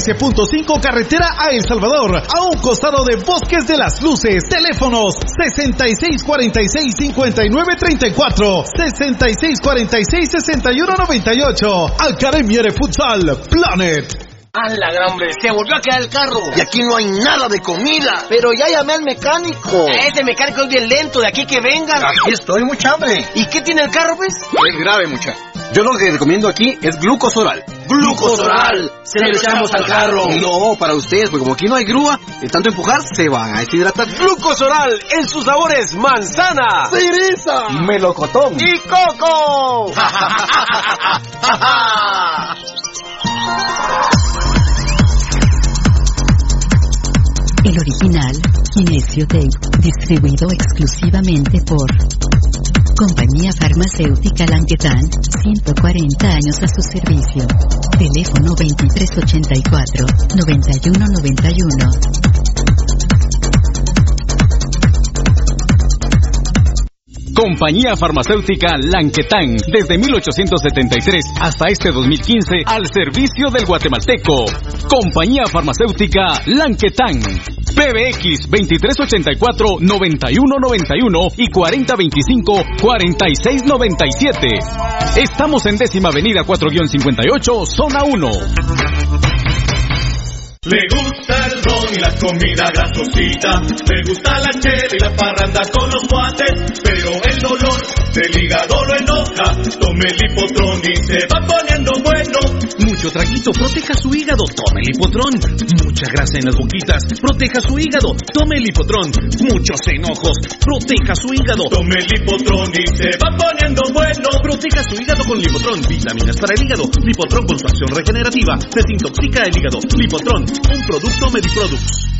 13.5 carretera a El Salvador. A un costado de Bosques de las Luces. Teléfonos 6646-5934. 6646-6198. Academia de Futsal Planet. ¡A la gran hombre! ¡Se volvió a quedar el carro! Y aquí no hay nada de comida. Pero ya llamé al mecánico. Ese mecánico es bien lento, de aquí que vengan. Aquí estoy, mucha hambre. ¿Y qué tiene el carro, pues? Es grave, mucha. Yo lo que recomiendo aquí es glucosoral. ¡Glucosoral! Se lo echamos al carro. No, para ustedes, porque como aquí no hay grúa, de tanto empujar se van a deshidratar. Glucosoral en sus sabores manzana, ¡Cereza! melocotón y coco. El original, Kinesio Tape, distribuido exclusivamente por Compañía Farmacéutica Languetan, 140 años a su servicio. Teléfono 2384-9191. Compañía Farmacéutica Lanquetán, desde 1873 hasta este 2015, al servicio del guatemalteco. Compañía Farmacéutica Lanquetán. PBX 2384-9191 y 4025-4697. Estamos en décima avenida 4-58, zona 1. Le gusta el ron y la comida grasosita, le gusta la chela y la parranda con los guates, pero el dolor del hígado lo enoja, tome el hipotrón y se va poniendo bueno. Mucho traguito, proteja su hígado, tome el hipotrón. Mucha grasa en las boquitas, proteja su hígado, tome el hipotrón. Muchos enojos, proteja su hígado. Tome el hipotrón y se va poniendo bueno. Proteja su hígado con Lipotrón, vitaminas para el hígado. Lipotrón con su acción regenerativa, desintoxica el hígado. Lipotrón, un producto Mediproducts.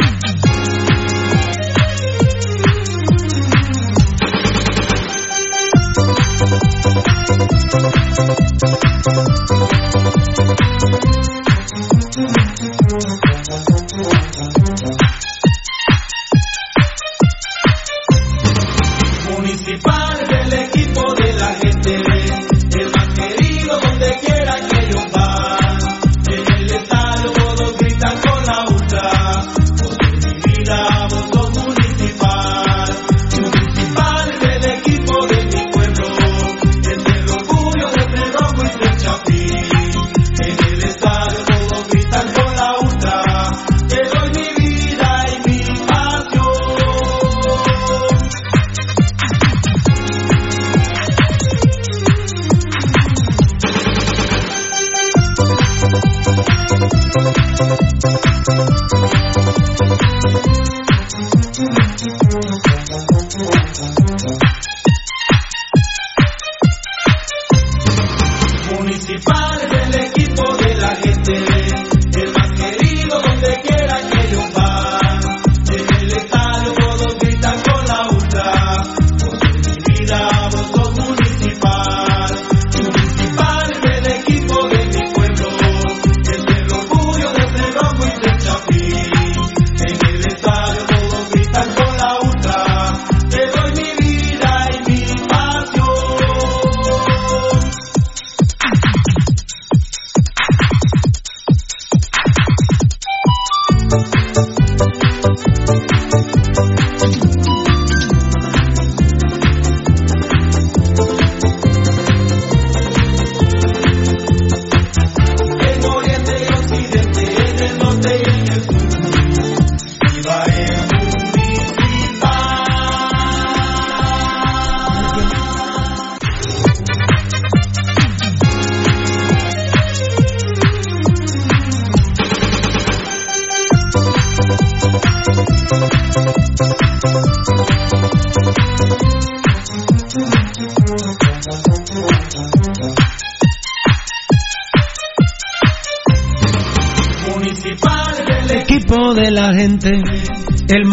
Municipal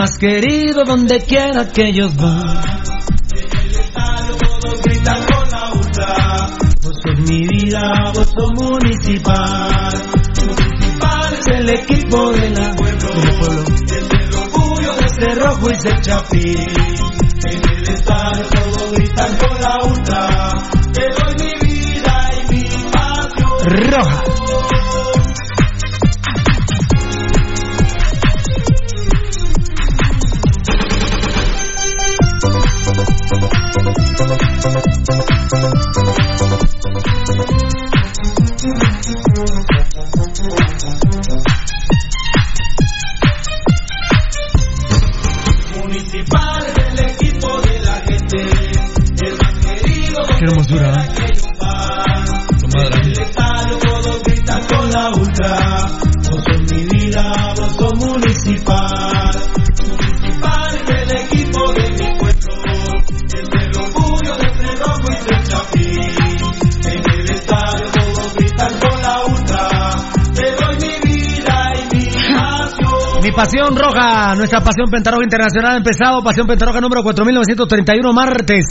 más querido donde quiera que ellos van. Vos sos mi vida, vos sos municipal. Municipal Es el equipo de pueblo, del el orgullo de Ser rojo y ser chapín. Pasión. Roja, nuestra pasión pentarroja internacional ha empezado, pasión pentarroja número 4931, martes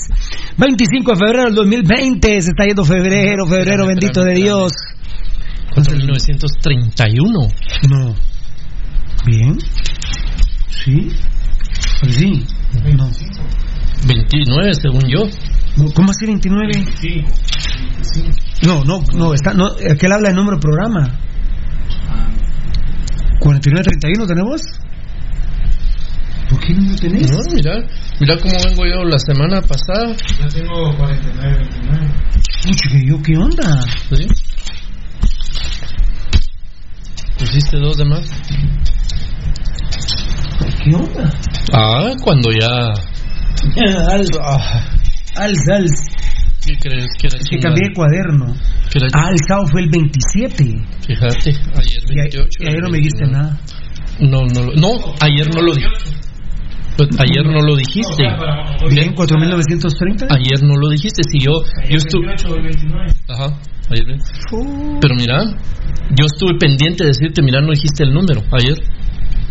25 de febrero del 2020, se está yendo febrero, febrero bendito de Dios. 1931. No. Bien. Sí. Pues sí. No. 29 según yo. No, ¿Cómo así 29? Sí. No, no, no, está, no, aquel habla de número programa. 49-31 tenemos. ¿Por qué no lo tenés? No, mira, mira cómo vengo yo la semana pasada. Yo tengo 49, 29. Pucha, que yo, ¿qué onda? ¿Sí? ¿Pusiste dos de más? ¿Qué onda? Ah, cuando ya... Al, al, al. ¿Qué crees que era Que cambié de cuaderno. Ah, el sábado fue el 27. Fíjate, ayer Y, a- 28. y ayer no me dijiste nada. No, no, no, ayer no lo dijiste. Ayer no lo dijiste. Bien, 4930. Ayer no lo dijiste. Si yo, yo estuve. Ajá, ayer. Pero mira, yo estuve pendiente de decirte, mira, no dijiste el número ayer.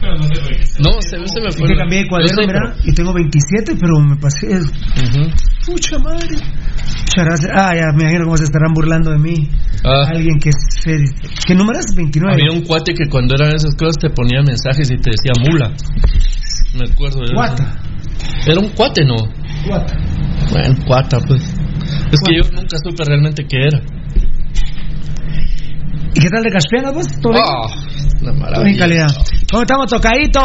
No, se, se me fue. que cambié de Yo cuaderno, mira, y tengo 27, pero me pasé. Ujú. Pucha madre. Ah, ya me imagino cómo se estarán burlando de mí. Ah. Alguien que feliz. ¿Qué número es? 29. Había un cuate que cuando eran esas cosas te ponía mensajes y te decía mula. Me acuerdo de eso. Guata. Era un cuate, ¿no? Guata. Bueno, cuata, pues. Es que yo nunca supe realmente qué era. ¿Y qué tal de Caspiana, pues? ¿Todo bien? Ah, una maravilla. en calidad. ¿Cómo estamos, tocadito?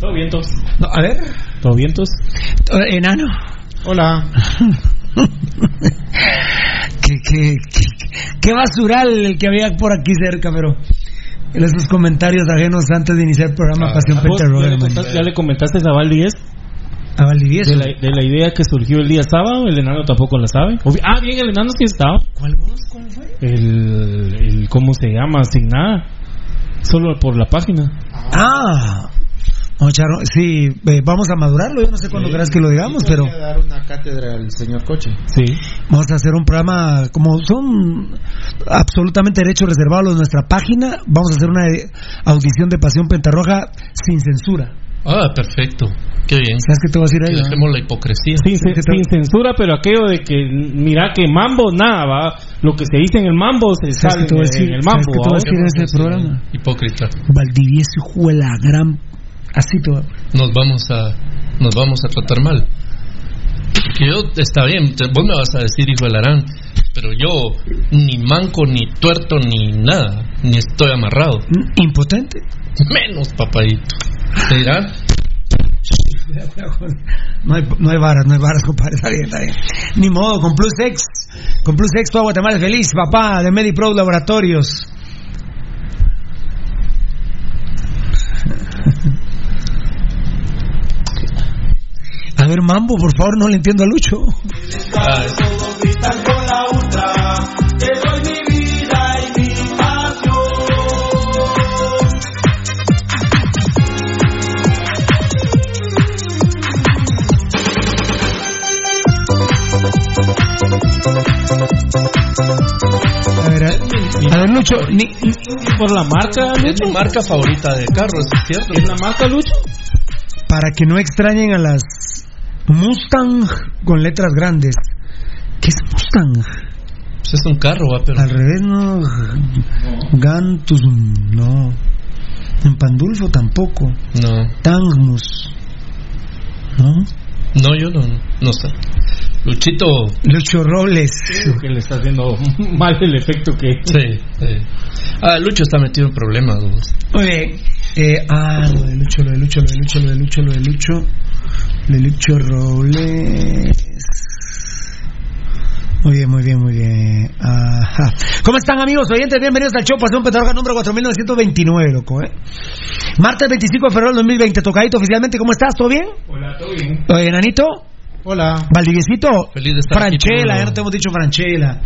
Todo vientos. No, a ver. Todo vientos. Enano. Hola. qué, qué, qué, qué basural el que había por aquí cerca, pero. En esos comentarios ajenos antes de iniciar el programa Pasión Ah, ¿Vos Peter ya, ya le comentaste a Valdivieso? A Valdivieso. De la, de la idea que surgió el día sábado, el enano tampoco la sabe. Obvi- Ah, bien, el enano sí estaba. ¿Cuál voz? ¿Cuál fue? El, el ¿cómo se llama? Sin nada. Solo por la página. Ah. No, Charo, sí, eh, vamos a madurarlo. Yo no sé cuándo querás que lo digamos, pero Voy a dar una cátedra al señor Coche. Sí. vamos a hacer un programa como son absolutamente derechos reservados de nuestra página. Vamos a hacer una eh, audición de Pasión Pentarroja sin censura. Ah, perfecto. Qué bien. ¿Sabes qué te voy a decir ahí? Dejemos la hipocresía. Sin, ce- sin censura, pero aquello de que, mira que mambo, nada, va. Lo que se dice en el mambo se ¿Sabes sale qué te voy a decir? en el ¿Sabes mambo. qué te voy a decir en ese programa? Hipócrita. Valdivieso, de la gran. Así a- Nos vamos a, nos vamos a tratar mal. Que yo, está bien, vos me vas a decir hijo de la gran, pero yo ni manco, ni tuerto, ni nada, ni estoy amarrado. Impotente. Menos, papadito. ¿Te dirán? No hay, no hay varas, no hay varas, compadre. Está bien, está bien. Ni modo, con Plus X. Con Plus X, toda Guatemala es feliz, papá, de MediPro Laboratorios. A ver, Mambo, por favor, no le entiendo a Lucho. Todos A ver, a, a ver Lucho, ni, por la marca, Es mi marca favorita de carros, ¿es cierto? ¿Es la marca, Lucho? para que no extrañen a las Mustang con letras grandes. ¿Qué es Mustang? Pues es un carro, va, pero Al revés, no. Gantus, no. En Pandulfo tampoco. no, Tangmus, ¿no? no, yo no, no sé. Luchito, Lucho Robles. Creo que le está haciendo mal el efecto que. sí, sí. Ah, Lucho está metido en problemas. Muy bien. Eh, ah, lo de Lucho, lo de Lucho, lo de Lucho, lo de Lucho, lo de Lucho. Lo de Lucho Robles. Muy bien, muy bien, muy bien. Ajá. ¿Cómo están amigos oyentes? Bienvenidos al show Pasión Petarroja número 4929, loco, ¿eh? Martes 25 de febrero del 2020, tocadito oficialmente. ¿Cómo estás? ¿Todo bien? Hola, todo bien. Oye, Nanito. Hola. Valdiviesito. Feliz de estar aquí, Franchela, ya no te hemos dicho Franchela.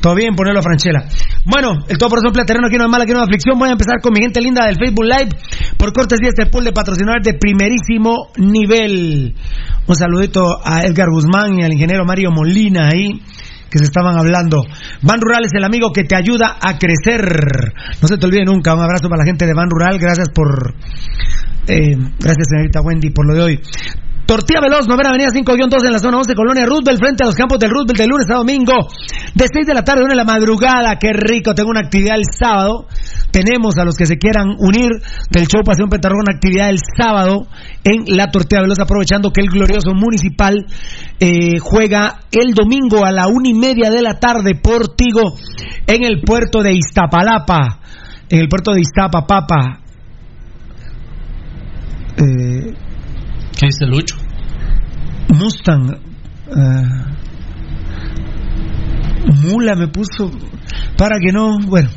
Todo bien, ponerlo a Franchela. Bueno, el todo por eso terreno aquí no es mala, aquí no es aflicción. Voy a empezar con mi gente linda del Facebook Live. Por cortesía de este pool de patrocinadores de primerísimo nivel. Un saludito a Edgar Guzmán y al ingeniero Mario Molina ahí, que se estaban hablando. Ban Rural es el amigo que te ayuda a crecer. No se te olvide nunca. Un abrazo para la gente de Ban Rural. Gracias por. Eh, gracias, señorita Wendy, por lo de hoy. Tortilla Veloz, novena avenida 5-2 en la zona 11, Colonia Roosevelt, frente a los campos del Roosevelt de lunes a domingo, de 6 de la tarde a 1 de la madrugada. Qué rico, tengo una actividad el sábado. Tenemos a los que se quieran unir del show Pasión una actividad el sábado en la Tortilla Veloz, aprovechando que el glorioso municipal eh, juega el domingo a la una y media de la tarde por Tigo en el puerto de Iztapalapa. En el puerto de Iztapapapa. Eh, ¿Qué dice Lucho? Mustang. eh, mula me puso para que no. Bueno,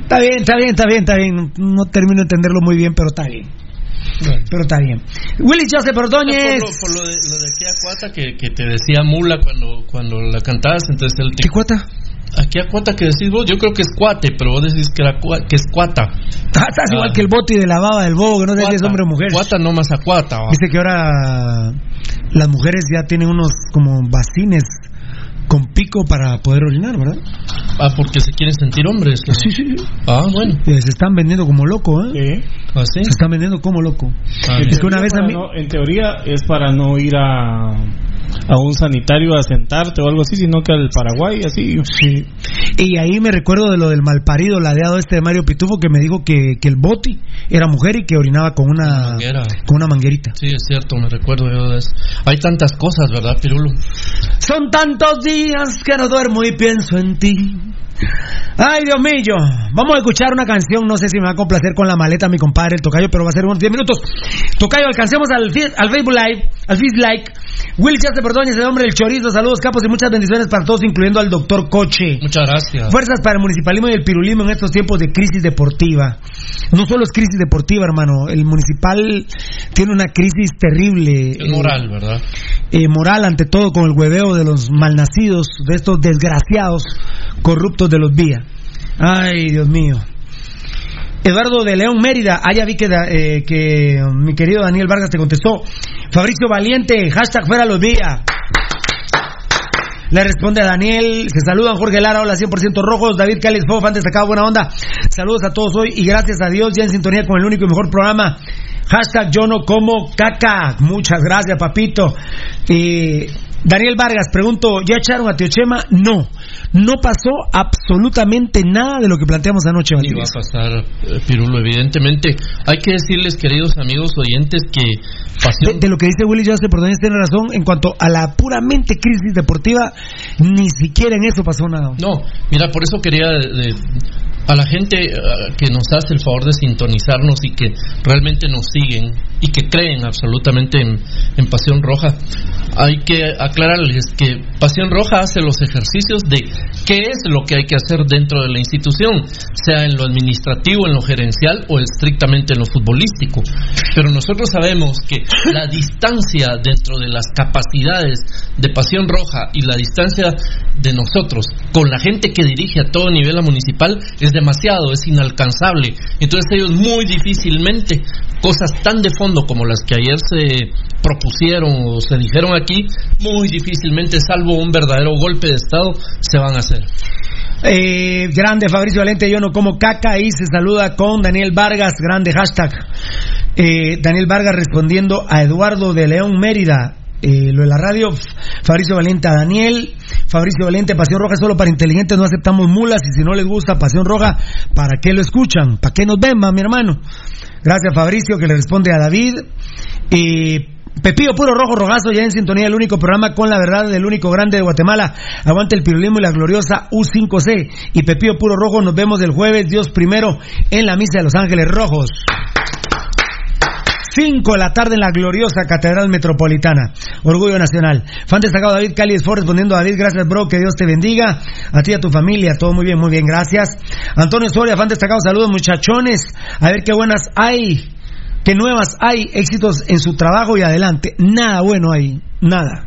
está bien, está bien, está bien, está bien. No termino de entenderlo muy bien, pero está bien. Pero está bien. Willy Joseph Ordóñez. Por, lo, por lo de, lo de Cuata que, que te decía mula cuando, cuando la cantabas, entonces él te... ¿Qué cuata? Aquí a Cuata que decís vos, yo creo que es cuate, pero vos decís que, cua- que es cuata. Ah, Estás igual que el boti de la baba del bobo, que no sé si es hombre o mujer. Cuata no más a cuata. va. Dice que ahora las mujeres ya tienen unos como bacines con pico para poder orinar, ¿verdad? Ah, porque se quieren sentir hombres. ¿no? Sí, sí. Ah, bueno. Se están vendiendo como loco, ¿eh? ¿Ah, sí? Se están vendiendo como loco. Ah, es que una vez a mí... No, en teoría es para no ir a, a un sanitario a sentarte o algo así, sino que al Paraguay, así. Sí. Y ahí me recuerdo de lo del malparido ladeado este de Mario Pitufo que me dijo que, que el boti era mujer y que orinaba con una, Manguera. con una manguerita. Sí, es cierto, me recuerdo yo de eso. Hay tantas cosas, ¿verdad, Pirulo? Son tantos días que no duermo y pienso en ti. Ay, Dios mío. Vamos a escuchar una canción. No sé si me va a complacer con la maleta mi compadre, el Tocayo, pero va a ser unos 10 minutos. Tocayo, alcancemos al, al Facebook Live, al Facebook Like. Will Chaste Perdóñez, el hombre del chorizo. Saludos, capos, y muchas bendiciones para todos, incluyendo al doctor Coche. Muchas gracias. Fuerzas para el municipalismo y el pirulismo en estos tiempos de crisis deportiva. No solo es crisis deportiva, hermano. El municipal tiene una crisis terrible. Es moral, ¿verdad? eh, moral ante todo con el hueveo de los malnacidos, de estos desgraciados corruptos de los vías. Ay, Dios mío. Eduardo de León Mérida, ah, ya vi que, eh, que um, mi querido Daniel Vargas te contestó. Fabricio Valiente, hashtag fuera los vías. Le responde a Daniel, se saludan Jorge Lara, hola 100% rojos, David Cáliz Fo, fan destacado, buena onda. Saludos a todos hoy y gracias a Dios ya en sintonía con el único y mejor programa. Hashtag yo no como caca. Muchas gracias, papito. Y Daniel Vargas, pregunto, ¿ya echaron a Tio Chema? No, no pasó absolutamente nada de lo que planteamos anoche, Y va a pasar, eh, Pirulo, evidentemente. Hay que decirles, queridos amigos oyentes, que De, pasión... de lo que dice Willy Joseph, por tiene razón, en cuanto a la puramente crisis deportiva, ni siquiera en eso pasó nada. No, mira, por eso quería de- de- a la gente eh, que nos hace el favor de sintonizarnos y que realmente nos siguen y que creen absolutamente en, en Pasión Roja, hay que aclararles que Pasión Roja hace los ejercicios de qué es lo que hay que hacer dentro de la institución, sea en lo administrativo, en lo gerencial o estrictamente en lo futbolístico. Pero nosotros sabemos que la distancia dentro de las capacidades de Pasión Roja y la distancia de nosotros con la gente que dirige a todo nivel a municipal es demasiado, es inalcanzable. Entonces ellos muy difícilmente cosas tan de fondo como las que ayer se propusieron o se dijeron aquí, muy difícilmente, salvo un verdadero golpe de Estado, se van a hacer. Eh, grande Fabricio Valente, yo no como caca y se saluda con Daniel Vargas, grande hashtag. Eh, Daniel Vargas respondiendo a Eduardo de León Mérida. Eh, lo de la radio, Fabricio Valente a Daniel, Fabricio Valente, Pasión Roja solo para inteligentes, no aceptamos mulas y si no les gusta Pasión Roja, ¿para qué lo escuchan? ¿Para qué nos ven, ma, mi hermano? Gracias Fabricio que le responde a David. Eh, Pepillo Puro Rojo Rogazo, ya en sintonía, el único programa con la verdad del único grande de Guatemala. Aguante el pirulismo y la gloriosa U5C. Y Pepillo Puro Rojo, nos vemos el jueves, Dios primero, en la misa de Los Ángeles Rojos. 5 de la tarde en la gloriosa Catedral Metropolitana. Orgullo Nacional. Fan destacado David Cali Esfor respondiendo a David, gracias bro, que Dios te bendiga. A ti y a tu familia, todo muy bien, muy bien, gracias. Antonio Soria, fan destacado, saludos muchachones. A ver qué buenas hay. Que nuevas hay éxitos en su trabajo y adelante. Nada bueno ahí, nada.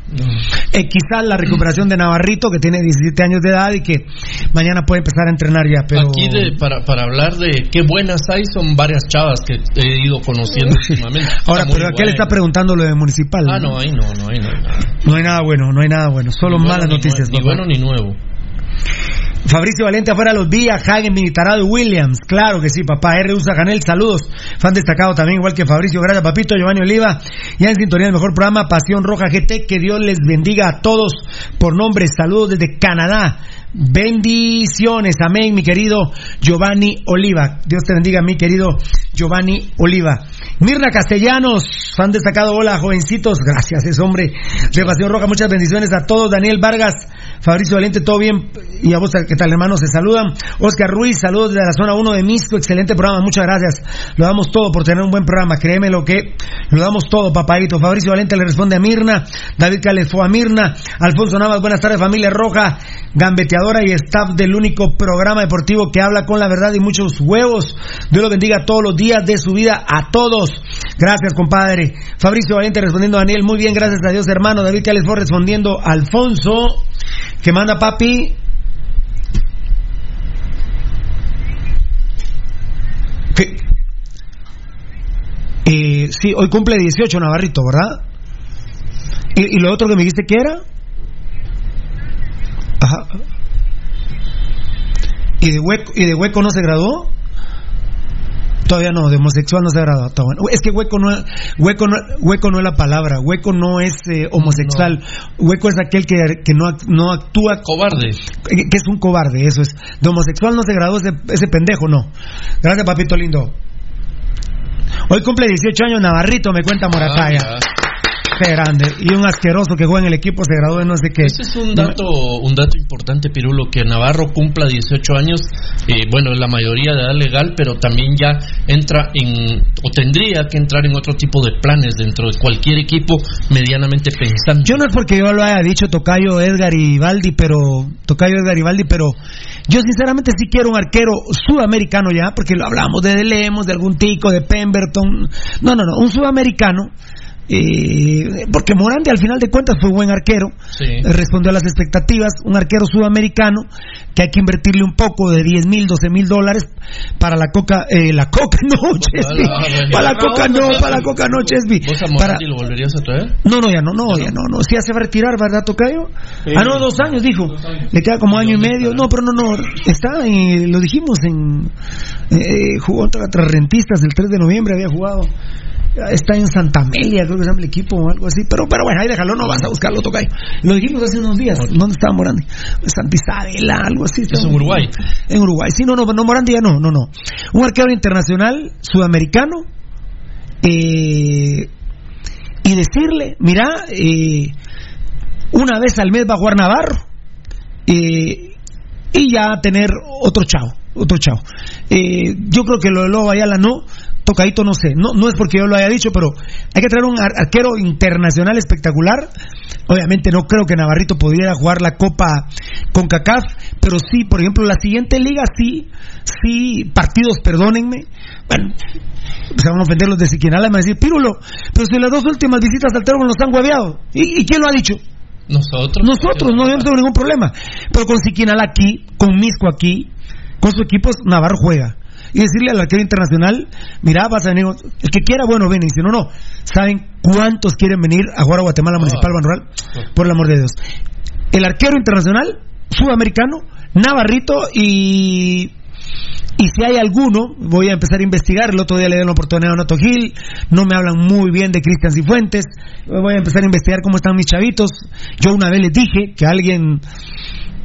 Eh, quizás la recuperación de Navarrito, que tiene 17 años de edad y que mañana puede empezar a entrenar ya. Pero... Aquí de, para, para hablar de qué buenas hay, son varias chavas que he ido conociendo últimamente. Ahora, pero muy ¿a qué le está preguntando lo de municipal? Ah, no, ahí no, no, ahí no hay nada. No hay nada bueno, no hay nada bueno, solo Ni malas noticias. Ni bueno ni nuevo. Fabricio Valente afuera los días, Hagen Militarado Williams, claro que sí, papá, R. Usa Canel, saludos, fan destacado también, igual que Fabricio, gracias papito, Giovanni Oliva, ya en sintonía del mejor programa, Pasión Roja GT, que Dios les bendiga a todos. Por nombre, saludos desde Canadá, bendiciones, amén, mi querido Giovanni Oliva, Dios te bendiga, mi querido Giovanni Oliva. Mirna Castellanos, fan destacado, hola jovencitos, gracias, es hombre de Pasión Roja, muchas bendiciones a todos, Daniel Vargas, Fabricio Valente, todo bien, y a vos, ¿qué tal hermanos? Se saludan, Oscar Ruiz, saludos desde la zona 1 de Misco, excelente programa, muchas gracias, lo damos todo por tener un buen programa, créeme lo que, lo damos todo, papadito, Fabricio Valente le responde a Mirna, David Cales fue a Mirna, Alfonso Navas, buenas tardes familia roja, gambeteadora y staff del único programa deportivo que habla con la verdad y muchos huevos, Dios los bendiga todos los días de su vida a todos, gracias compadre, Fabricio Valente respondiendo a Daniel, muy bien, gracias a Dios hermano, David Cales fue respondiendo a Alfonso, que manda papi, que, eh, sí, hoy cumple 18 Navarrito, ¿verdad? ¿Y, y lo otro que me dijiste que era? Ajá. ¿Y de hueco, y de hueco no se graduó? Todavía no, de homosexual no se ha graduado. Bueno. Es que hueco no, hueco no, hueco no es la palabra. Hueco no es eh, homosexual. Hueco es aquel que, que no, no actúa. Cobarde. Que que es un cobarde, eso es. De homosexual no se graduó ese, ese pendejo, no. Gracias, papito lindo. Hoy cumple 18 años Navarrito, me cuenta Morataya. Ah, Qué grande. Y un asqueroso que juega en el equipo se graduó de no sé qué. Ese es un dato, un dato importante, Pirulo, que Navarro cumpla 18 años, eh, bueno, la mayoría de edad legal, pero también ya entra en, o tendría que entrar en otro tipo de planes dentro de cualquier equipo medianamente pensante. Yo no es porque yo lo haya dicho Tocayo Edgar y Valdi, pero Tocayo Edgar y Valdi, pero yo sinceramente sí quiero un arquero sudamericano ya, porque lo hablamos de Lemos, de algún tico, de Pemberton. No, no, no, un sudamericano. Eh, porque Morandi al final de cuentas fue buen arquero, Sí. eh, respondió a las expectativas, un arquero sudamericano que hay que invertirle un poco de 10 mil, 12 mil dólares para la coca, eh, la coca no, Chesby, para la coca no, para la coca no, Chesby, ¿Vos a Morandi lo volverías a traer? no, no, ya no, no, ya no, no. Sí, ya se va a retirar, ¿verdad, Tocayo? Ah, no, dos años, dijo. Le queda como año y medio. No, pero no, no. Está, en- lo dijimos en. eh, jugó contra, contra Rentistas el 3 de noviembre, había jugado. Está en Santa Amelia, creo que se llama el equipo o algo así. Pero, pero bueno, ahí déjalo, no vas a buscarlo, Tocayo. Lo dijimos hace unos días. ¿Dónde estaba Morandi? Santa Isabela, algo así. Es en Uruguay. En Uruguay. Sí, no, no, no, Morandi ya no, no, no. Un arquero internacional, sudamericano. Eh, y decirle, mira, eh, una vez al mes va a jugar Navarro eh, y ya tener otro chavo, otro chavo. Eh, yo creo que lo de Lobo Ayala no, tocadito no sé, no, no es porque yo lo haya dicho, pero hay que traer un ar- arquero internacional espectacular. Obviamente no creo que Navarrito pudiera jugar la Copa con CACAF, pero sí, por ejemplo, la siguiente liga sí, sí, partidos, perdónenme. Bueno, se van a ofender los de Siquinala y van a decir, Pírulo, pero si las dos últimas visitas al Termo nos han hueveado. ¿Y, ¿Y quién lo ha dicho? Nosotros. Nosotros, no, yo no tengo ningún problema. Pero con Siquinala aquí, con Misco aquí, con sus equipos, Navarro juega. Y decirle al arquero internacional, mira, vas a venir, el que quiera, bueno, ven, y si no, no. ¿Saben cuántos quieren venir a jugar a Guatemala Municipal Banrural? Por el amor de Dios. El arquero internacional, sudamericano, Navarrito y y si hay alguno, voy a empezar a investigar. El otro día le di la oportunidad a Nato Gil. No me hablan muy bien de Cristian Cifuentes. Voy a empezar a investigar cómo están mis chavitos. Yo una vez les dije que alguien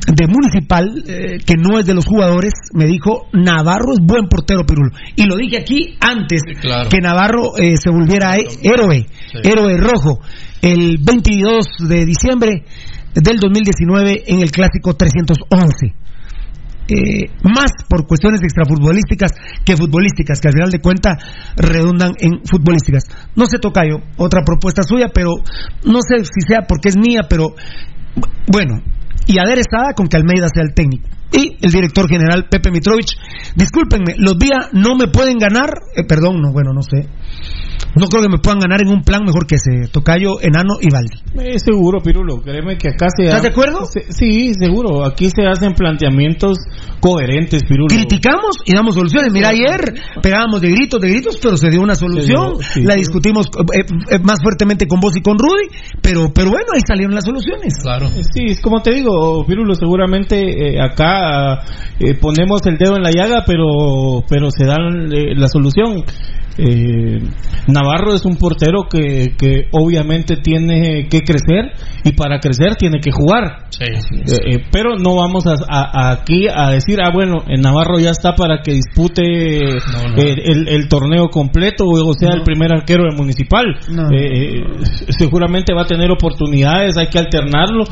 de Municipal, eh, que no es de los jugadores, me dijo: Navarro es buen portero, Pirulo. Y lo dije aquí antes claro. que Navarro eh, se volviera héroe, Sí. héroe rojo. El 22 de diciembre del 2019 en el clásico 311 eh, más por cuestiones extrafutbolísticas que futbolísticas, que al final de cuentas redundan en futbolísticas. No se toca yo, otra propuesta suya, pero no sé si sea porque es mía, pero bu- bueno, y aderezada con que Almeida sea el técnico. Y el director general Pepe Mitrovich, discúlpenme, los días no me pueden ganar, eh, perdón, no, bueno, no sé. No creo que me puedan ganar en un plan mejor que ese. Tocayo, Enano y Valdi. Eh, seguro, Pirulo. Créeme que acá se. ¿Estás de acuerdo? Se- sí, seguro. Aquí se hacen planteamientos coherentes, Pirulo. Criticamos y damos soluciones. Mira, ayer pegábamos de gritos, de gritos, pero se dio una solución. Se dio, sí, la discutimos eh, eh, más fuertemente con vos y con Rudy, pero, pero bueno, ahí salieron las soluciones. Claro. Sí, es como te digo, Pirulo, seguramente eh, acá eh, ponemos el dedo en la llaga, pero, pero se da eh, la solución. Eh, Navarro es un portero que, que obviamente tiene que crecer y para crecer tiene que jugar. Sí. Eh, eh, pero no vamos a, a- a aquí a decir, ah, bueno, en Navarro ya está para que dispute El, el torneo completo o sea el primer arquero del municipal. No. Eh, eh, seguramente va a tener oportunidades, hay que alternarlo.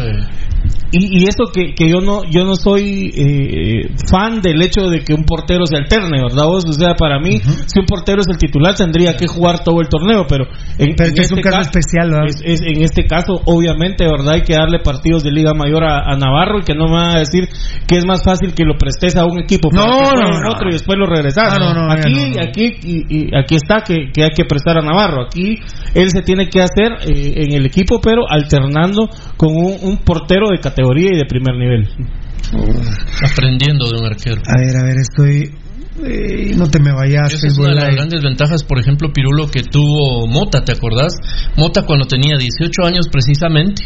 Y, y eso que, que yo no yo no soy eh, fan del hecho de que un portero se alterne, ¿verdad? Vos? O sea, para mí, si un portero es el titular, tendría que jugar todo el torneo, pero en, Pero en que es un este caso ca- especial, ¿verdad? es- es- en este caso, obviamente, ¿verdad? Hay que darle partidos de Liga Mayor a, a Navarro y que no me van a decir que es más fácil que lo prestes a un equipo para No, que no, no. otro y después lo regresas. Ah, no, no, aquí, ya no, no. aquí, y, y aquí está que, que hay que prestar a Navarro. Aquí él se tiene que hacer eh, en el equipo, pero alternando con un, un portero de categoría y de primer nivel. Aprendiendo de un arquero. A ver, a ver, estoy. Eh, no te me vayas, Esa es una de las grandes ventajas, por ejemplo, Pirulo, que tuvo Mota, ¿te acordás? Mota cuando tenía 18 años precisamente.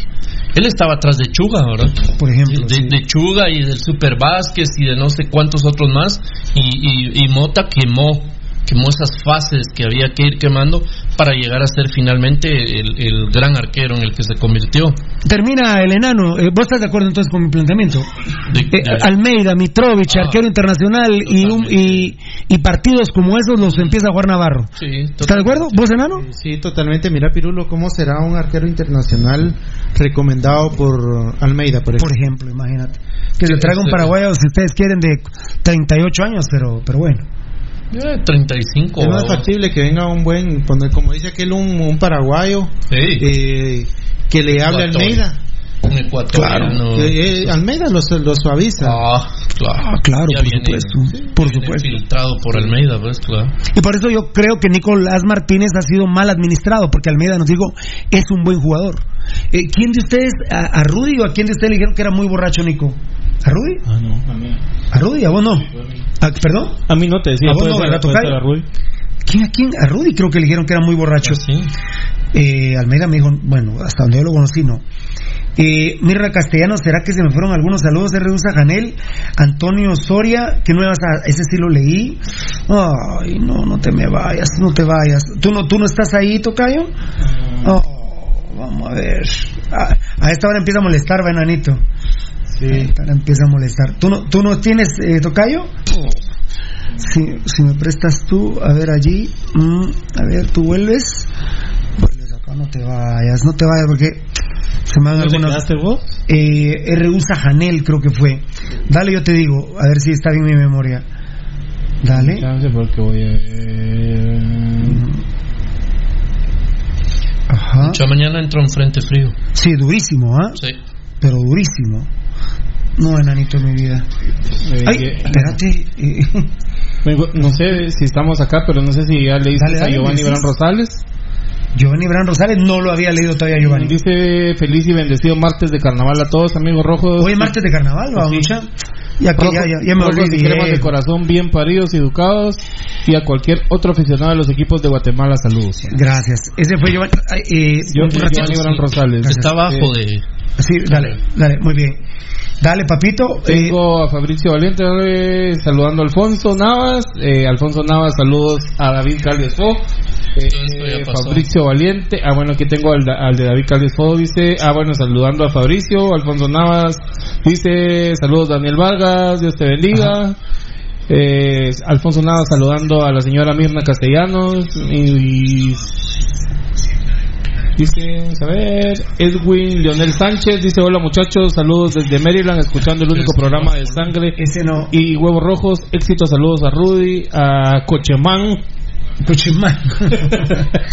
Él estaba atrás de Chuga, ¿verdad? Por ejemplo. De, de Chuga y del Super Vázquez y de no sé cuántos otros más. Y, y- y Mota quemó, quemó esas fases que había que ir quemando para llegar a ser finalmente el, el gran arquero en el que se convirtió. Termina el enano. Eh, ¿Vos estás de acuerdo entonces con mi planteamiento? De- Eh, Almeida, Mitrovich, Ah. arquero internacional y, un- y, y partidos como esos los empieza a jugar Navarro. Sí, ¿Estás de acuerdo? ¿Vos, enano? Sí, totalmente. Mira, Pirulo, ¿cómo será un arquero internacional recomendado por Almeida, por Por ejemplo? ejemplo, imagínate. Que se traiga un paraguayo si ustedes quieren de 38 años, pero, pero bueno. Eh, 35. Es más factible que venga un buen, cuando- como dice aquel, un, un paraguayo Sí. eh, que le hable a Ecuador. Almeida. Un ecuatoriano. Que, eh, Almeida lo, lo suaviza. Ah, claro. claro, Ya por viene- supuesto. Por viene supuesto. filtrado por Almeida, pues, claro. Y por eso yo creo que Nicolás Martínez ha sido mal administrado, porque Almeida nos dijo, es un buen jugador. Eh, ¿Quién de ustedes, a, a Rudy o a quién de ustedes le dijeron que era muy borracho Nico? ¿A Rudy? Ah, no, a mí. ¿A Rudy? ¿A vos no? ¿A- ¿Perdón? A mí no te decía, ¿A vos puede no, verdad, ser a Rui. ¿Quién, a quién? A Rudy creo que le dijeron que era muy borracho. Sí. Eh, Almeida me dijo, bueno, hasta donde yo lo conocí, no. Eh, Mirra Castellano, ¿será que se me fueron algunos saludos de Reusa Janel? Antonio Soria, que no ibas a, ese sí lo leí. Ay, no, no te me vayas, no te vayas. ¿Tú no, tú no estás ahí, Tocayo? Oh, vamos a ver. A, a esta hora empieza a molestar, bananito. Sí. A esta hora empieza a molestar. ¿Tú no, tú no tienes, eh, Tocayo? Si, si me prestas tú, a ver allí, mm, a ver, tú vuelves, vuelves acá, no te vayas, no te vayas porque se me van ¿Dónde algunas. quedaste vos? Eh, R.U. Sajanel creo que fue. Dale, yo te digo, a ver si está bien mi memoria. Dale. Porque voy a... Ajá. Ya mañana entra un frente frío. Sí, durísimo, ¿ah? Sí. Pero durísimo. No, enanito de mi vida. Eh, Ay, que- espérate. eh, no sé si estamos acá, pero no sé si ya leíste Dale, dale, a Giovanni Bran. Rosales. Giovanni Bran Rosales no lo había leído todavía, Giovanni. Dice feliz y bendecido martes de carnaval a todos, amigos rojos. Hoy es martes de carnaval, va, Sí. mucha. Ya que ya, ya, ya me olvidé. y cremas de corazón bien paridos y educados y a cualquier otro aficionado de los equipos de Guatemala saludos. Gracias. Ese fue Giovanni. eh, Yo. Giovanni Bran Rosales. Gracias. Está abajo de. Sí, dale, dale, muy bien. Dale, papito. eh, Tengo a Fabricio Valiente eh, saludando a Alfonso Navas. Eh, Alfonso Navas, saludos a David Caldes Fo. Eh. Fabricio Valiente. Ah, bueno, aquí tengo al, al de David Caldes Fo. Dice, ah, bueno, saludando a Fabricio. Alfonso Navas dice, saludos Daniel Vargas, Dios te bendiga. Eh, Alfonso Navas saludando a la señora Mirna Castellanos. Y, Dice, a ver, Edwin Leonel Sánchez dice, hola muchachos, saludos desde Maryland, escuchando el único programa de sangre ese no. y huevos rojos, éxitos, saludos a Rudy, a Cochemán, Cochimán.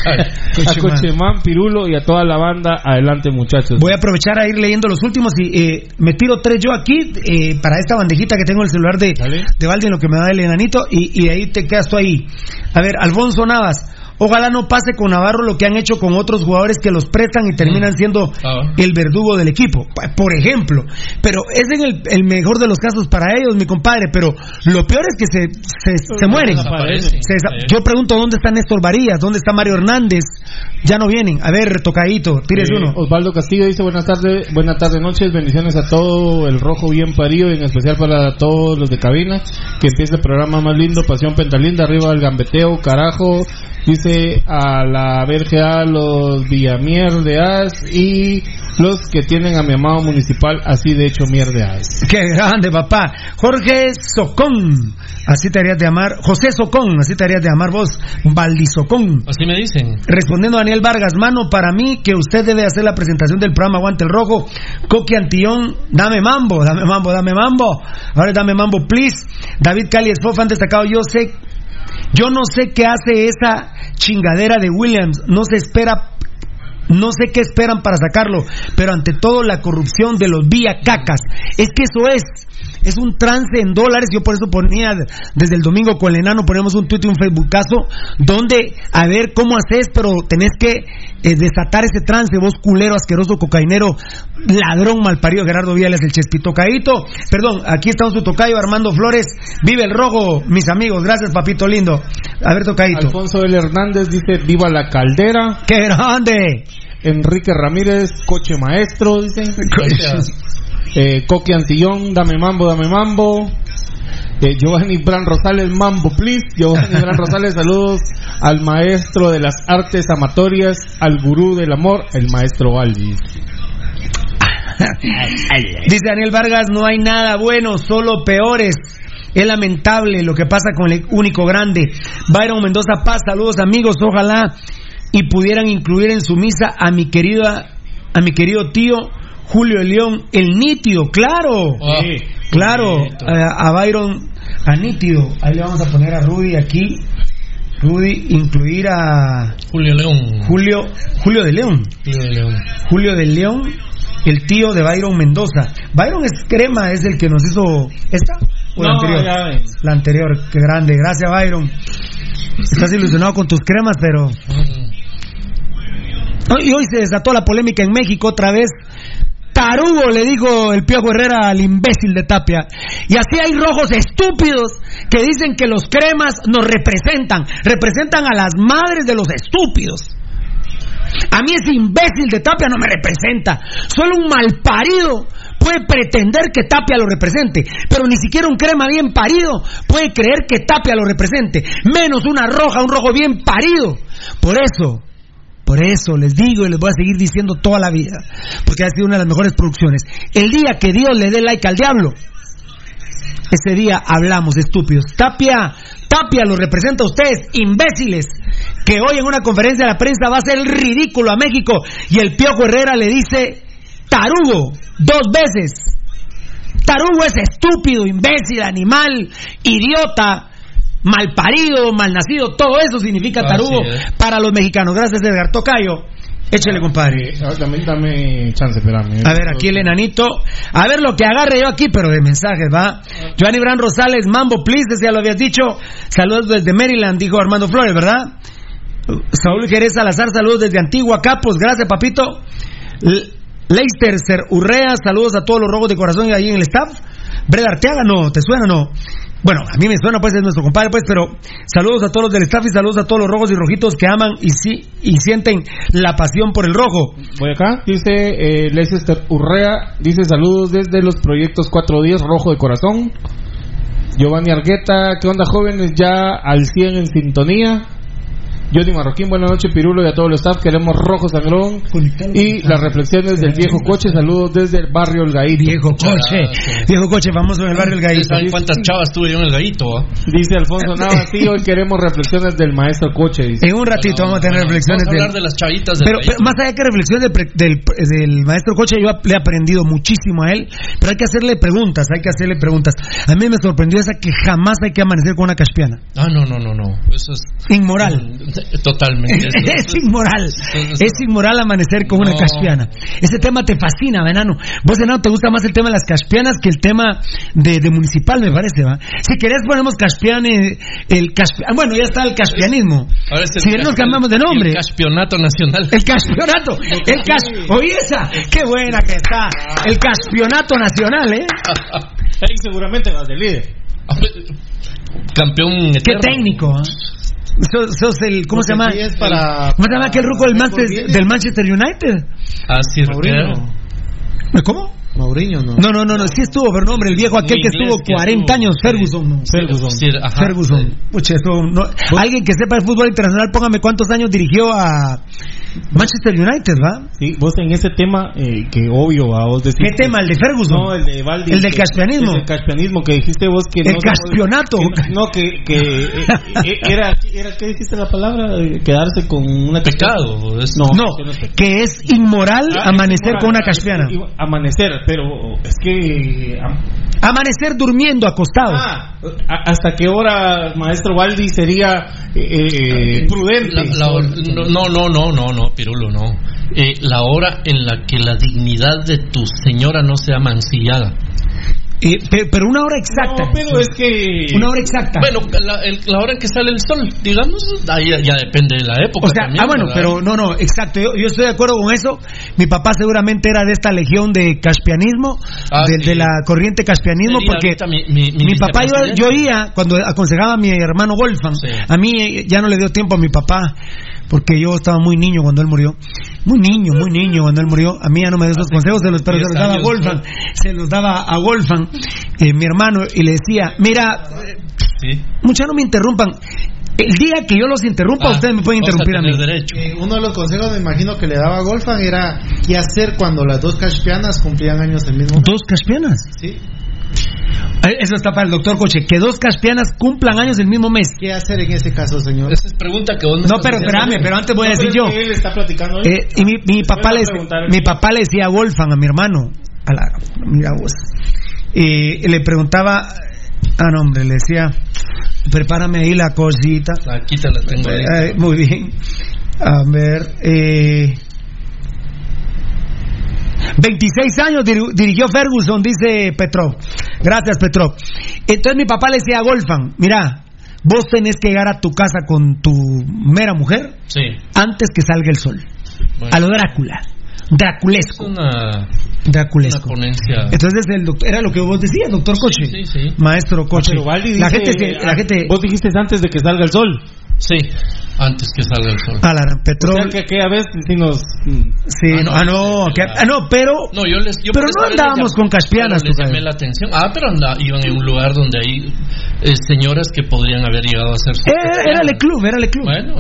a Cochemán, Pirulo y a toda la banda, adelante muchachos. Voy a aprovechar a ir leyendo los últimos y eh, me tiro tres yo aquí eh, para esta bandejita que tengo en el celular de, Dale. de Valdi en lo que me da el enanito y, y ahí te quedas tú ahí. A ver, Alfonso Navas. Ojalá no pase con Navarro lo que han hecho con otros jugadores que los prestan y terminan Mm. siendo Ah. el verdugo del equipo, por ejemplo. Pero es en el, el mejor de los casos para ellos, mi compadre. Pero lo peor es que se, se, se mueren. Se Yo pregunto dónde está Néstor Varías, dónde está Mario Hernández. Ya no vienen. A ver, tocadito, tires Eh, uno. Osvaldo Castillo dice buenas tardes, buenas tardes, noches, bendiciones a todo el rojo bien parido y en especial para todos los de cabina. Que empiece el programa más lindo, Pasión Pentalinda, arriba del gambeteo, carajo. Dice a la VRGA, los Villamier de As y los que tienen a mi amado municipal así de hecho mierdeas. Qué grande, papá. Jorge Socón. Así te harías de amar. José Socón, así te harías de amar vos. Valdisocón. Así me dicen. Respondiendo a Daniel Vargas, mano, para mí que usted debe hacer la presentación del programa Aguante el Rojo. Coqui Antillón, dame mambo, dame mambo, dame mambo. Ahora dame mambo, please. David Cali Espofa han destacado, yo sé, yo no sé qué hace esa chingadera de Williams. No se espera no sé qué esperan para sacarlo, pero ante todo la corrupción de los vía cacas. Es que eso es. Es un trance en dólares. Yo por eso ponía desde el domingo con el enano, ponemos un tweet y un facebookazo donde a ver cómo haces, pero tenés que eh, desatar ese trance, vos culero, asqueroso, cocainero, ladrón, malparido, Gerardo Viales, el Chespito Caíto. Perdón, aquí está su tocayo Armando Flores. Vive el rojo, mis amigos. Gracias, papito lindo. A ver, tocadito. Alfonso L. Hernández dice viva la caldera. ¡Qué grande! Enrique Ramírez, coche maestro, dicen. Eh, Coqui Antillón, dame mambo, dame mambo. Eh, Giovanni Bran Rosales, mambo, please. Giovanni Bran Rosales, saludos al maestro de las artes amatorias, al gurú del amor, el maestro Alvis. Dice Daniel Vargas, no hay nada bueno, solo peores. Es lamentable lo que pasa con el único grande. Byron Mendoza Paz, saludos amigos, ojalá y pudieran incluir en su misa a mi querida, a mi querido tío Julio León, el nítido, claro, Ah, claro, a, a Byron, a nítido, ahí le vamos a poner a Rudy aquí, Rudy, incluir a Julio León. Julio, Julio de León. Julio de León. Julio del León, el tío de Byron Mendoza. Byron es crema, es el que nos hizo esta o la anterior. La anterior, qué grande, gracias Byron. Estás ilusionado con tus cremas, pero y hoy se desató la polémica en México otra vez. Tarugo, le dijo el Piojo Herrera al imbécil de Tapia. Y así hay rojos estúpidos que dicen que los cremas nos representan. Representan a las madres de los estúpidos. A mí ese imbécil de Tapia no me representa. Solo un malparido puede pretender que Tapia lo represente. Pero ni siquiera un crema bien parido puede creer que Tapia lo represente. Menos una roja, un rojo bien parido. Por eso, por eso les digo y les voy a seguir diciendo toda la vida. Porque ha sido una de las mejores producciones. El día que Dios le dé like al diablo, ese día hablamos, estúpidos. Tapia, Tapia lo representa a ustedes, imbéciles, que hoy en una conferencia de la prensa va a el ridículo a México y el Piojo Herrera le dice tarugo dos veces. Tarugo es estúpido, imbécil, animal, idiota, malparido, malnacido, todo eso significa tarugo es. para los mexicanos. Gracias, Edgar Tocayo. Échale, compadre. Eh, dame, dame chance, espérame. A ver, aquí el enanito. A ver lo que agarre yo aquí, pero de mensajes, ¿va? Giovanni Bran Rosales, Mambo, please, ya lo habías dicho. Saludos desde Maryland, dijo Armando Flores, ¿verdad? Saúl Jerez Salazar, saludos desde Antigua Capos, gracias, papito. L- Leicester Ser Urrea, saludos a todos los rojos de corazón ahí en el staff. Breda Arteaga, no, ¿te suena o no? Bueno, a mí me suena, pues es nuestro compadre, pues, pero saludos a todos los del staff y saludos a todos los rojos y rojitos que aman y, sí, y sienten la pasión por el rojo. Voy acá, dice eh, Leicester Urrea, dice saludos desde los proyectos 410 Rojo de Corazón. Giovanni Argueta, ¿qué onda jóvenes? Ya al 100 en sintonía. Johnny Marroquín, buenas noches Pirulo y a todo el staff, queremos Rojo Sangrón. Y las reflexiones del viejo coche, saludos desde el barrio El Gaito. Viejo coche, viejo coche famoso en el barrio El Gaito. ¿Saben cuántas chavas tuve yo en el gallito? ah? Dice Alfonso Nava, sí, hoy queremos reflexiones del maestro coche. dice. En un ratito vamos a tener Bueno, reflexiones Vamos a hablar del- de las chavitas del Pero, más allá que reflexiones del, pre- del, del maestro Coche, yo le he aprendido muchísimo a él, pero hay que hacerle preguntas, hay que hacerle preguntas. A mí me sorprendió esa que jamás hay que amanecer con una caspiana. Ah, no, no, no, no. Eso es. Inmoral. Totalmente. es inmoral. Es inmoral amanecer con una caspiana. Ese tema te fascina, enano. Vos, enano, te gusta más el tema de las caspianas que el tema de, de municipal, me parece, ¿va? Si querés ponemos caspiane, el caspi- ah, bueno, ya está el caspianismo. Ahora es el Si querés nos cambiamos de nombre. El campeonato nacional. El caspionato. El cas Oí esa. Qué buena que está. El caspionato nacional, ¿eh? Ahí seguramente vas de líder. Campeón Qué eterno. técnico, ¿eh? Sos, sos el, ¿cómo se llama? sí es para- ¿Cómo se llama aquel ruco del Manchester, del Manchester United? Ah, sí. ¿Cómo? Mourinho, ¿no? No, no, no, no, sí estuvo, pero no, hombre, el viejo aquel que estuvo que 40 estuvo, años. Ferguson. no. Ferguson. Sí, ajá. Ferguson. Pucha, eso no- Alguien que sepa el fútbol internacional, póngame cuántos años dirigió a Manchester United, ¿va? Sí, vos en ese tema, eh, que obvio, a vos decís. ¿Qué tema? ¿El de Ferguson? No, el de Valdi. ¿El del caspianismo? El del caspianismo, que dijiste vos que El no. caspionato. que no, que. que eh, eh, era, era, ¿qué dijiste la palabra? Quedarse con una Pecado. No, No, que es inmoral Ah, amanecer con una caspiana. Amanecer, pero es que. Amanecer durmiendo acostado. ah, ¿a- ¿Hasta qué hora, maestro Valdi, sería eh, eh, prudente? La- la no, no, no, no, no, Pirulo, no. Eh, la hora en la que la dignidad de tu señora no sea mancillada. Eh, pe- pero una hora exacta. No, pero es que. Una hora exacta. Bueno, la, el- la hora en que sale el sol, digamos, ahí ya, depende de la época. O sea, también, ah, bueno, ¿verdad? pero no, no, exacto. Yo, yo estoy de acuerdo con eso. Mi papá seguramente era de esta legión de caspianismo, Ah, de, sí. de la corriente caspianismo, porque ahorita mi, mi- mi mi papá, yo, yo oía cuando aconsejaba a mi hermano Wolfgang. Sí. A mí ya no le dio tiempo a mi papá, porque yo estaba muy niño cuando él murió. Muy niño, muy niño cuando él murió. A mí ya no me dio esos consejos, se los, pero se 10 los daba a Wolfgang. Se los daba a Wolfgang, eh, mi hermano, y le decía: Mira, Sí. muchachos, no me interrumpan. El día que yo los interrumpa, Ah, ustedes me pueden interrumpir a mí. Eh, uno de los consejos, me imagino, que le daba a Golfan era qué hacer cuando las dos caspianas cumplían años el mismo. ¿Dos caspianas? Sí. Eh, Eso está para el doctor Coche. Que dos caspianas cumplan años el mismo mes. ¿Qué hacer en ese caso, señor? Esa es pregunta que vos No, pero espérame, pero antes voy a decir yo. él está platicando ahí. Eh, y mi, mi papá le mi papá le decía a Wolfgang, a mi hermano, a la, mira vos, eh, le preguntaba, ah no hombre, le decía, prepárame ahí la cosita. Aquí te la tengo ahí. Eh, muy bien. A ver, eh, 26 años diri- dirigió Ferguson, dice Petrov. Gracias, Petrov. Entonces mi papá le decía a Wolfgang, mira, vos tenés que llegar a tu casa con tu mera mujer Sí. antes que salga el sol. Bueno. A lo Drácula. Es Draculesco. una, Draculesco. ponencia. Entonces el doctor, era lo que vos decías, doctor Coche. Sí, sí. Maestro Coche. La gente, la gente, Vos dijiste antes de que salga el sol. Sí, antes que salga el sol. a la O sea que aquella vez sí nos. Sí, Ah, no, ah, no, que- ah, no, pero No, yo les, yo Pero no andábamos con caspianas, les llamé la atención. Ah, pero iban en un lugar donde hay eh, señoras que podrían haber llegado a ser. era, el club, era el club. Bueno,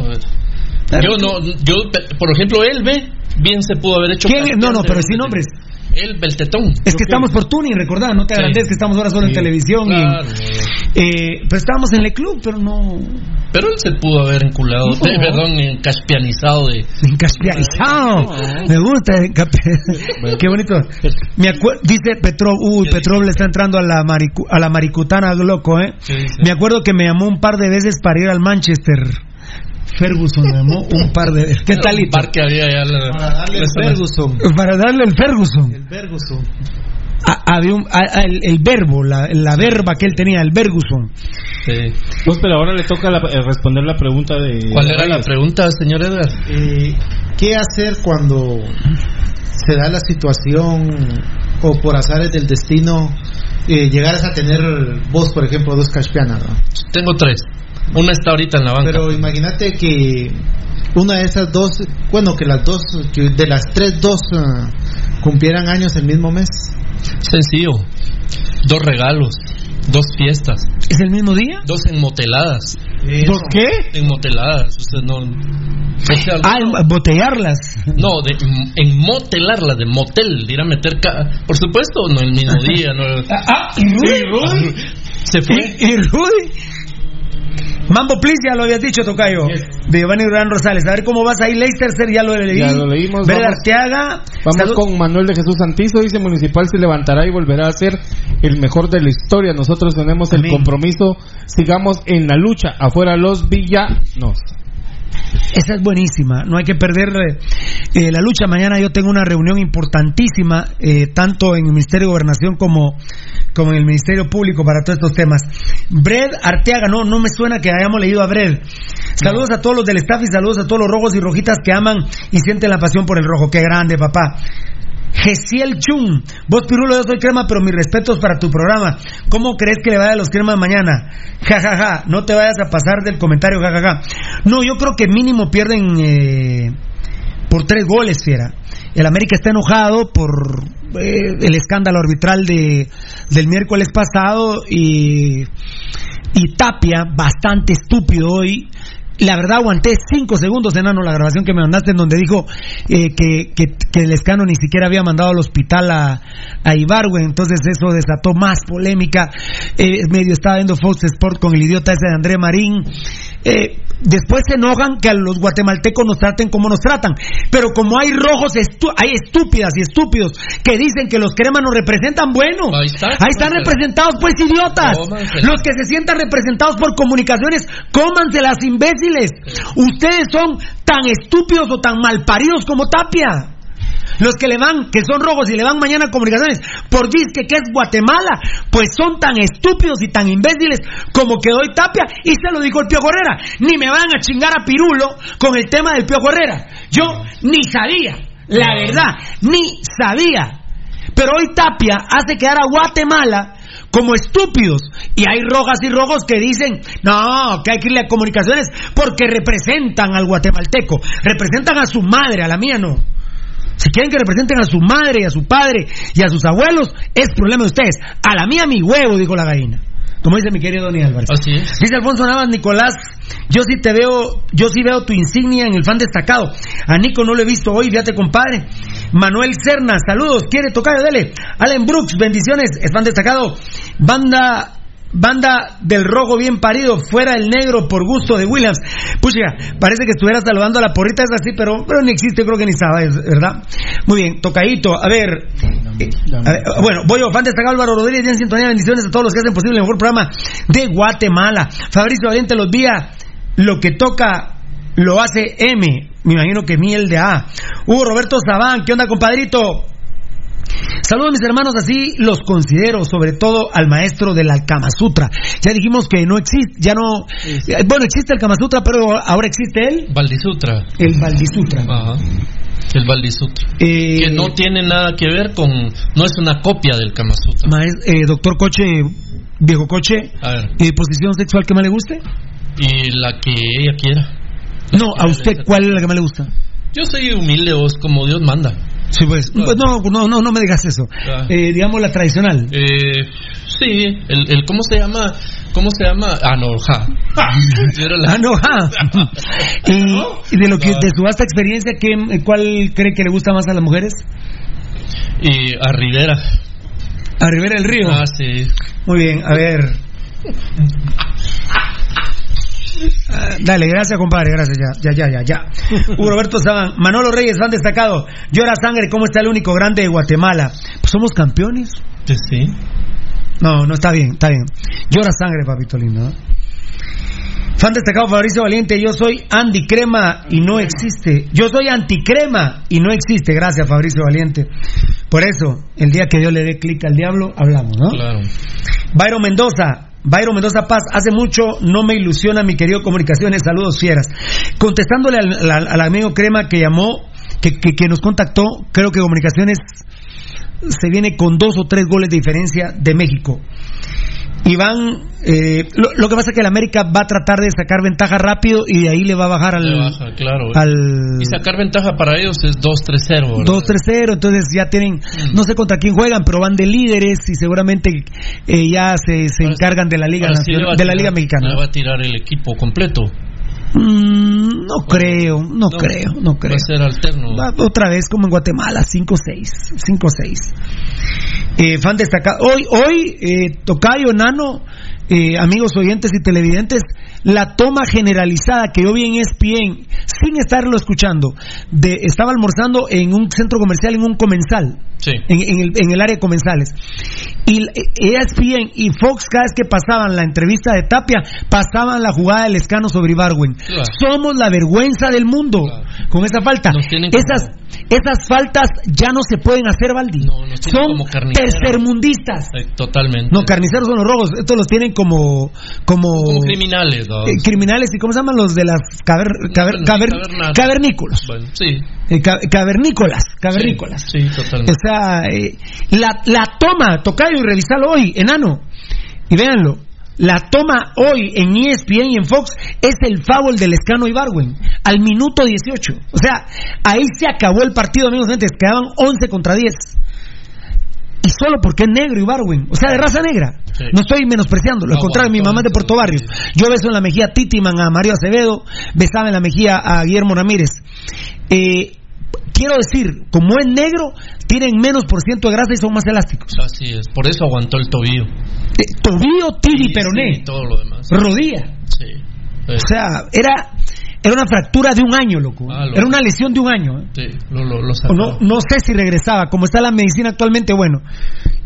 yo no, yo, por ejemplo, él ve, bien se pudo haber hecho. ¿Quién? No, no, pero sin nombres. Él, Beltetón. Es que estamos por tuning, recordad, no te Sí. agrandes que estamos ahora solo en televisión. y- eh, pero estábamos en el club, pero no. Pero él se pudo haber enculado, No. de- perdón, en caspianizado de. Encaspianizado. Me gusta. Qué bonito. Me acuer- dice Petrov, uy, Petrov le está entrando a la, maricu- a la maricutana loco, ¿eh? Me acuerdo que me llamó un par de veces para ir al Manchester. Ferguson llamó un par de. ¿Qué tal? Un par que había ya la- Para darle el Ferguson. Para darle el Ferguson. El Ferguson. Había un- el, el verbo, la, la verba que él tenía, el Ferguson. Sí. Pues, pero ahora le toca la- eh, responder la pregunta de. ¿Cuál era la pregunta, señor Edgar? Eh, ¿Qué hacer cuando se da la situación o por azares del destino eh, llegaras a tener vos, por ejemplo, dos caspianas? ¿no? Tengo tres. Una está ahorita en la banca. Pero imagínate que una de esas dos, bueno, que las dos, que de las tres, dos ah, cumplieran años el mismo mes. Sencillo. Dos regalos. Dos fiestas. ¿Es el mismo día? Dos enmoteladas. ¿Por qué? Enmoteladas. Usted no. o sea, Ah, no- botellarlas. No, de enmotelarla, de motel, de ir a meter. ca- Por supuesto, no el mismo día. No, Ah, ¿y Rudy? se fue. ¿Y, y Rudy? Mambo Please ya lo habías dicho, Tocayo. De Giovanni Durán Rosales. A ver cómo vas ahí, Leicester, ya lo leí. Ya lo leímos, Ver vamos. Arteaga. Vamos Salud- con Manuel de Jesús Santizo, dice Municipal se levantará y volverá a ser el mejor de la historia. Nosotros tenemos el compromiso, sigamos en la lucha, afuera los villanos. Esa es buenísima, no hay que perder eh, la lucha. Mañana yo tengo una reunión importantísima, eh, tanto en el Ministerio de Gobernación como, como en el Ministerio Público para todos estos temas. Bred Arteaga, no, no me suena que hayamos leído a Bred. Saludos a todos los del staff y saludos a todos los rojos y rojitas que aman y sienten la pasión por el rojo. Qué grande, papá. Gesiel Chung, vos Pirulo, yo soy crema, pero mis respetos para tu programa. ¿Cómo crees que le vaya a los cremas mañana? Ja, ja, ja, no te vayas a pasar del comentario, ja, ja, ja. No, yo creo que mínimo pierden eh, por tres goles, fiera. El América está enojado por eh, el escándalo arbitral de, del miércoles pasado y, y Tapia, bastante estúpido hoy, la verdad aguanté cinco segundos, enano, la grabación que me mandaste en donde dijo eh, que, que, el escano ni siquiera había mandado al hospital a, a entonces eso desató más polémica. Eh, medio estaba viendo Fox Sport con el idiota ese de André Marín. Eh, después se enojan que a los guatemaltecos nos traten como nos tratan, pero como hay rojos, estu- hay estúpidas y estúpidos que dicen que los cremas nos representan, bueno, Ahí está, ahí están representados pues idiotas, Cómansela. los que se sientan representados por comunicaciones, cómanse las imbéciles. Ustedes son tan estúpidos o tan malparidos como Tapia. Los que le van, que son rojos y le van mañana a comunicaciones por disque que es Guatemala, pues son tan estúpidos y tan imbéciles como que doy Tapia y se lo dijo el Pío Herrera. Ni me van a chingar a Pirulo con el tema del Pío Herrera. Yo ni sabía, la verdad, ni sabía. Pero hoy Tapia hace quedar a Guatemala como estúpidos. Y hay rojas y rojos que dicen, no, que hay que irle a comunicaciones porque representan al guatemalteco, representan a su madre, a la mía no. Si quieren que representen a su madre y a su padre y a sus abuelos, es problema de ustedes. A la mía mi huevo, dijo la gallina. Como dice mi querido Donny Álvarez. Así es. Dice Alfonso Navas, Nicolás, yo sí te veo, yo sí veo tu insignia en el fan destacado. A Nico no lo he visto hoy, fíjate compadre. Manuel Cerna, saludos, quiere tocar, dele. Allen Brooks, bendiciones, es fan destacado. Banda Banda del rojo bien parido, fuera el negro por gusto de Williams. Pucha, parece que estuviera saludando a la porrita, es así, pero, pero ni existe, creo que ni sabe, ¿verdad? Muy bien, tocadito, a ver. eh, a bueno, voy yo, fan destacado Álvaro Rodríguez, en sintonía, bendiciones a todos los que hacen posible el mejor programa de Guatemala. Fabricio Valiente los vía, lo que toca lo hace M, me imagino que miel de A. Hugo Roberto Sabán, ¿qué onda, compadrito? Saludos mis hermanos, así los considero, sobre todo al maestro del Kama Sutra. Ya dijimos que no existe, ya no... eh, Bueno, existe el Kama Sutra, pero ahora existe el... Valdisutra. El Valdisutra. Ajá. El Valdisutra. Eh, que no tiene nada que ver con. No es una copia del Kama Sutra. maes- eh, doctor Coche, viejo Coche, A ver. eh, posición sexual que más le guste. Y la que ella quiera. No, a usted, ¿cuál es la que más le gusta? Yo soy humilde, vos, como Dios manda. Sí, pues, pues no, no, no, no me digas eso. Eh, digamos la tradicional. Eh, sí, el, el. ¿Cómo se llama? ¿Cómo se llama? No, ja. Era la- no, ah. y, y de lo que de su vasta experiencia, ¿qué, ¿cuál cree que le gusta más a las mujeres? Y a Rivera. A Rivera del Río. Ah, sí. Muy bien, a ver. Ah, dale, gracias, compadre, gracias, ya, ya, ya, ya, ya. Hugo Roberto Saban, Manolo Reyes, fan destacado. Llora sangre, ¿cómo está el único grande de Guatemala? Pues somos campeones. Pues sí. No, no, está bien, está bien. Llora sangre, papito lindo. Fan destacado Fabricio Valiente, yo soy Andy Crema y no existe. Yo soy anticrema y no existe. Gracias, Fabricio Valiente. Por eso, el día que Dios le dé clic al diablo, hablamos, ¿no? Claro. Byron Mendoza, Byron Mendoza Paz, hace mucho no me ilusiona mi querido comunicaciones, saludos fieras. Contestándole al, amigo Crema que llamó, que- que nos contactó, creo que comunicaciones se viene con dos o tres goles de diferencia de México. Y van, eh, lo, lo que pasa es que el América va a tratar de sacar ventaja rápido y de ahí le va a bajar al... Baja, claro. al Y sacar ventaja para ellos es 2-3-0. ¿verdad? 2-3-0, entonces ya tienen, no sé contra quién juegan, pero van de líderes y seguramente eh, ya se, se encargan de la Liga Nacional- de la Liga Mexicana. Le va a tirar el equipo completo. Mm, no creo, no, creo, no Va creo. a ser alterno. Va otra vez como en Guatemala, 5-6, 5-6. Eh, fan destacado. Hoy, hoy, eh, Tocayo Nano, eh, amigos oyentes y televidentes, la toma generalizada que yo vi en E ESPN, sin estarlo escuchando, de, estaba almorzando en un centro comercial, en un comensal, Sí. en, en el, en el área de comensales. Y ESPN y Fox, cada vez que pasaban la entrevista de Tapia, pasaban la jugada del escano sobre Ibarwen. Claro. Somos la vergüenza del mundo con esa falta. Esas, esas faltas ya no se pueden hacer, Valdi. tienen Son tercermundistas. Eh, Totalmente. No, carniceros son los rojos. Estos los tienen como. Como, Como criminales, ¿no? eh, criminales. ¿Y cómo se llaman los de las caver, caver- caver- cavernícolas? Bueno, sí. Eh, ca- cavernícolas. Cavernícolas. Sí, totalmente. O sea, eh, la, la toma, tocayo y revisalo hoy, enano. Y véanlo. La toma hoy en ESPN y en Fox es el foul del escano Ibarwen al minuto 18. O sea, ahí se acabó el partido, amigos oyentes. Quedaban 11 contra 10. Y solo porque es negro Ibarwen. O sea, de raza negra. Sí. No estoy menospreciando. Lo No, contrario, mi mamá es de Puerto Barrios. Yo beso en la mejilla a Titiman, a Mario Acevedo. Besaba en la mejilla a Guillermo Ramírez. Eh, quiero decir, como es negro, tienen menos por ciento de grasa y son más elásticos. Así es. Por eso aguantó el tobillo. Eh, tobillo, tibia y peroné. Y todo lo demás. Rodilla. Sí. O sea, era, era una fractura de un año, loco. Ah, lo- Era una lesión de un año. ¿eh? Sí, lo, lo, lo O sacó. no, no sé si regresaba, como está la medicina actualmente, bueno.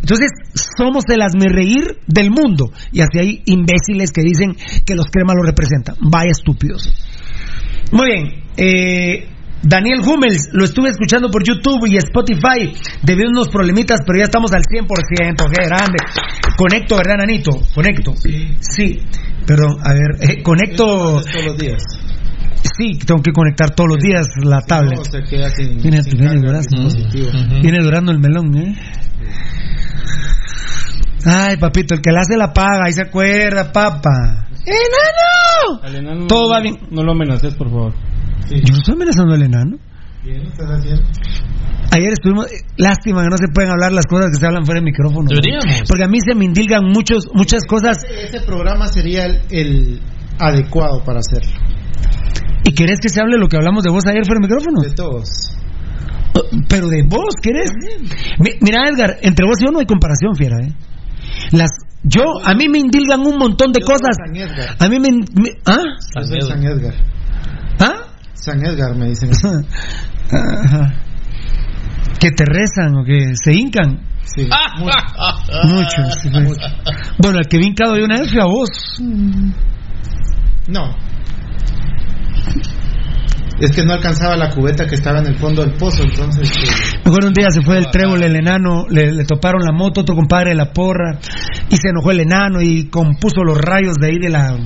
Entonces, somos el reír del mundo. Y así hay imbéciles que dicen que los cremas lo representan. Vaya estúpidos. Muy bien. eh, Daniel Hummels, lo estuve escuchando por YouTube y Spotify debido a unos problemitas, pero ya estamos al 100%. Qué grande. Conecto, ¿verdad, Nanito? Conecto. Sí. Perdón, a ver, eh, conecto. Todos los días. Sí, tengo que conectar todos los días la tablet. No, se queda sin, Viene, sin viene durando el melón, ¿eh? Ay, papito, el que la hace la paga, ahí se acuerda, papa. ¡Enano! Al enano Todo no- va bien. No lo amenaces, por favor. Yo no estoy amenazando al enano. Bien, estás haciendo. Ayer estuvimos, eh, lástima que no se pueden hablar las cosas que se hablan fuera del micrófono. ¿no? Deberíamos. Porque a mí se me indilgan muchos, muchas cosas. Ese, ese programa sería el, el adecuado para hacerlo. ¿Y querés que se hable lo que hablamos de vos ayer fuera del micrófono? De todos. Pero de vos, ¿querés? Mi- Mira, Edgar, entre vos y yo no hay comparación, fiera, ¿eh? Las, yo, a mí me indilgan un montón de Yo cosas. San Edgar. A mí me, me- ¿Ah? Yo soy San Edgar. ¿Ah? San Edgar me dicen. ¿Que te rezan o que se hincan? Sí. Muchos. sí, pues. Bueno, el que vi hincado de una vez fue a vos. No. Es que no alcanzaba la cubeta que estaba en el fondo del pozo, entonces. eh, Me acuerdo un día se fue del trébol el enano, le, le toparon la moto, otro compadre de la porra, y se enojó el enano y compuso los rayos de ahí de la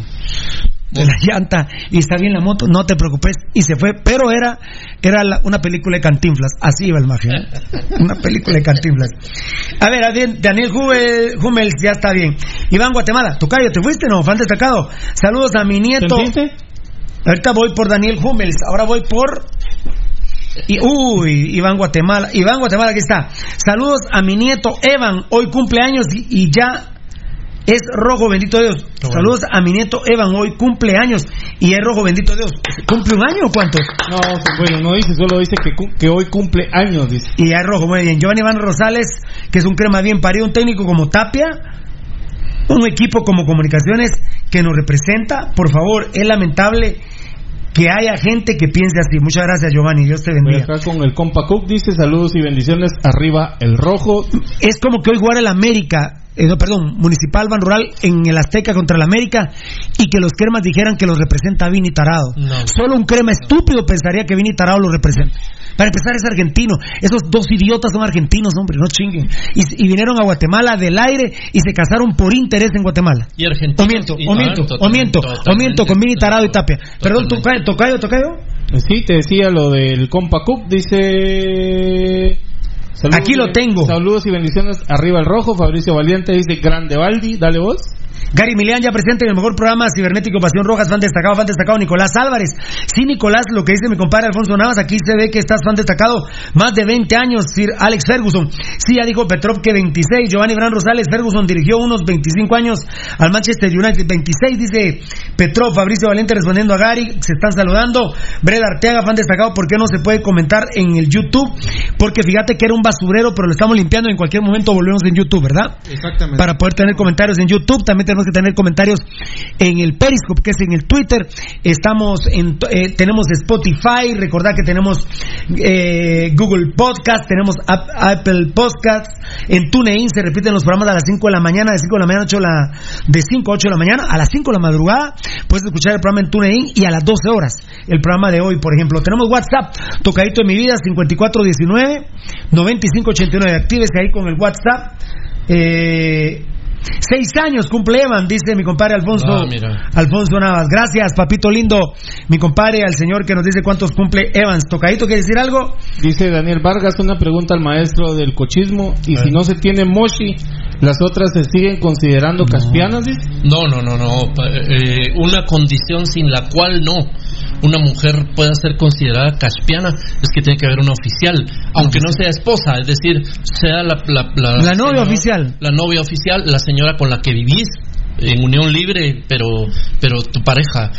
de la llanta y está bien la moto, no te preocupes y se fue, pero era era la- una película de Cantinflas, así iba el magia, ¿eh? una película de Cantinflas. A ver, a bien, Daniel Hummel- Hummels ya está bien. Iván Guatemala, Tocayo, ¿te fuiste? No, fan destacado. Saludos a mi nieto. ¿Sentiste? Ahorita voy por Daniel Hummels, ahora voy por y, uy, Iván Guatemala. Iván Guatemala, aquí está. Saludos a mi nieto Evan. Hoy cumple años y, y ya es rojo, bendito Dios. Saludos a mi nieto Evan. Hoy cumple años y es rojo, bendito Dios. ¿Cumple un año o cuántos? No, bueno, no dice, solo dice que, que hoy cumple años, dice. Y ya es rojo, muy bien. Giovanni Iván Rosales, que es un crema bien parido, un técnico como Tapia, un equipo como Comunicaciones que nos representa. Por favor, es lamentable que haya gente que piense así. Muchas gracias, Giovanni. Dios te Voy bendiga. acá con el compa Cook, dice saludos y bendiciones. Arriba el rojo. es como que hoy jugara el América, eh, no, perdón, Municipal Ban Rural en el Azteca contra el América y que los cremas dijeran que los representa Vini Tarado. No. Solo un crema estúpido pensaría que Vini Tarado lo representa. Para empezar es argentino. Esos dos idiotas son argentinos, hombre, no chinguen. Y, y vinieron a Guatemala del aire y se casaron por interés en Guatemala. Y Argentina. O miento, y- o miento, o miento, o miento con Vini Tarado y Tapia. Perdón, tocayo, tocayo, tocayo. Sí, te decía lo del compa Cook, dice... saludos Aquí lo tengo. Saludos y bendiciones. Arriba el rojo. Fabricio Valiente dice Grande Baldi. Dale vos. Gary Milian ya presente en el mejor programa cibernético Pasión Rojas, fan destacado, fan destacado Nicolás Álvarez. Sí, Nicolás, lo que dice mi compadre Alfonso Navas, aquí se ve que estás fan destacado, más de 20 años, Sir Alex Ferguson. Sí, ya dijo Petrov que 26, Giovanni Bran Rosales, Ferguson dirigió unos 25 años al Manchester United, 26, dice Petrov, Fabricio Valente respondiendo a Gary, se están saludando. Bred Arteaga, fan destacado, ¿por qué no se puede comentar en el YouTube? Porque fíjate que era un basurero, pero lo estamos limpiando, en cualquier momento volvemos en YouTube, ¿verdad? Exactamente. Para poder tener comentarios en YouTube, también tenemos tenemos que tener comentarios en el Periscope, que es en el Twitter. Estamos en, eh, tenemos Spotify, recordad que tenemos eh, Google Podcast, tenemos Apple Podcast, en TuneIn se repiten los programas a las 5 de la mañana, de 5 de la mañana a 8 de la, de 5 a 8 de la mañana, a las 5 de la madrugada, puedes escuchar el programa en TuneIn y a las 12 horas, el programa de hoy, por ejemplo. Tenemos WhatsApp, tocadito de mi vida, 5419 9589. Actívese ahí con el WhatsApp. Eh, Seis años cumple Evan, dice mi compadre Alfonso. Ah, mira. Alfonso Navas. Gracias, papito lindo. Mi compadre, al señor que nos dice cuántos cumple Evans. Tocadito, ¿quiere decir algo? Dice Daniel Vargas una pregunta al maestro del cochismo. ¿Y si no se tiene Moshi, las otras se siguen considerando caspianas? dice? No, no, no, no. Pa- eh, una condición sin la cual no una mujer pueda ser considerada caspiana es que tiene que haber una oficial, aunque no sea esposa, es decir, sea la, la, la- La novia señora- oficial. La novia oficial, la señora con la que vivís en unión libre, pero, pero tu pareja.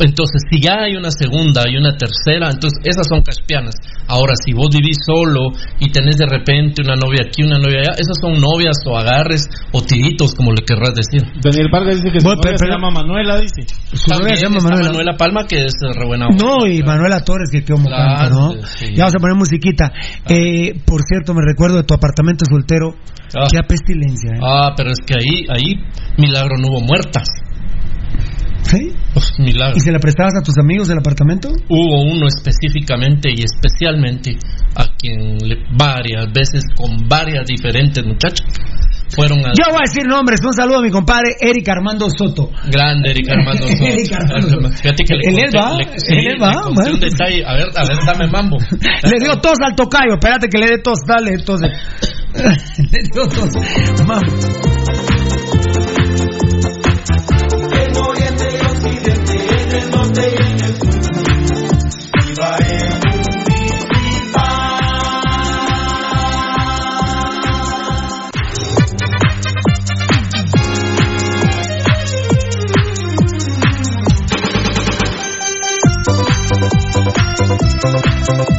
Entonces, si ya hay una segunda y una tercera, entonces esas son caspianas. Ahora, si vos vivís solo y tenés de repente una novia aquí, una novia allá, esas son novias o agarres o tiritos, como le querrás decir. Daniel Vargas dice que su Bueno, novia pero- se llama Manuela, dice. Su novia se llama Manuela. Manuela Palma, que es re buena onda. No, y Manuela Torres, que como Claro, canta, ¿no? sí. Ya vamos a poner musiquita. Eh, por cierto, me recuerdo de tu apartamento soltero. Ah. Qué pestilencia, ¿eh? Ah, pero es que ahí, ahí, milagro no hubo muertas. ¿Sí? Uf, milagro. ¿Y se la prestabas a tus amigos del apartamento? Hubo uno específicamente y especialmente a quien le- varias veces con varias diferentes muchachas fueron a Yo voy a decir nombres. Un saludo a mi compadre Eric Armando Soto. grande Eric Armando Soto. Eric Armando. Fíjate que le En conté, él va, le- en sí, él va, le conté bueno. un detalle. A ver, a ver, dame mambo. Le dio tos al tocayo. Espérate que le dé tos. Dale, entonces. le dio tos. Mam.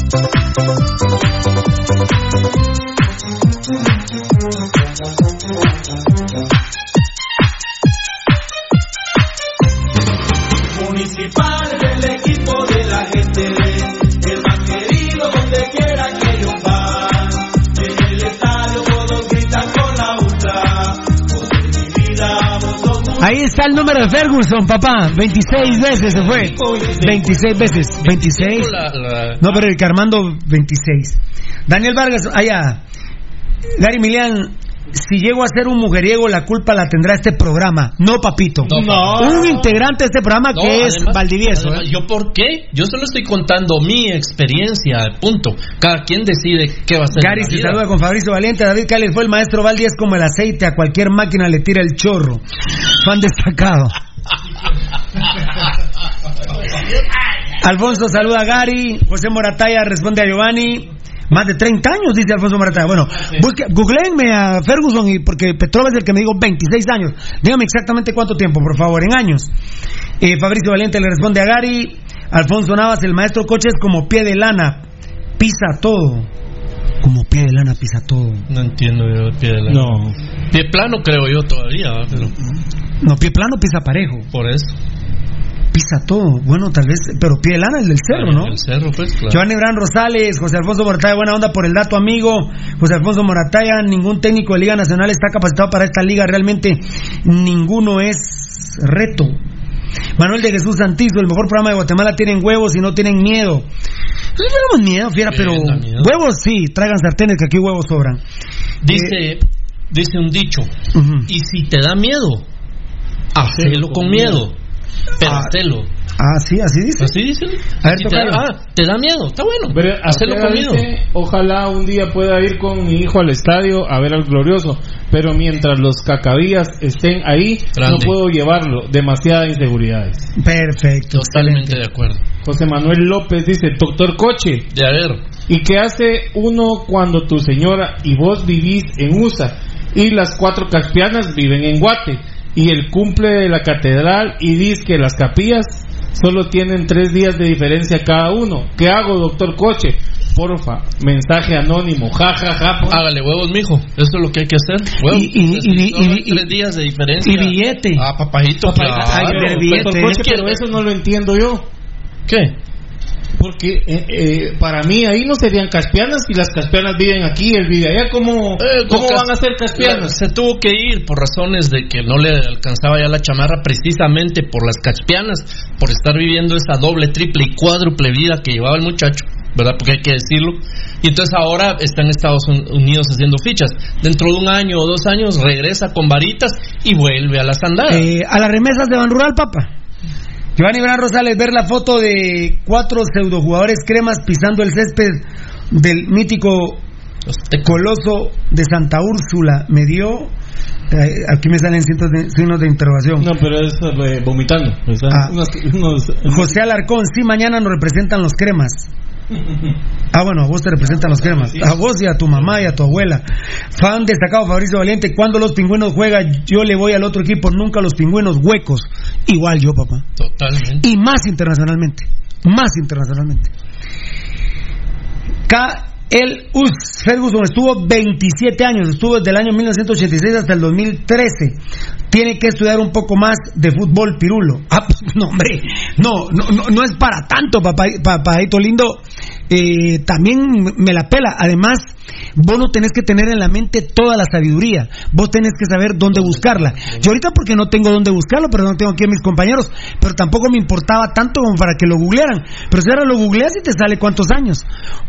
Municipal Ahí está el número de Ferguson, papá. 26 veces se fue. 26 veces. 26. La- la- No, pero Eric Armando, 26. Daniel Vargas, allá. Gary Milian, si llego a ser un mujeriego, la culpa la tendrá este programa. No, papito. No. Un integrante de este programa No, que es además- Valdivieso. además, ¿eh? ¿Yo por qué? Yo solo estoy contando mi experiencia, punto. Cada quien decide qué va a hacer. en Gary se vida. saluda con Fabricio Valiente. David Cali fue el maestro Valdi, es como el aceite. A cualquier máquina le tira el chorro. Fan destacado. Alfonso saluda a Gary. José Morataya responde a Giovanni. Más de 30 años, dice Alfonso Morataya. Bueno, busque, googleenme a Ferguson y porque Petrova es el que me dijo 26 años. Dígame exactamente cuánto tiempo, por favor, en años. Eh, Fabricio Valiente le responde a Gary. Alfonso Navas, el maestro coche es como pie de lana. Pisa todo. Como pie de lana pisa todo. No entiendo yo el pie de la... No. Pie plano creo yo todavía, pero No, pie plano pisa parejo. por eso. Pisa todo. Bueno, tal vez, pero pie de lana el del cerro, ¿no? El cerro, pues, claro. Giovanni Bran Rosales, José Alfonso Morataya, buena onda por el dato, amigo. José Alfonso Morataya, ningún técnico de Liga Nacional está capacitado para esta liga, realmente ninguno es reto. Manuel de Jesús Santizo, el mejor programa de Guatemala, tienen huevos y no tienen miedo. No tenemos miedo, fiera, Sí, pero miedo. huevos sí, traigan sartenes que aquí huevos sobran. Dice, dice un dicho, y si te da miedo, hacelo con miedo, Ah. hacelo. Ah, sí, así dice. Así dice. A ver, Si te da, ah, te da miedo, está bueno. Pero hacelo Artega con miedo. dice, ojalá un día pueda ir con mi hijo al estadio a ver al glorioso, pero mientras los cacabillas estén ahí, Grande. no puedo llevarlo, demasiadas inseguridades. Perfecto. Totalmente de acuerdo. José Manuel López dice, doctor Coche, De a ver, ¿y qué hace uno cuando tu señora y vos vivís en USA y las cuatro caspianas viven en Guate y el cumple de la catedral y dice que las capillas solo tienen tres días de diferencia cada uno? ¿Qué hago, doctor Coche? porfa, mensaje anónimo, ja, ja, ja. por- Hágale huevos, mijo. Eso es lo que hay que hacer. Huevos. Y- y- y- y- tres días de diferencia. y billete. Ah, papajito, Papajito, claro. billete. Pero, Billete. coche, pero eso no lo entiendo yo. ¿Qué? Porque eh, eh, para mí ahí no serían caspianas y las caspianas viven aquí, él vive allá. ¿Cómo, Eh, ¿cómo van a ser caspianas? Se tuvo que ir por razones de que no le alcanzaba ya la chamarra precisamente por las caspianas, por estar viviendo esa doble, triple y cuádruple vida que llevaba el muchacho, ¿verdad? Porque hay que decirlo. Y entonces ahora está en Estados Un- Unidos haciendo fichas. Dentro de un año o dos años regresa con varitas y vuelve a las andadas. Eh, a las remesas de Ban Rural, papá. Giovanni Bran Rosales, ver la foto de cuatro pseudojugadores cremas pisando el césped del mítico coloso de Santa Úrsula. Me dio. eh, aquí me salen cientos de signos de interrogación. No, pero es eh, vomitando. Ah. unos- unos- José Alarcón, sí, mañana nos representan los cremas. Ah, bueno, a vos te representan los cremas. A vos y a tu mamá y a tu abuela. Fan destacado Fabricio Valiente, cuando los pingüinos juegan, yo le voy al otro equipo, nunca los pingüinos huecos. Igual yo, papá. Totalmente. Y más internacionalmente. Más internacionalmente. K. El Us Ferguson estuvo 27 años, estuvo desde el año 1986 hasta el 2013. Tiene que estudiar un poco más de fútbol pirulo. Ah, no, hombre, no, no, no, no es para tanto, papá, papadito lindo. Eh, también me la pela. Además, vos no tenés que tener en la mente toda la sabiduría. Vos tenés que saber dónde buscarla. Yo ahorita porque no tengo dónde buscarlo, pero no tengo aquí a mis compañeros. Pero tampoco me importaba tanto como para que lo googlearan. Pero si ahora lo googleas y te sale cuántos años.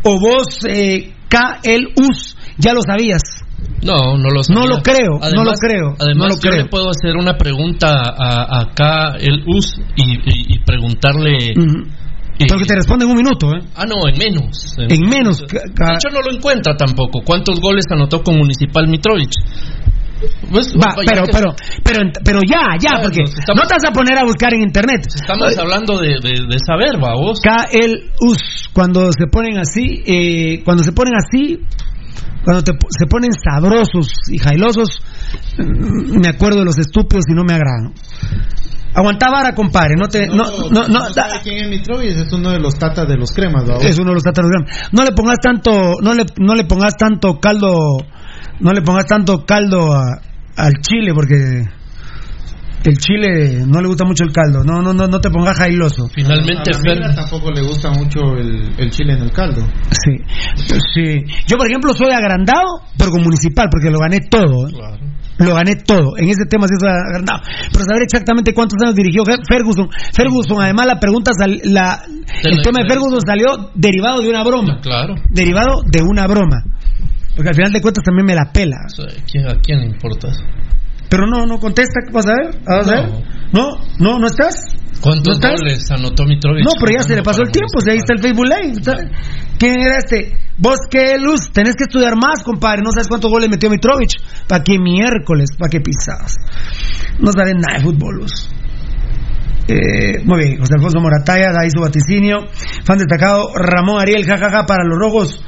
O vos, eh, K, el US, ya lo sabías. No, no lo sabía. No lo creo, no lo creo, Además, no lo yo creo. le puedo hacer una pregunta a, acá el US y, y- y preguntarle. Pero que te responde en un minuto, ¿eh? Ah, no, en menos. En menos. De hecho, no lo encuentra tampoco. ¿Cuántos goles anotó con Municipal Mitrovic? Pues, Va, pero, que- pero, pero, pero ya, ya, porque estamos- no te vas a poner a buscar en internet. Estamos hablando de, de, de saber, va, vos. K, el US, cuando se ponen así, eh, cuando se ponen así, cuando te se ponen sabrosos y jailosos, me acuerdo de los estúpidos y no me agradan. Aguantá vara, compadre, no te, no, no, no, sabe quién es Mitrovic? Es uno de los tatas de los cremas, ¿va? es uno de los tátaros grandes. No le pongas tanto, no le, no le pongas tanto caldo, no le pongas tanto caldo a- al chile porque el chile no le gusta mucho el caldo. No, no, no, no te pongas jailoso. Finalmente, a la tampoco le gusta mucho el, el chile en el caldo. Sí, sí. Yo, por ejemplo, soy agrandado, pero con municipal, porque lo gané todo. ¿eh? Lo gané todo. En ese tema sí soy agrandado. Pero saber exactamente cuántos años dirigió Fer- Ferguson. Ferguson, además, la pregunta, sal- la, el tema de Ferguson salió derivado de una broma. Claro. Derivado de una broma. Porque al final de cuentas también me la pela. ¿Quién- ¿A quién le importa eso? Pero no, no contesta. ¿Vas a ver? ¿Vas a ver? ¿No? ¿No? ¿No estás? ¿Cuántos goles anotó Mitrovic? No, pero ya se le pasó el tiempo, si ahí está el Facebook Live. está- ¿Quién era este? Vos qué luz, tenés que estudiar más, compadre. No sabes cuántos goles metió Mitrovic. ¿Para qué miércoles? ¿Para qué pisadas? No sabes nada de fútbol, vos. Eh, muy bien, José Alfonso Morataya, da ahí su vaticinio. Fan destacado, Ramón Ariel, jajaja, para los rojos.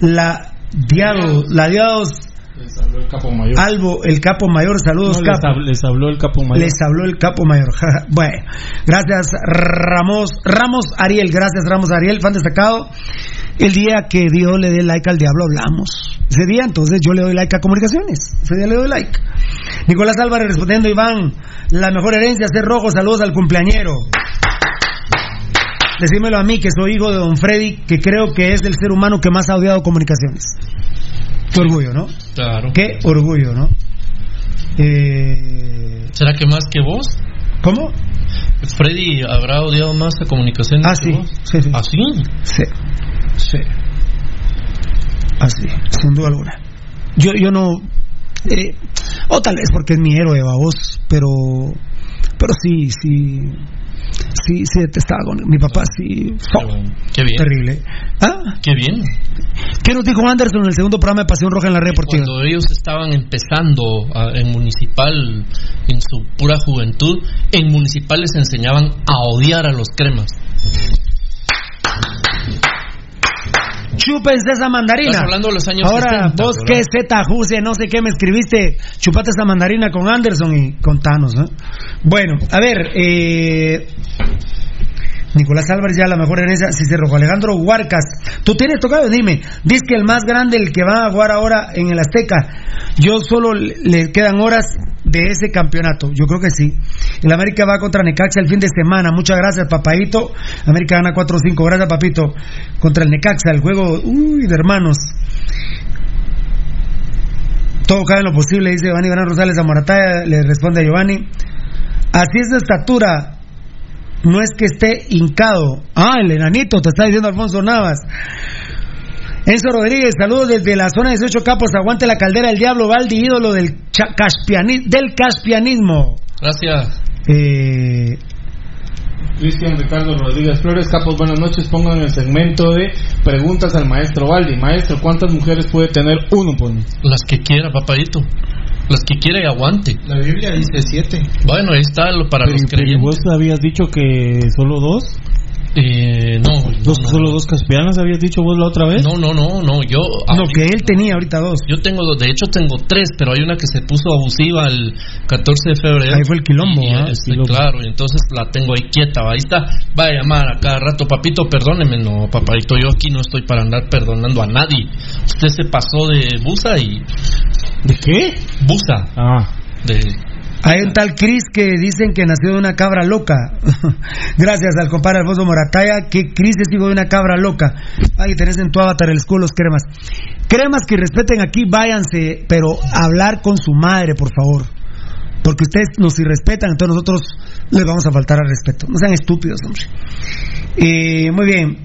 La Diados, la Diados, Les habló el capo mayor. Albo, el capo mayor, saludos, No, capo. les habló el capo mayor. Les habló el capo mayor. bueno, gracias Ramos, Ramos Ariel, gracias Ramos Ariel, fan destacado. El día que Dios le dé like al diablo hablamos. Ese día entonces yo le doy like a comunicaciones. Ese día le doy like. Nicolás Álvarez respondiendo Iván, la mejor herencia es ser rojo, saludos al cumpleañero. Decímelo a mí que soy hijo de don Freddy, que creo que es el ser humano que más ha odiado comunicaciones. Qué orgullo, ¿no? Claro. Qué orgullo, ¿no? Eh, ¿Será que más que vos? ¿Cómo? Freddy habrá odiado más a comunicaciones Ah, que sí, vos. sí, sí. ¿Ah, sí? Sí, sí. Así, sin duda alguna. Yo, yo no. eh, o tal vez porque es mi héroe, babos, pero. Pero sí, sí. Sí, sí, detestaba con mi papá, sí. Qué bien. Terrible. ¿Ah? Qué bien. ¿Qué nos dijo Anderson en el segundo programa de Pasión Roja en la Red Deportiva? Cuando ellos estaban empezando a- en Municipal, en su pura juventud, en Municipal les enseñaban a odiar a los cremas. Chúpense esa mandarina. Estás hablando de los años Ahora, 60, vos qué Z, Juse, no sé qué me escribiste. Chupate esa mandarina con Anderson y con Thanos. ¿eh? Bueno, a ver, eh, Nicolás Álvarez ya la mejor herencia, si se rojo. Alejandro Huarcas, tú tienes tocado, dime, dice que el más grande, el que va a jugar ahora en el Azteca, yo solo le quedan horas de ese campeonato, yo creo que sí. El América va contra Necaxa el fin de semana, muchas gracias papadito, América gana 4-5, gracias papito, contra el Necaxa, el juego, uy, de hermanos. Todo cae en lo posible, dice Giovanni Iván Rosales a Morataya, le responde a Giovanni. Así es de estatura, no es que esté hincado. Ah, el enanito, te está diciendo Alfonso Navas. Enzo Rodríguez, saludos desde la zona 18 Capos, aguante la caldera del diablo, Valdi, ídolo del, caspiani del caspianismo. Gracias. Eh, Cristian Ricardo Rodríguez Flores Capos, buenas noches. Pongan el segmento de preguntas al maestro Valdi. Maestro, ¿cuántas mujeres puede tener uno? Pues? Las que quiera, papadito. Las que quiera y aguante. La Biblia dice siete. Bueno, ahí está lo para pero, los creyentes. ¿Vos habías dicho que solo dos? Eh, no, ¿Dos, no, ¿Solo dos caspianas habías dicho vos la otra vez? No, no, no, no. Yo. No, que él tenía ahorita dos. Yo tengo dos. De hecho, tengo tres, pero hay una que se puso abusiva el 14 de febrero. Ahí fue el quilombo, y, ¿ah? este, Claro, y entonces la tengo ahí quieta. Ahí está. Va a llamar a cada rato. Papito, perdóneme. No, papadito, yo aquí no estoy para andar perdonando a nadie. Usted se pasó de busa y. ¿De qué? Busa. Ah. De. Hay un tal Cris que dicen que nació de una cabra loca. Gracias al compadre Alfonso Morataya, que Cris es hijo de una cabra loca. Ahí tenés en tu avatar el escudo los cremas. Cremas que respeten aquí, váyanse, pero hablar con su madre, por favor. Porque ustedes nos irrespetan, entonces nosotros les vamos a faltar al respeto. No sean estúpidos, hombre. Eh, muy bien.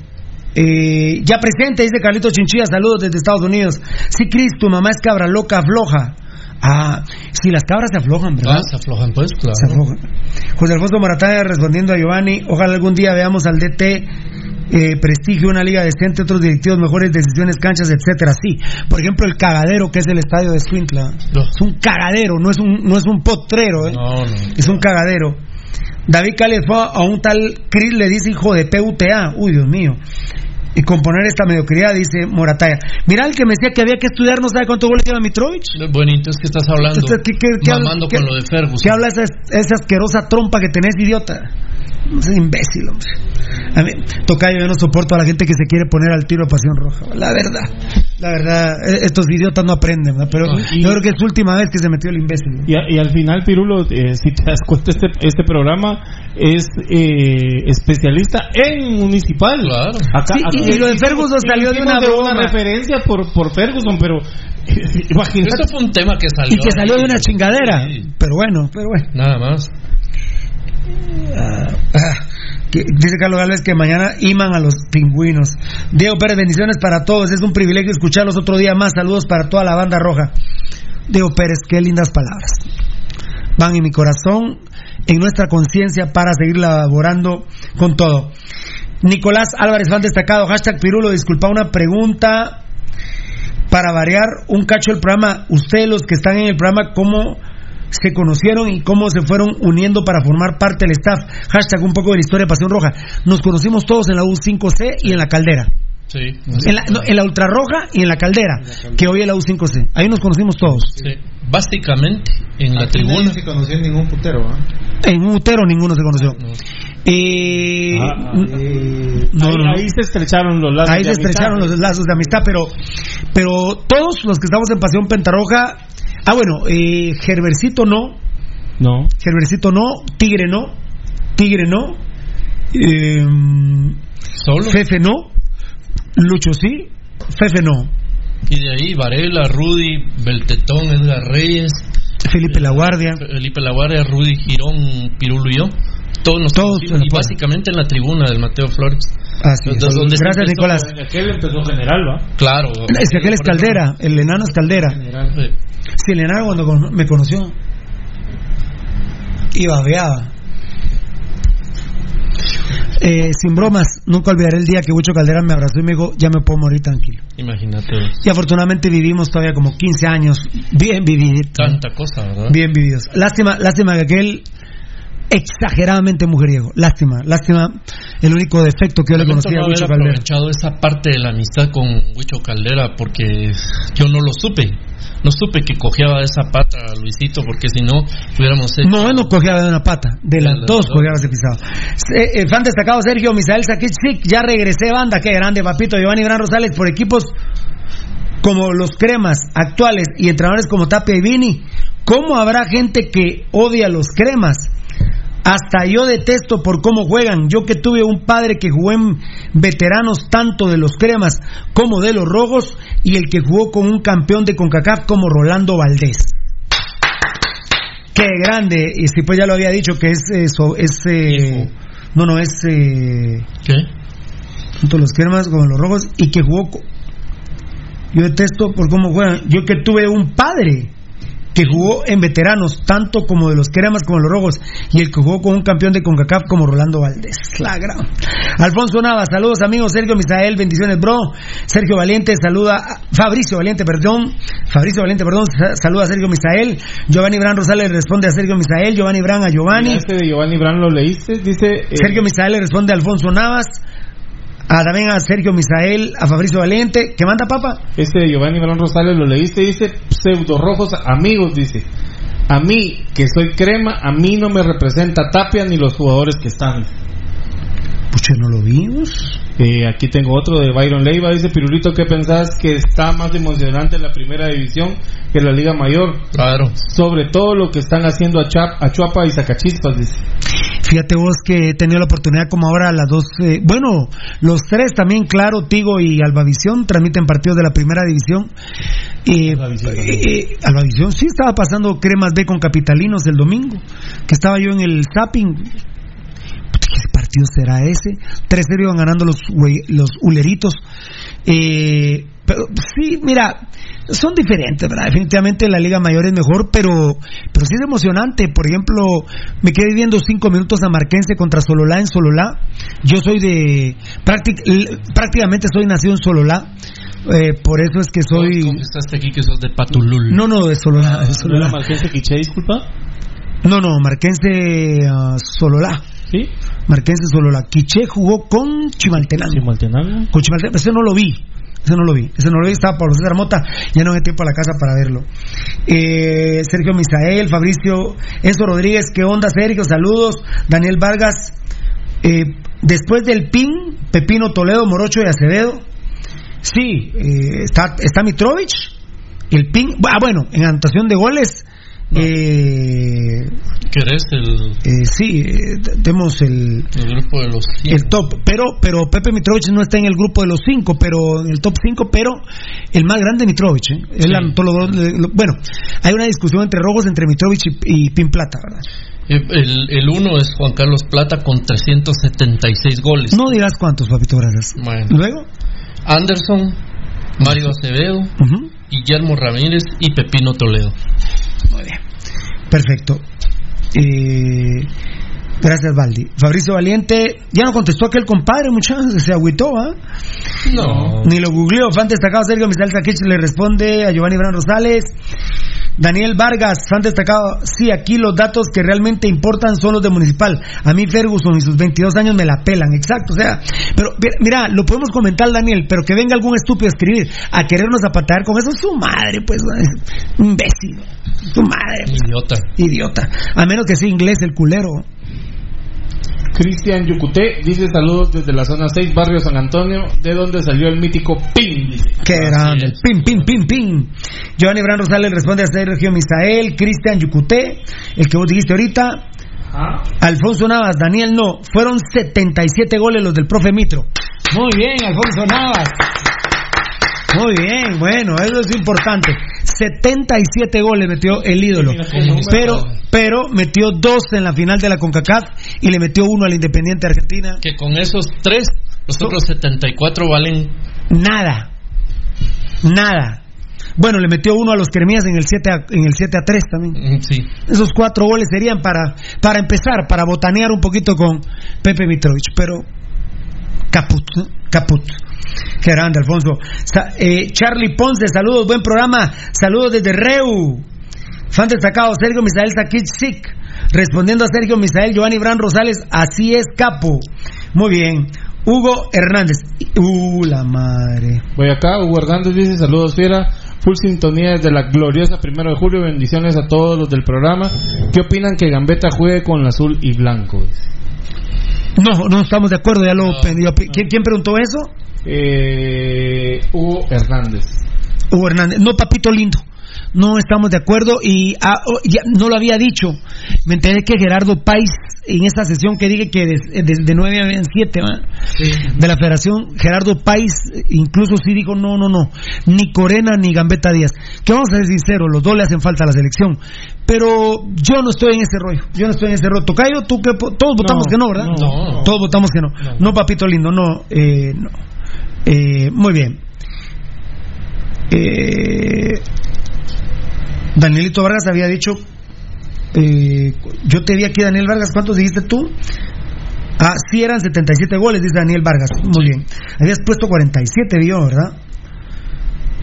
Eh, ya presente, dice Carlito Chinchilla, saludos desde Estados Unidos. Sí, Cris, tu mamá es cabra loca, floja. Ah, si las cabras se aflojan, ¿verdad? Ah, se aflojan, pues, claro. Se aflojan. José Alfonso Marataya respondiendo a Giovanni, ojalá algún día veamos al DT eh, prestigio, una liga decente, otros directivos, mejores decisiones, canchas, etcétera. Sí, por ejemplo, el cagadero que es el estadio de Escuintla. No. Es un cagadero, no es un, no es un potrero, ¿eh? No, no. Es un cagadero. David Cale fue a un tal Chris, le dice hijo de PUTA. Uy, Dios mío. Y componer esta mediocridad, dice Morataya. Mira el que me decía que había que estudiar, no sabe cuánto goles lleva Mitrovic. Bueno, entonces, ¿qué estás hablando? Entonces, ¿qué- qué- qué Mamando habla- con lo de Ferguson. ¿Qué habla esa, esa asquerosa trompa que tenés, idiota? No seas imbécil, hombre. A mí, Tocayo, yo no soporto a la gente que se quiere poner al tiro de pasión roja. La verdad, la verdad, eh, estos idiotas no aprenden. Pero No, y- yo creo que es la última vez que se metió el imbécil. Y, a- y al final, Pirulo, eh, si te das cuenta, este, este programa es eh, especialista en municipal. Claro. Acá, Sí, y- acá- y lo de Ferguson salió de una hicimos broma. referencia por, por Ferguson, pero imagínate. Esto fue un tema que salió. Y que salió de una chingadera. Sí. Pero bueno, pero bueno. Nada más. Ah, que- dice Carlos Gálvez que mañana iman a los pingüinos. Diego Pérez, bendiciones para todos. Es un privilegio escucharlos otro día más. Saludos para toda la banda roja. Diego Pérez, qué lindas palabras. Van en mi corazón, en nuestra conciencia para seguir laborando con todo. Nicolás Álvarez, fan destacado. Hashtag Pirulo, disculpa una pregunta para variar un cacho el programa. Ustedes los que están en el programa, ¿cómo se conocieron y cómo se fueron uniendo para formar parte del staff? Hashtag un poco de la historia de Pasión Roja. Nos conocimos todos en la U5C y en la Caldera. Sí. En la, no, en la Ultrarroja y en la Caldera, que hoy es la U5C. Ahí nos conocimos todos. Sí. Básicamente, en la tribuna. se conoció en ningún putero, ¿ah? En un utero ninguno se conoció. Eh, Ah, Eh, no, ahí, no, no. ahí se estrecharon los lazos. Ahí de se estrecharon amistad. los lazos de amistad, pero, pero todos los que estamos en Pasión Pentarroja, ah bueno, eh, Gerbercito no, No. Gerbercito no, Tigre no, Tigre no, eh, Solo. Fefe no, Lucho sí, Fefe no, Y de ahí, Varela, Rudy, Beltetón, Edgar Reyes, Felipe La Guardia. Felipe Laguardia, Rudy Girón, Pirulo y yo. Todos nos Todos y básicamente en la tribuna del Mateo Flores. Así es. Gracias empezó, Nicolás. En aquel empezó general, ¿va? Claro. Es que aquel es Caldera, el enano es Caldera. Sí. Si el enano cuando me conoció, y babeaba. Eh, sin bromas, nunca olvidaré el día que Huicho Caldera me abrazó y me dijo, ya me puedo morir tranquilo. Imagínate. Y afortunadamente vivimos todavía como 15 años, bien vividos. Tanta cosa, ¿verdad? Bien vividos. Lástima, lástima que aquel exageradamente mujeriego. Lástima, lástima, el único defecto que yo le conocía no a Huicho Caldera. aprovechado esa parte de la amistad con Huicho Caldera porque yo no lo supe. No supe que cojeaba de esa pata a Luisito porque si no hubiéramos hecho... No, él no cojeaba de una pata, de las dos dos. cojeaba ese pisado. Eh, eh, fan destacado Sergio Misael Sakic, ya regresé banda, qué grande papito, Giovanni Gran Rosales por equipos como los cremas actuales y entrenadores como Tapia y Vini, ¿cómo habrá gente que odia a los cremas? Hasta yo detesto por cómo juegan. Yo que tuve un padre que jugó en veteranos tanto de los cremas como de los rojos y el que jugó con un campeón de CONCACAF como Rolando Valdés. Qué grande. Y si pues ya lo había dicho que es eso, es eh, no no es eh, ¿Qué? tanto los cremas como los rojos y que jugó yo detesto por cómo juegan yo que tuve un padre que jugó en veteranos tanto como de los cremas como de los rojos y el que jugó con un campeón de CONCACAF como Rolando Valdés. La gran Alfonso Navas saludos amigos Sergio Misael bendiciones bro. Sergio Valiente saluda a- Fabricio Valiente perdón Fabricio Valiente perdón sa- saluda a Sergio Misael. Giovanni Bran Rosales responde a Sergio Misael Giovanni Bran a Giovanni. Este de Giovanni Brand lo leíste, dice... eh, Sergio Misael le responde a Alfonso Navas, a, también a Sergio Misael, a Fabricio Valente. ¿Qué manda, papá? Este Giovanni Brand Rosales lo leíste, dice pseudo rojos amigos, dice. A mí, que soy crema, a mí no me representa Tapia ni los jugadores que están. No lo vimos. Eh, aquí tengo otro de Byron Leiva, dice Pirulito, ¿qué pensás que está más emocionante la primera división que la Liga Mayor? Claro. Sobre todo lo que están haciendo a, Chap- a Chuapa y Zacachispas, dice. Fíjate vos que he tenido la oportunidad como ahora las dos, eh, bueno, los tres también, claro, Tigo y Albavisión, transmiten partidos de la primera división. Eh, eh, Albavisión sí estaba pasando Cremas B con Capitalinos el domingo, que estaba yo en el zapping. ¿Qué partido será ese? 3-0 iban ganando los, los uleritos. Eh, pero sí, mira, son diferentes, ¿verdad? Definitivamente la Liga Mayor es mejor, pero, pero sí es emocionante. Por ejemplo, me quedé viendo cinco minutos a Marquense contra Sololá en Sololá. Yo soy de. práctic- prácticamente soy nacido en Sololá. Eh, por eso es que soy. Confesaste aquí que sos de Patulul. No, no, de Sololá. de Sololá. Marquense Quiché, disculpa? No, no, Marquense ah, Sololá. ¿Sí? Marquense Sololá. Quiché jugó con Chimaltenango. Chimaltenango. Con Chimaltenango. Ese no lo vi. Ese no lo vi. Ese no lo vi. Estaba Pablo César Mota. Ya no hay tiempo a la casa para verlo. Eh, Sergio Misael, Fabricio, Enzo Rodríguez. ¿Qué onda, Sergio? Saludos. Daniel Vargas. Eh, después del PIN, Pepino Toledo, Morocho y Acevedo. Sí, eh, está, está Mitrovic. El PIN. Ah, bueno, en anotación de goles. Eh, ¿Querés el, eh, sí, eh, tenemos el, el grupo de los cinco? el top, pero pero Pepe Mitrovic no está en el grupo de los cinco, pero en el top cinco, pero el más grande Mitrovic, ¿eh? Sí. lo- bueno, hay una discusión entre rojos entre Mitrovic y, y Pin Plata, ¿verdad? El, el uno es Juan Carlos Plata con 376 goles. No dirás cuántos, papito, gracias. Bueno. Luego, Anderson, Mario Acevedo. Guillermo Ramírez y Pepino Toledo. Muy bien. Perfecto. Eh, gracias, Valdi. Fabricio Valiente, ya no contestó aquel compadre, muchachos, se agüitó, ¿ah? No. Ni lo googleó. Fan destacado Sergio Misal Saquich le responde a Giovanni Bran Rosales. Daniel Vargas, fan destacado. Sí, aquí los datos que realmente importan son los de Municipal. A mí Ferguson y sus 22 años me la pelan, exacto. O sea, pero mira, lo podemos comentar, Daniel, pero que venga algún estúpido a escribir a querernos zapatear con eso, su madre, pues, imbécil. Su madre, pues, Idiota. idiota. A menos que sea inglés el culero. Cristian Yucuté dice saludos desde la zona 6, barrio San Antonio, de donde salió el mítico PIN. Qué grande, el pin, pin, pin, pin. Giovanni Bran Rosales responde a Sergio Misael, Cristian Yucuté, el que vos dijiste ahorita. Alfonso Navas, Daniel no, fueron 77 goles los del profe Mitro. Muy bien, Alfonso Navas. Muy bien, bueno, eso es importante. 77 goles metió el ídolo. Pero, pero metió dos en la final de la CONCACAF y le metió uno al Independiente Argentina. Que con esos tres, los otros 74 valen. Nada. Nada. Bueno, le metió uno a los Cremías en el 7 a, en el 7 a 3 también. mm, Sí. Esos cuatro goles serían para, para empezar, para botanear un poquito con Pepe Mitrovic, pero caput, caput. Grande, Alfonso. Eh, Charlie Ponce, saludos, buen programa. Saludos desde Reu. Fan destacado, Sergio Misael Sakic Sik. Respondiendo a Sergio Misael, Giovanni Bran Rosales, así es, capo. Muy bien. Hugo Hernández. Uh, la madre. Voy acá, Hugo Hernández dice, saludos fiera, full sintonía desde la gloriosa primero de julio, bendiciones a todos los del programa. ¿Qué opinan que Gambetta juegue con el azul y blanco? No, no estamos de acuerdo, ya lo pendió. ¿Quién, ¿Quién preguntó eso? Eh, Hugo Hernández. Hugo Hernández. No, papito lindo. No estamos de acuerdo y ah, oh, ya no lo había dicho. Me enteré que Gerardo Pais, en esta sesión que dije que de, de, de 9 a 7 de la federación, Gerardo Pais incluso sí dijo no, no, no, ni Corena ni Gambetta Díaz. Que vamos a ser sinceros, los dos le hacen falta a la selección. Pero yo no estoy en ese rollo. Yo no estoy en ese rollo. Tocayo, tú que todos votamos que no, ¿verdad? No. Todos votamos que no. No, papito lindo, no. Eh, no. Eh, muy bien. Eh, Danielito Vargas había dicho, eh, yo te vi aquí, Daniel Vargas, ¿cuántos dijiste tú? Ah, sí eran 77 goles, dice Daniel Vargas. Muy bien. Habías puesto 47, vio, ¿verdad?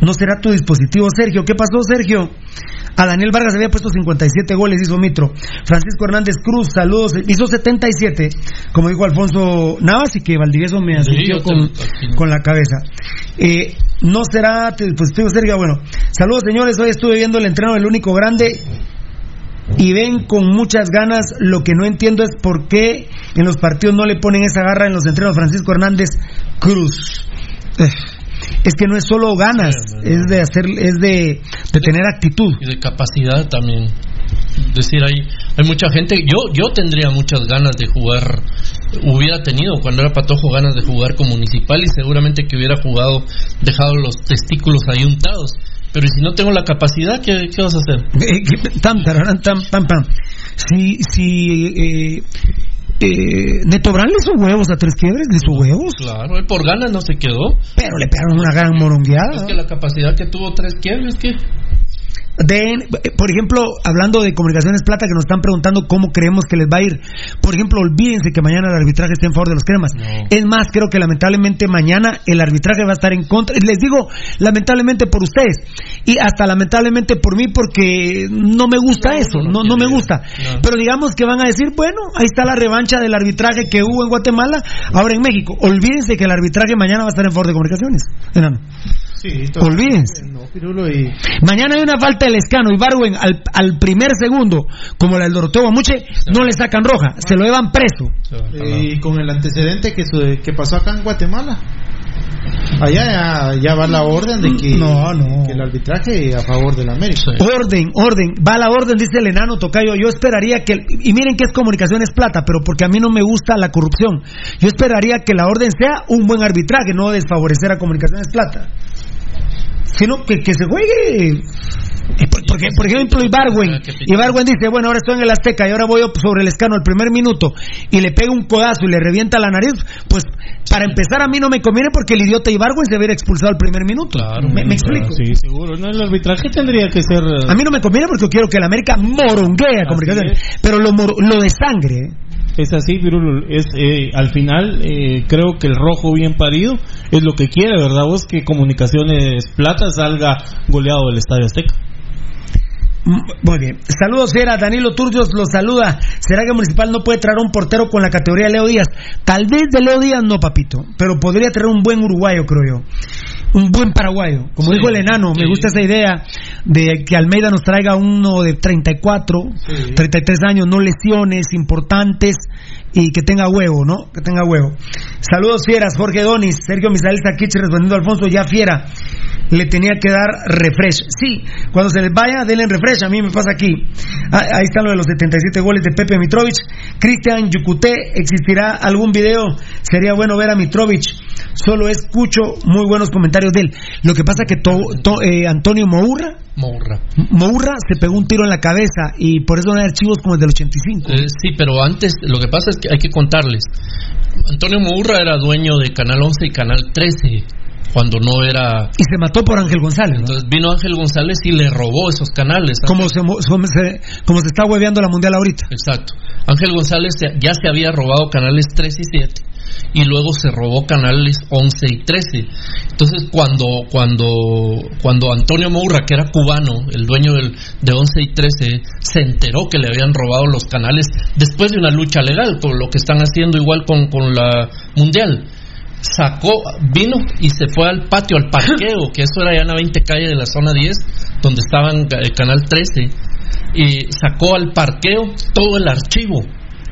No será tu dispositivo, Sergio. ¿Qué pasó, Sergio? A Daniel Vargas había puesto 57 goles, hizo Mitro. Francisco Hernández Cruz, saludos, hizo 77, como dijo Alfonso Navas, y que Valdivieso me asistió yo con, con la cabeza. Eh, no será tu dispositivo, Sergio. Bueno, saludos, señores. Hoy estuve viendo el entreno del único grande y ven con muchas ganas. Lo que no entiendo es por qué en los partidos no le ponen esa garra en los entrenos. Francisco Hernández Cruz. Es que no es solo ganas, es de hacer, es de, de tener actitud. y de capacidad también. Es decir, hay, hay mucha gente, yo, yo tendría muchas ganas de jugar, hubiera tenido cuando era patojo ganas de jugar con municipal y seguramente que hubiera jugado, dejado los testículos ahí untados. Pero si no tengo la capacidad, ¿qué, qué vas a hacer? Eh, que- Tam, tararán, tam, pam, pam. Si, si eh, eh, Neto Brand le hizo huevos a tres quiebres, le hizo huevos, Claro, él por ganas no se quedó. pero le pegaron una gran morongueada. Es que la capacidad que tuvo tres quiebres, ¿qué? Den, por ejemplo, hablando de Comunicaciones Plata, que nos están preguntando cómo creemos que les va a ir. Por ejemplo, olvídense que mañana el arbitraje está en favor de los cremas. Es más, creo que lamentablemente mañana el arbitraje va a estar en contra. Les digo, lamentablemente por ustedes. Y hasta lamentablemente por mí, porque no me gusta eso. No, no me gusta. Pero digamos que van a decir, bueno, ahí está la revancha del arbitraje que hubo en Guatemala, ahora en México. Olvídense que el arbitraje mañana va a estar en favor de Comunicaciones. Enano. Sí, Olvídense. No, Pirulo, y Mañana hay una falta del escano y Barwen al, al primer segundo, como la del Doroteo Guamuche, no le sacan roja, se lo llevan preso. y con el antecedente que, su- que pasó acá en Guatemala. Allá ya, ya va la orden de que, No, no. que el arbitraje a favor del América. Orden, orden, va la orden, dice el enano Tocayo. Yo esperaría que, y miren que es comunicación es plata, pero porque a mí no me gusta la corrupción. Yo esperaría que la orden sea un buen arbitraje, no desfavorecer a comunicaciones plata. Sino que, que se juegue. Por- Porque, por ejemplo, Ibarwen, Ibarwen dice, bueno, ahora estoy en el Azteca y ahora voy sobre el escano el primer minuto y le pega un codazo y le revienta la nariz, pues para empezar a mí no me conviene porque el idiota Ibarwen se hubiera expulsado al primer minuto. ¿Me, me explico? Sí, seguro. No, el arbitraje tendría que ser. A mí no me conviene porque yo quiero que el América moronguee a comunicaciones. Pero lo, mor- lo de sangre, Es así, Pirulo. Es, eh, al final, eh, creo que el rojo bien parido es lo que quiere, ¿verdad? Vos que Comunicaciones Plata salga goleado del Estadio Azteca. Muy bien. Saludos, Fiera. Danilo Turcios los saluda. ¿Será que Municipal no puede traer un portero con la categoría de Leo Díaz? Tal vez de Leo Díaz no, papito. Pero podría traer un buen uruguayo, creo yo. Un buen paraguayo. Como Sí, dijo el enano, me sí. gusta esa idea de que Almeida nos traiga uno de 34, 33 años, no lesiones importantes y que tenga huevo, ¿no? Que tenga huevo. Saludos, Fieras. Jorge Donis, Sergio Misael Saquich respondiendo a Alfonso, ya Fiera. Le tenía que dar refresh. Sí, cuando se les vaya, denle refresh. A mí me pasa aquí. Ah, ahí están lo de los 77 goles de Pepe Mitrovic. Cristian Yucuté, ¿existirá algún video? Sería bueno ver a Mitrovic. Solo escucho muy buenos comentarios de él. Lo que pasa que to- to- eh, Antonio Mourra, Mourra. Mourra se pegó un tiro en la cabeza y por eso no hay archivos como el del 85. Eh, sí, pero antes lo que pasa es que hay que contarles. Antonio Mourra era dueño de Canal 11 y Canal 13 cuando no era... Y se mató por Ángel González. ¿no? Entonces vino Ángel González y le robó esos canales. Como se, mo- como se, como se está hueveando la mundial ahorita. Exacto. Ángel González ya se había robado canales 3 y 7 y luego se robó canales 11 y 13. Entonces cuando cuando cuando Antonio Moura, que era cubano, el dueño del, de 11 y 13, se enteró que le habían robado los canales después de una lucha legal, con lo que están haciendo igual con, con la Mundial sacó, vino y se fue al patio, al parqueo, que eso era ya en la 20 calle de la zona 10, donde estaba el canal 13, y sacó al parqueo todo el archivo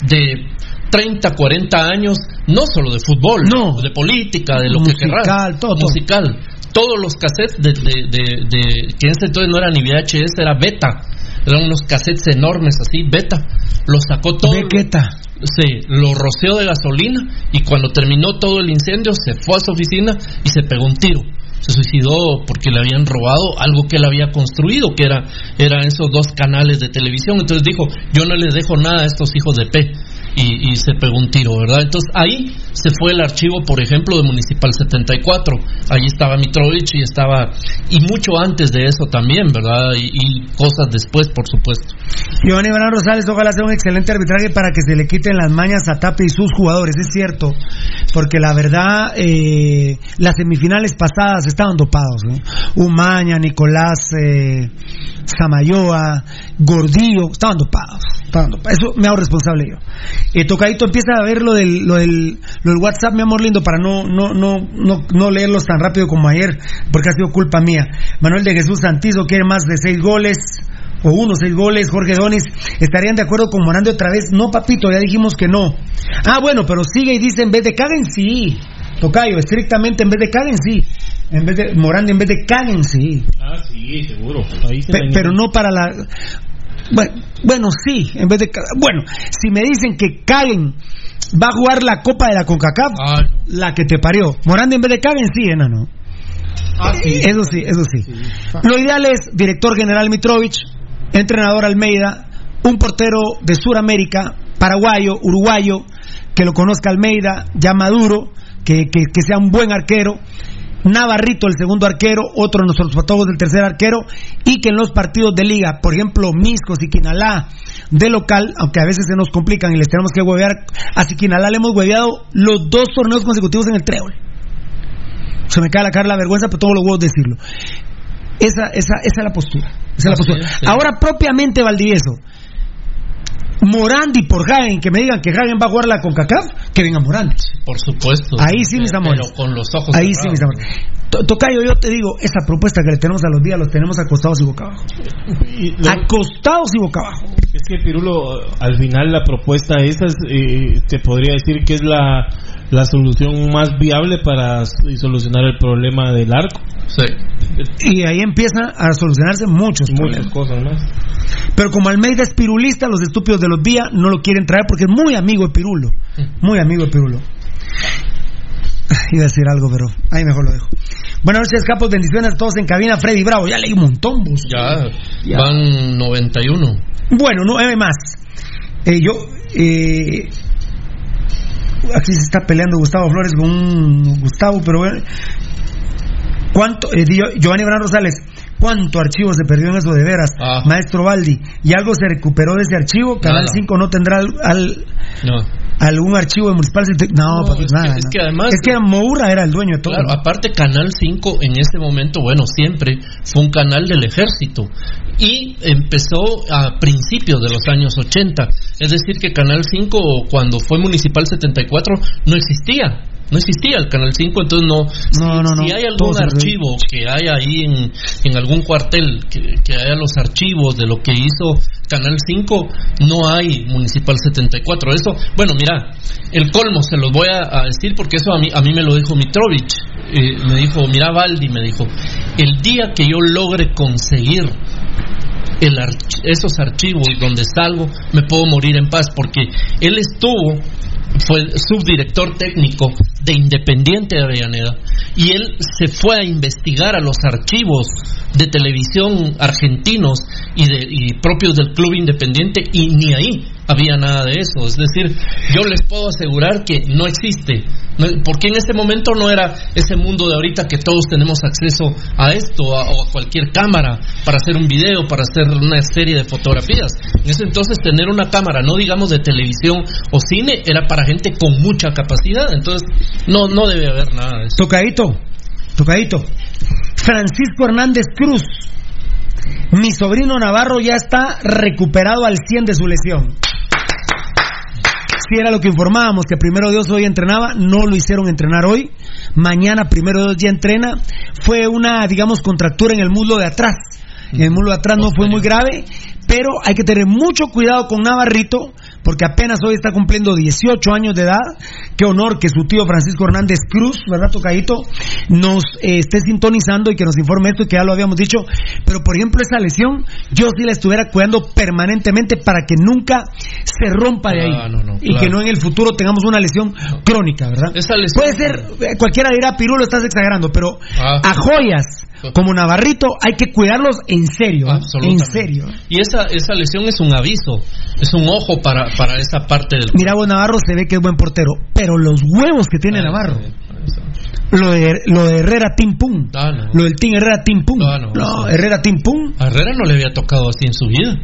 de 30, 40 años, no solo de fútbol, no. de política, de lo que querrás, todo, musical. Todos los cassettes de, de, de, de, que en ese entonces no era ni VHS, era beta. Eran unos cassettes enormes así, beta. Los sacó todo. Bequeta. Sí, lo roceó de gasolina y cuando terminó todo el incendio se fue a su oficina y se pegó un tiro. Se suicidó porque le habían robado algo que él había construido, que era eran esos dos canales de televisión. Entonces dijo, yo no les dejo nada a estos hijos de P y, y, se pegó un tiro, ¿verdad? Entonces ahí se fue el archivo, por ejemplo, de Municipal 74. Allí estaba Mitrovich y estaba, y mucho antes de eso también, ¿verdad? Y, y cosas después, por supuesto. Giovanni Iván Rosales, ojalá sea un excelente arbitraje para que se le quiten las mañas a Tape y sus jugadores, es cierto, porque la verdad, eh, las semifinales pasadas estaban dopados, ¿no? Umaña, Nicolás eh, Gordillo, estaban dopados. Eso me hago responsable yo. Eh, Tocadito empieza a ver lo del, lo del, lo del WhatsApp, mi amor lindo, para no, no, no, no, no leerlos tan rápido como ayer, porque ha sido culpa mía. Manuel de Jesús Santizo quiere más de seis goles o uno, seis goles, Jorge Donis, ¿estarían de acuerdo con Morandi otra vez? No, papito, ya dijimos que no. Ah, bueno, pero sigue y dice en vez de caguen, sí. Tocayo, estrictamente en vez de caguen, sí. En vez de Morandi, en vez de caguen, sí. Ah, sí, seguro. Pe pero no para la. Bueno, bueno, sí, en vez de. Bueno, si me dicen que caguen va a jugar la Copa de la CONCACAF, ah, no. la que te parió. Morandi, en vez de caguen, sí, enano. Ah, sí. Eso sí, eso sí. Sí. Lo ideal es director general Mitrovich, entrenador Almeida, un portero de Sudamérica, paraguayo, uruguayo, que lo conozca Almeida, ya maduro, que, que, que sea un buen arquero. Navarrito, el segundo arquero, otro de nuestros patólogos del tercer arquero, y que en los partidos de liga, por ejemplo, Miscos y Quinalá, de local, aunque a veces se nos complican y les tenemos que huevear, a Siquinalá le hemos hueveado los dos torneos consecutivos en el trébol. Se me cae la cara la vergüenza, pero todos los huevos decirlo. Esa, esa, esa es la postura. Esa es la postura. Ahora, propiamente Valdivieso. Morandi por Hagen, que me digan que Hagen va a jugar la CONCACAF, que venga Morandi. Por supuesto. Ahí sí, mis amores. Pero con los ojos Ahí sí, mis amores. To- Tocayo, yo te digo, esa propuesta que le tenemos a los días, los tenemos acostados y boca abajo. Y lo- Acostados y boca abajo. Es que Pirulo, al final la propuesta esa es, eh, te podría decir que es la, la solución más viable para solucionar el problema del arco. Sí. Y ahí empiezan a solucionarse muchos Muchas problemas. cosas más. Pero como Almeida es pirulista, los estúpidos de los días no lo quieren traer porque es muy amigo de Pirulo. Muy amigo de Pirulo. Iba a decir algo, pero ahí mejor lo dejo. Buenas noches, capos, bendiciones a todos en cabina. Freddy Bravo, ya leí un montón, vos. Ya, Ya. van 91. Bueno, nueve más. Eh, yo, eh, aquí se está peleando Gustavo Flores con un Gustavo, pero bueno. ¿Cuánto, eh, Giovanni Bran Rosales, cuánto archivo se perdió en eso de veras, Ah. maestro Baldi? ¿Y algo se recuperó de ese archivo? Canal Nada. 5 no tendrá al, al- No. Algún archivo de municipal. No, No, papi, es que- nada. es no. que además- Es que Moura era el dueño de todo. Claro, aparte Canal 5 en ese momento, bueno, siempre fue un canal del ejército y empezó a principios de los años 80. Es decir, que Canal 5 cuando fue Municipal 74 no existía. No existía el Canal 5, entonces no... si, No, no, no, si hay algún archivo que hay ahí en, en algún cuartel, que, que haya los archivos de lo que hizo Canal 5, no hay Municipal 74. Eso, bueno, mira, el colmo se los voy a, a decir porque eso a mí, a mí me lo dijo Mitrovich. Eh, me dijo, mira Valdi, me dijo, el día que yo logre conseguir el arch- esos archivos donde salgo, me puedo morir en paz porque él estuvo fue subdirector técnico de Independiente de Avellaneda y él se fue a investigar a los archivos de televisión argentinos y, de, y propios del club independiente y ni ahí había nada de eso. Es decir, yo les puedo asegurar que no existe. Porque en ese momento no era ese mundo de ahorita que todos tenemos acceso a esto o a cualquier cámara para hacer un video, para hacer una serie de fotografías. En ese entonces tener una cámara, no digamos de televisión o cine, era para gente con mucha capacidad. Entonces no, no debe haber nada de eso. Tocadito, tocadito. Francisco Hernández Cruz. Mi sobrino Navarro ya está recuperado al 100 de su lesión. Si era lo que informábamos, que primero Dios hoy entrenaba, no lo hicieron entrenar hoy. Mañana primero Dios ya entrena. Fue una, digamos, contractura en el muslo de atrás. En el muslo de atrás no fue muy grave, pero hay que tener mucho cuidado con Navarrito, porque apenas hoy está cumpliendo 18 años de edad. Qué honor que su tío Francisco Hernández Cruz, ¿verdad, Tocadito? Nos eh, esté sintonizando y que nos informe esto, que ya lo habíamos dicho. Pero, por ejemplo, esa lesión, yo sí la estuviera cuidando permanentemente para que nunca se rompa de ahí. Ah, no, no, y claro. que no en el futuro tengamos una lesión crónica, ¿verdad? Esa lesión- Puede ser, eh, cualquiera dirá, Pirulo, estás exagerando, pero Ah. a joyas como Navarrito hay que cuidarlos en serio. ¿eh? En serio. Y esa, esa lesión es un aviso, es un ojo para, para esa parte del Mira, vos Navarro se ve que es buen portero, pero los huevos que tiene Navarro. Lo de, lo de Herrera Tim Pum. Ah, no. Lo del Team Herrera Tim Pum. Ah, no. Herrera Tim Pum. A Herrera no le había tocado así en su vida.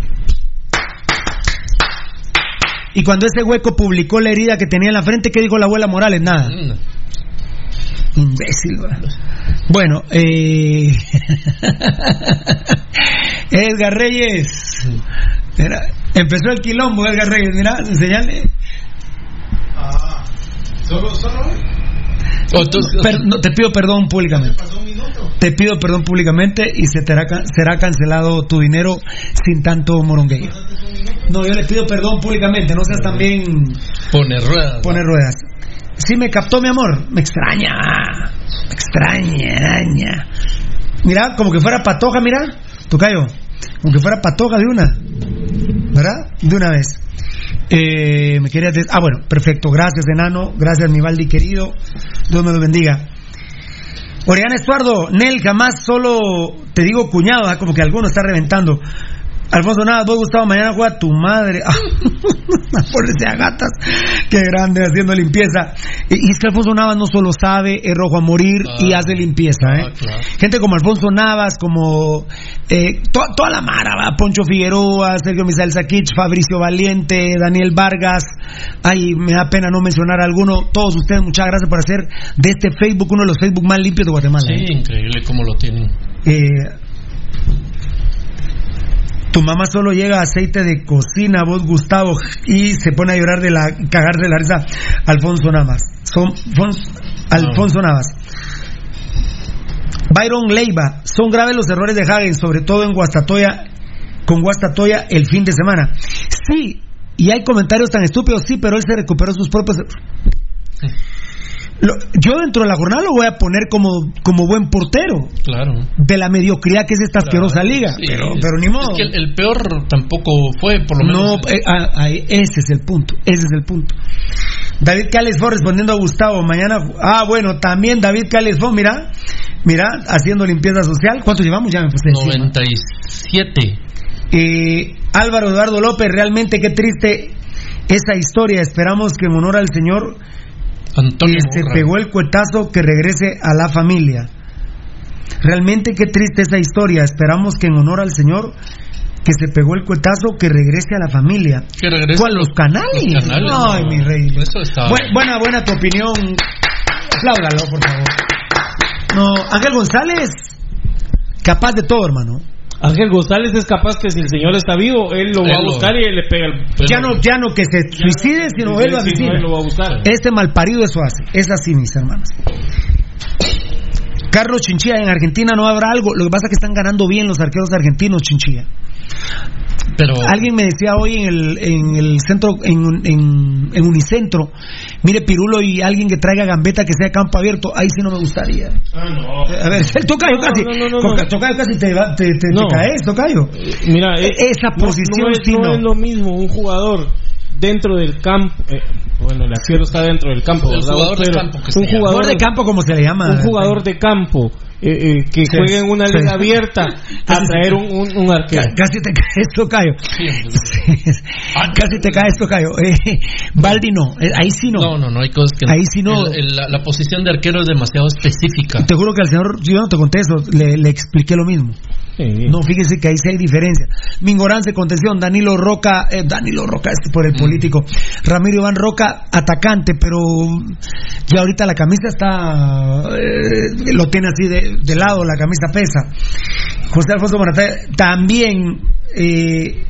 Y cuando ese hueco publicó la herida que tenía en la frente, ¿qué dijo la abuela Morales? Nada. Mm. Imbécil. Bueno, eh... Edgar Reyes. Mira, empezó el quilombo, Edgar Reyes. Mira, enseñale. Ah, solo, solo Per- no, te pido perdón públicamente. Te pido perdón públicamente y se te hará será cancelado tu dinero sin tanto morongueño. No, yo le pido perdón públicamente, no seas también Pone ruedas. poner ruedas. Sí me captó mi amor, me extraña, me extraña. Mira, como que fuera patoja, mira, tocayo, como que fuera patoja de una, ¿verdad? De una vez. Eh, me querías decir, ah bueno, perfecto, gracias enano, gracias mi Valdi querido, Dios me lo bendiga. Oriana Estuardo, Nel, jamás solo te digo cuñado, ah, como que alguno está reventando. Alfonso Navas, vos Gustavo, mañana juega tu madre. Ponerse a gatas. Qué grande haciendo limpieza. Y, y es que Alfonso Navas no solo sabe, es rojo a morir y hace limpieza. ¿eh? Gente como Alfonso Navas, como eh, to- toda la mara, ¿va? Poncho Figueroa, Sergio Misael Saquich, Fabricio Valiente, Daniel Vargas. Ay, me da pena no mencionar a alguno. Todos ustedes, muchas gracias por hacer de este Facebook uno de los Facebook más limpios de Guatemala. Sí, ¿eh? increíble cómo lo tienen. Eh, tu mamá solo llega aceite de cocina, vos Gustavo, y se pone a llorar de la cagarse de la risa. Alfonso Navas. Son, Fon- Alfonso Navas. Byron Leiva. Son graves los errores de Hagen, sobre todo en Guastatoya, con Guastatoya el fin de semana. Sí, y hay comentarios tan estúpidos, sí, pero él se recuperó sus propios. Lo- yo dentro de la jornada lo voy a poner como, como buen portero Claro. de la mediocridad que es esta asquerosa liga. Sí, pero, pero ni modo. Es que el, el peor tampoco fue, por lo No, menos. eh, ah, ahí, ese es el punto, ese es el punto. David Calesfo respondiendo a Gustavo, mañana, ah bueno, también David Calesfo, mira, mira, haciendo limpieza social, ¿cuánto llevamos? Ya me puse encima. 97. Eh, Álvaro Eduardo López, realmente qué triste esa historia, esperamos que en honor al Señor Antonio que se Morra. pegó el cuetazo que regrese a la familia. Realmente qué triste esa historia. Esperamos que en honor al Señor que se pegó el cuetazo que regrese a la familia. Que regrese ¿Cuál? Los canales. los canales, Ay, no. mi rey. Eso está- Bu- buena, buena tu opinión. Apláudalo, por favor. No, Ángel González, capaz de todo, hermano. Ángel González es capaz que si el señor está vivo, él lo va a lo- buscar y él le pega el. Ya no, ya no que se suicide, sino no, él lo va a buscar. Este malparido eso hace. Es así, mis hermanos. Carlos Chinchilla, en Argentina no habrá algo. Lo que pasa es que están ganando bien los arqueros argentinos, Chinchilla. Pero Alguien me decía hoy en el, en el centro, en, en, en Unicentro, mire Pirulo y alguien que traiga gambeta que sea campo abierto, ahí sí no me gustaría. Ah, no. A ver, tocayo casi, No, no, no, no. tocayo casi te, va- te, te- te caes, tocayo. Mira, E- eh, esa posición no, es, sí no es lo mismo un jugador dentro del campo. eh, Bueno, el arquero está dentro del campo, El ¿verdad? jugador Pero campo un jugador Jugador de campo, como se le llama. un jugador de campo eh, eh, que Sí. juegue en una Sí. liga abierta a traer un, un, un arquero. Ca- Casi te cae esto, Cayo. Casi te cae esto, Cayo. Eh, Baldi no, eh, ahí sí no. No, no, no hay cosas que Ahí sí no. El- el- la, la posición de arquero es demasiado específica. Te juro que al señor, yo no te conté eso, le, le expliqué lo mismo. No, fíjese que ahí sí hay diferencia. Mingorance, contención, Danilo Roca, eh, Danilo Roca, este por el político. Ramiro Iván Roca, atacante, pero ya ahorita la camisa está, eh, lo tiene así de, de lado, la camisa pesa. José Alfonso Morataya, también, eh,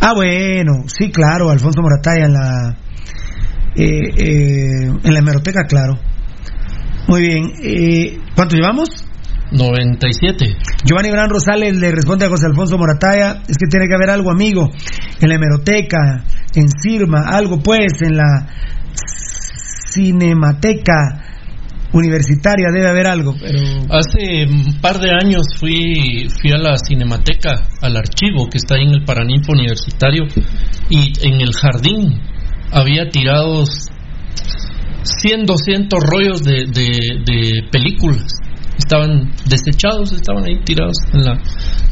ah, bueno, sí, claro, Alfonso Morataya en la, eh, eh, en la hemeroteca, claro. Muy bien, ¿cuánto llevamos? 97. Giovanni Bran Rosales le responde a José Alfonso Morataya, es que tiene que haber algo, amigo, en la hemeroteca, en Sirma, algo pues, en la cinemateca universitaria debe haber algo, pero... Hace un par de años fui, fui a la cinemateca, al archivo que está ahí en el Paraninfo Universitario, y en el jardín había tirados 100, 200 rollos de, de, películas. Estaban desechados, estaban ahí tirados. En la,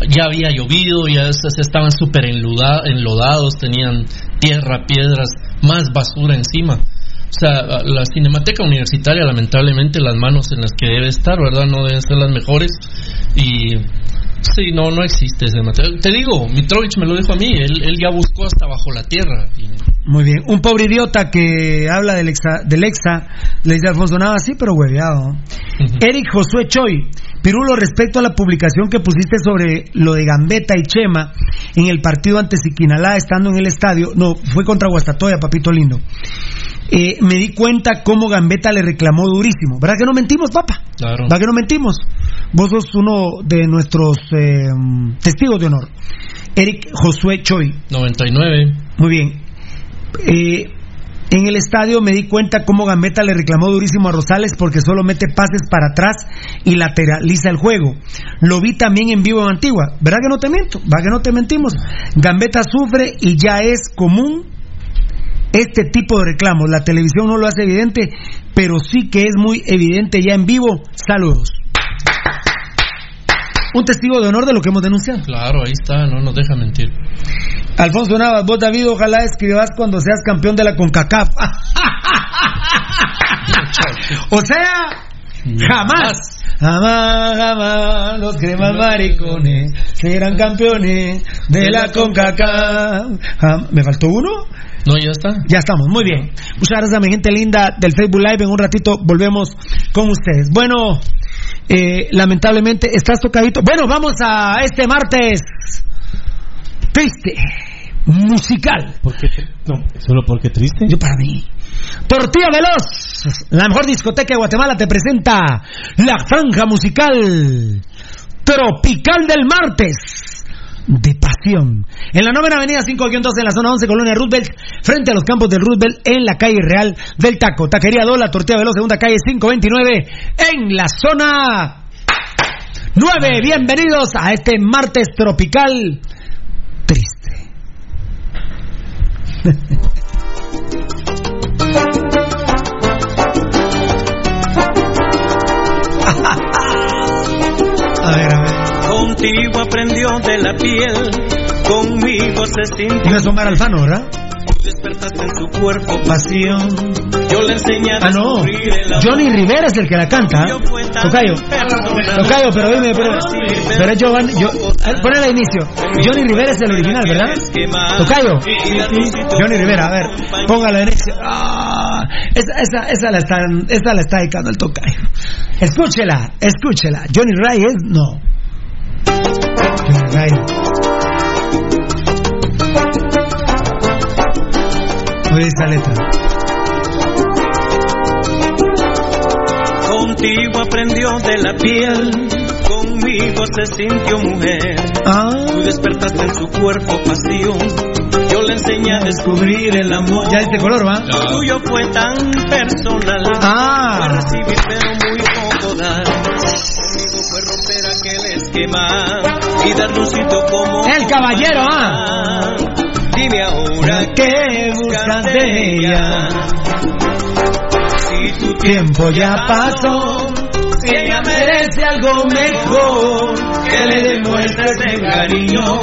ya había llovido, ya estaban súper enlodados, tenían tierra, piedras, más basura encima. O sea, la cinemateca universitaria, lamentablemente, las manos en las que debe estar, ¿verdad? No deben ser las mejores. Y sí, no, no existe ese material. Te digo, Mitrovich me lo dijo a mí, él, él ya buscó hasta bajo la tierra. Y Muy bien, un pobre idiota que habla del exa, del exa le dice Alfonso Nava, sí, pero hueveado. Eric Josué Choi, Pirulo, respecto a la publicación que pusiste sobre lo de Gambetta y Chema en el partido ante Siquinalá estando en el estadio, no, fue contra Guastatoya, papito lindo. Eh, me di cuenta cómo Gambetta le reclamó durísimo. ¿Verdad que no mentimos, papá? Claro. ¿Verdad que no mentimos? Vos sos uno de nuestros eh, testigos de honor. Eric Josué Choi. 99. Muy bien. Eh, en el estadio me di cuenta cómo Gambetta le reclamó durísimo a Rosales porque solo mete pases para atrás y lateraliza el juego. Lo vi también en vivo en Antigua. ¿Verdad que no te miento? ¿Verdad que no te mentimos? Gambetta sufre y ya es común este tipo de reclamos. La televisión no lo hace evidente, pero sí que es muy evidente ya en vivo. Saludos. Un testigo de honor de lo que hemos denunciado. Claro, ahí está, no nos deja mentir. Alfonso Navas, vos David, ojalá escribas cuando seas campeón de la CONCACAF. o sea, jamás. Jamás, jamás los cremas maricones serán campeones de la CONCACAF. Jam- ¿Me faltó uno? No, ya está. Ya estamos, muy bien. Muchas gracias a mi gente linda del Facebook Live. En un ratito volvemos con ustedes. Bueno, eh, lamentablemente estás tocadito. Bueno, vamos a este martes triste, musical. ¿Por qué? No, solo porque triste. Yo para mí. Tortilla Veloz, la mejor discoteca de Guatemala te presenta la franja musical tropical del martes de pasión. En la novena avenida 5-2 en la zona 11, Colonia Roosevelt, frente a los campos del Roosevelt, en la calle Real del Taco. Taquería Dola, Tortilla Veloz, segunda calle 529, en la zona 9. Bienvenidos a este martes tropical triste. Contigo aprendió de la piel, conmigo se sintió. Es Omar Alfano, ¿verdad? Despertaste en su cuerpo Pasión. Yo le enseñé a Ah, no. Johnny Rivera es el que la canta. Tocayo. Tocayo, pero dime, pero, pero es Giovanni. Yo, ponela de inicio. Johnny Rivera es el original, ¿verdad? Tocayo. Johnny Rivera, a ver, póngala de inicio. Ah, esa, esa, esa, la está, esa la está dedicando el Tocayo. Escúchela, escúchela. Johnny Ray es. No. Oye esta letra. Contigo aprendió de la piel, conmigo se sintió mujer. Ah. Tú despertaste en su cuerpo pasión. Yo le enseñé a descubrir el amor. Ya este color, ¿va? Lo tuyo fue tan personal. Ah. Fue recibir pero y dar como. El caballero, ah. Dime ahora ¿Qué buscas de ella? Si tu Tiempo ya pasó, si ella merece algo mejor, que le demuestres ese cariño,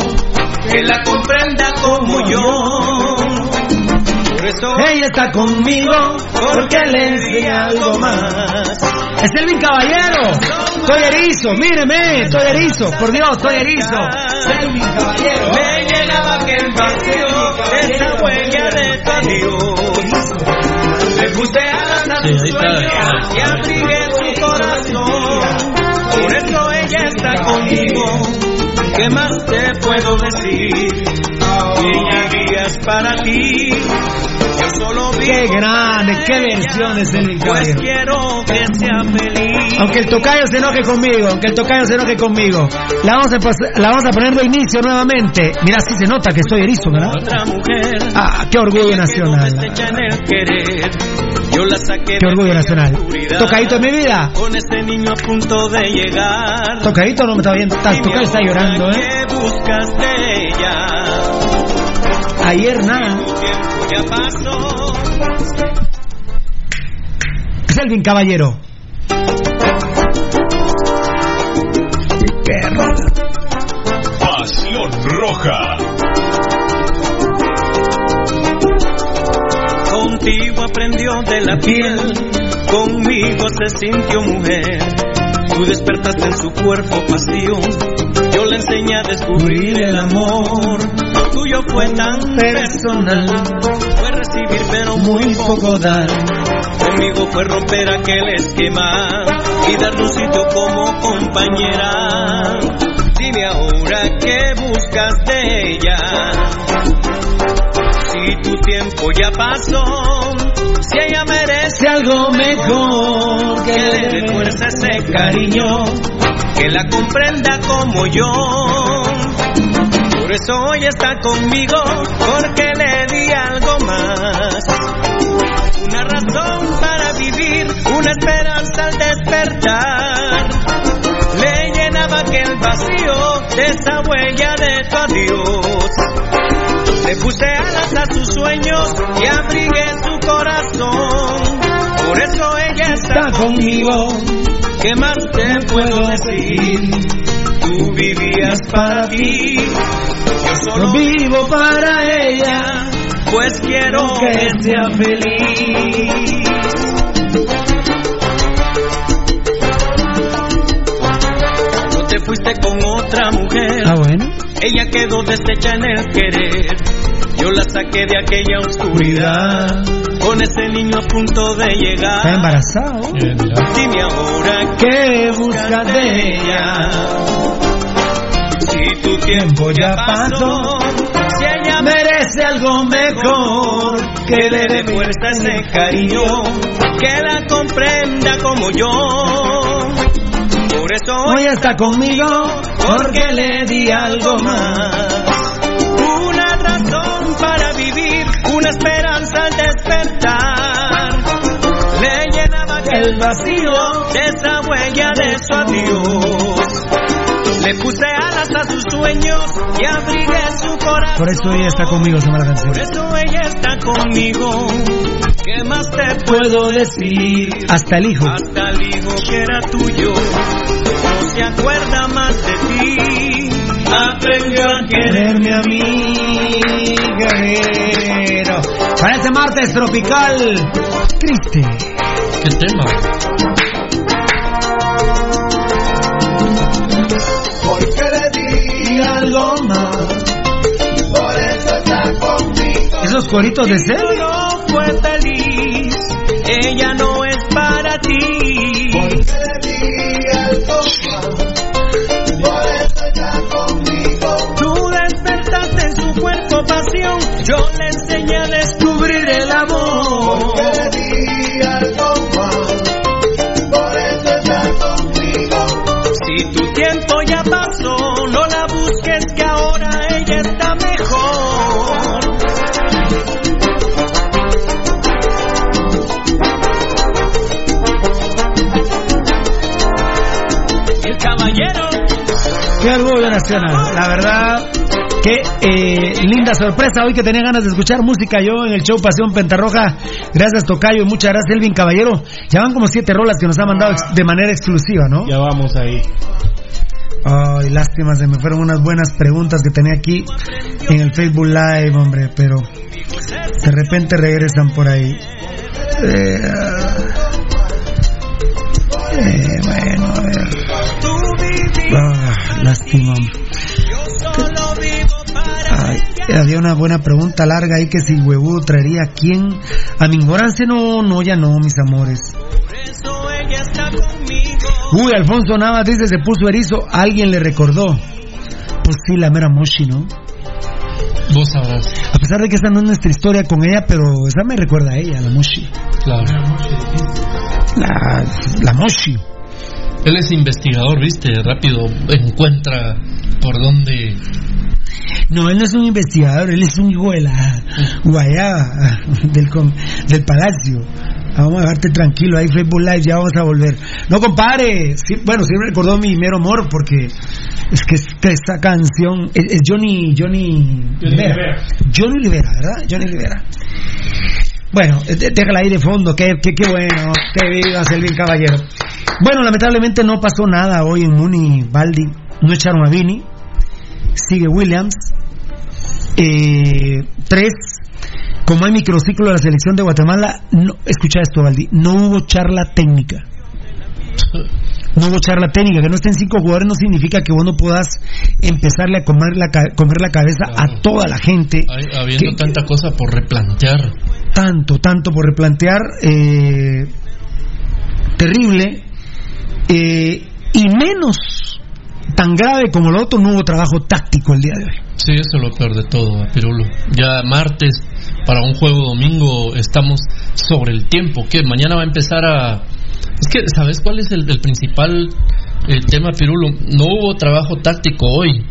que la comprenda como yo. Por eso ella está conmigo porque le enseñé algo más. Es Elvin Caballero. Estoy erizo, míreme, estoy erizo. Por Dios, estoy erizo. Caballero. me llenaba aquel vacío, esa huella de tu adiós. Le puse alas a está, sueños y abrigué su corazón. Por eso ella está conmigo. ¿Qué más te puedo decir? Para ti. Yo solo vivo Qué grande, para qué ella, versiones Elvin Pues Caballero. quiero que sea feliz. Aunque el tocayo se enoje conmigo, aunque el tocayo se enoje conmigo. La vamos a, la vamos a poner de inicio nuevamente. Mira, sí se nota que estoy erizo, ¿verdad? Otra mujer. Ah, qué orgullo nacional. deshecha en el querer. Yo la saqué Qué orgullo nacional. Tocadito de mi vida. Con ese niño a punto de llegar. Tocadito no me está viendo. Está, tocayo está llorando, ¿eh? ¿Qué buscas de ella? Ayer nada. Selvin Caballero. Pasión Roja. Contigo aprendió de la piel, conmigo se sintió mujer. Tú despertaste en su cuerpo pasión, yo le enseñé a descubrir el amor. Lo tuyo fue tan personal, fue recibir pero muy poco dar. Conmigo fue romper aquel esquema y darle un sitio como compañera. Dime ahora qué buscas de ella. Si tu tiempo ya pasó, si ella merece algo mejor, que le dé fuerza ese cariño, que la comprenda como yo. Por eso hoy está conmigo, porque le di algo más. Una razón para vivir, una esperanza al despertar. Le llenaba aquel vacío de esa huella de tu adiós. Le puse alas a sus sueños y abrigué su corazón. Por eso ella está conmigo. ¿Qué más te puedo decir? Tú vivías para ti. Yo solo vivo para ella. Pues quiero que sea feliz. No te fuiste con otra mujer. Ah, bueno. Ella quedó deshecha en el querer. Yo la saqué de aquella oscuridad. Con ese niño a punto de llegar. Está embarazado. Dime ahora ¿Qué buscas de ella. Si tu tiempo ya pasó, si ella merece algo mejor, que le dé fuerza ese cariño, que la comprenda como yo. Por eso Hoy está conmigo porque le di algo más. Una esperanza al despertar. Le llenaba aquel vacío de esa huella de su adiós. Le puse alas a sus sueños y abrigué su corazón. Por eso ella está conmigo, se la. Por eso ella está conmigo. ¿Qué más te puedo decir? Hasta el hijo. Hasta el hijo que era tuyo no se acuerda más de ti. Aprendió a quererme a mí. Guerrero. Para este martes tropical. Triste. ¿Qué tema? Porque le di algo más. Por eso está conmigo. Esos coritos de Yo cel. no fue feliz. Ella no es para ti. Yo le enseñé a descubrir el amor. Porque di algo más. Por eso está conmigo. Si tu tiempo ya pasó, no la busques que ahora ella está mejor. El caballero Qué orgullo nacional. La verdad, linda sorpresa hoy que tenía ganas de escuchar música yo en el show Pasión Pentarroja. Gracias Tocayo y muchas gracias Elvin Caballero. Ya van como siete rolas que nos ha mandado de manera exclusiva, ¿no? Ya vamos ahí. Ay, lástima, se me fueron unas buenas preguntas que tenía aquí en el Facebook Live, hombre, pero de repente regresan por ahí. Eh, eh, bueno, a ver. Ah, lástima. Ay, había una buena pregunta larga ahí que si huevudo traería a quién. A mi ignorancia no, no, ya no, mis amores. Uy, Alfonso Navas dice se puso erizo, alguien le recordó. Pues sí, la mera Moshi, ¿no? Vos sabrás. A pesar de que esa no es nuestra historia con ella, pero esa me recuerda a ella, la Moshi. Claro. La, la Moshi. Él es investigador, viste, rápido encuentra por dónde. No, él no es un investigador, él es un hijo de la guayaba del, del palacio. Vamos a dejarte tranquilo, ahí Facebook Live, ya vamos a volver. No, compadre, sí, bueno, me recordó mi mero amor porque es que esta, esta canción es, es Johnny, Johnny, Rivera. Johnny Rivera, ¿verdad? Johnny Rivera. Bueno, eh, déjala ahí de fondo, qué, qué, qué bueno, que vivas el bien caballero. Bueno, lamentablemente no pasó nada hoy en Muni Baldi, no echaron a Vini, sigue Williams, eh, tres, como hay microciclo de la selección de Guatemala, no, escucha esto, Baldi, no hubo charla técnica. No hubo charla técnica, que no estén cinco jugadores no significa que vos no puedas empezarle a comer la, comer la cabeza a toda la gente. Hay- habiendo tanta cosa por replantear. Tanto, tanto por replantear, eh, terrible, eh, y menos tan grave como lo otro, no hubo trabajo táctico el día de hoy. Sí, eso es lo peor de todo, Pirulo. Ya martes, para un juego domingo, estamos sobre el tiempo. que Mañana va a empezar a. Es que, ¿sabes cuál es el, el principal eh, tema, Pirulo? No hubo trabajo táctico hoy.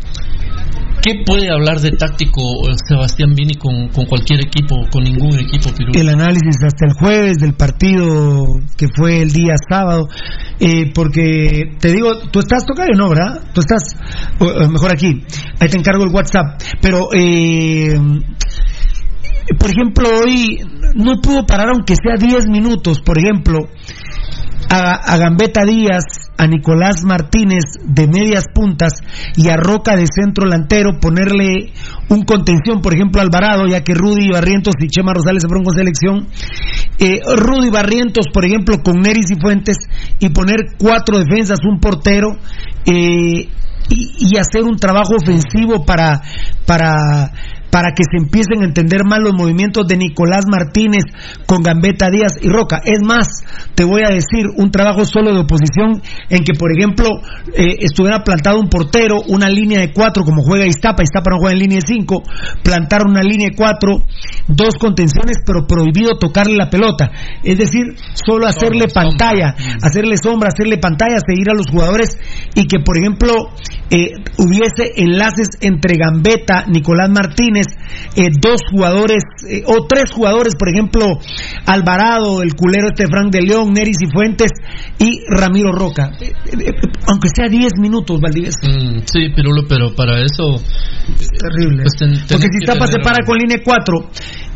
¿Qué puede hablar de táctico eh, Sebastián Vini con, cualquier equipo, con ningún equipo, el análisis hasta el jueves del partido que fue el día sábado, eh, porque te digo, tú estás tocando, no, ¿verdad? Tú estás, o mejor aquí, ahí te encargo el WhatsApp, pero, eh, por ejemplo, hoy no pudo parar aunque sea 10 minutos, por ejemplo, a, a Gambetta Díaz, a Nicolás Martínez de medias puntas y a Roca de centro delantero, ponerle un contención, por ejemplo, Alvarado, ya que Rudy Barrientos y Chema Rosales se fueron con selección. Eh, Rudy Barrientos, por ejemplo, con Neris y Fuentes, y poner cuatro defensas, un portero, eh, y, y hacer un trabajo ofensivo para, para, para que se empiecen a entender más los movimientos de Nicolás Martínez con Gambetta Díaz y Roca. Es más, te voy a decir un trabajo solo de oposición en que, por ejemplo, eh, estuviera plantado un portero, una línea de cuatro, como juega Iztapa, Iztapa no juega en línea de cinco, plantar una línea de cuatro, dos contenciones, pero prohibido tocarle la pelota. Es decir, solo hacerle pantalla, hacerle sombra, hacerle pantalla, seguir a los jugadores y que, por ejemplo, eh, hubiese enlaces entre Gambetta, Nicolás Martínez, eh, dos jugadores eh, o tres jugadores, por ejemplo, Alvarado, el culero este Frank de León, Neris y Fuentes y Ramiro Roca. Eh, aunque sea 10 minutos, Valdivieso. Mm, sí, Pirulo, pero para eso. Es terrible. pues ten- Porque si Tapa se para con línea 4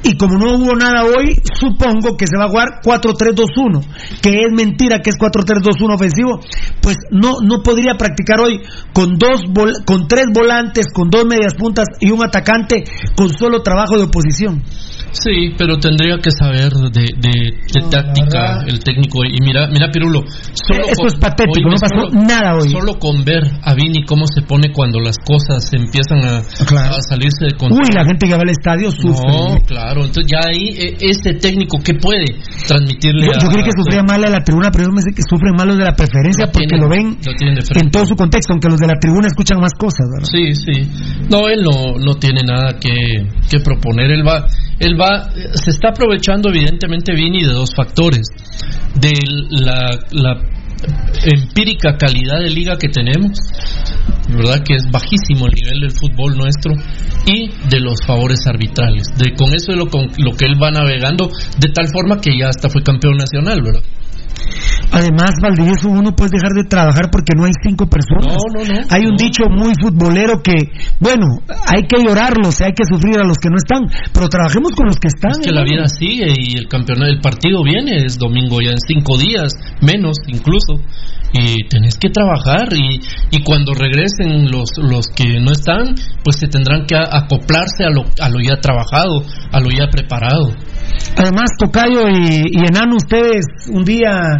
y como no hubo nada hoy, supongo que se va a jugar 4-3-2-1, que es mentira que es 4-3-2-1 ofensivo, pues no no podría practicar hoy con dos con tres volantes, con dos medias puntas y un atacante con solo trabajo de oposición. Sí, pero tendría que saber de, de- de táctica el técnico. Y mira, mira Pirulo, solo Esto con- es patético, no pasó solo- nada hoy. Solo con ver a Vini cómo se pone cuando las cosas empiezan a, a salirse de control. Uy, la gente que va al estadio sufre. No, claro, entonces ya ahí eh, este técnico, ¿qué puede transmitirle Yo, a, yo creí que sufría mal a la tribuna, pero yo me sé que sufren mal los de la preferencia porque tienen- lo ven lo en todo su contexto, aunque los de la tribuna escuchan más cosas, ¿verdad? Sí, sí. No, él no, no tiene nada que, que proponer. Él va, él va, se está aprovechando evidentemente Vini de dos factores. De la, la empírica calidad de liga que tenemos, ¿verdad? Que es bajísimo el nivel del fútbol nuestro, y de los favores arbitrales. De, con eso es lo, con, lo que él va navegando, de tal forma que ya hasta fue campeón nacional, ¿verdad? Además, Valdivieso, uno puede dejar de trabajar porque no hay cinco personas. No, no, no. hay un dicho muy futbolero que, bueno, hay que llorarlos, hay que sufrir a los que no están, pero trabajemos con los que están. Es que la vida sigue y el campeonato, el partido viene, es domingo ya en cinco días, menos incluso. Y tenés que trabajar y, y cuando regresen los, los que no están, pues se tendrán que acoplarse a lo, a lo ya trabajado, a lo ya preparado. Además, Tocayo y, y Enano, ustedes un día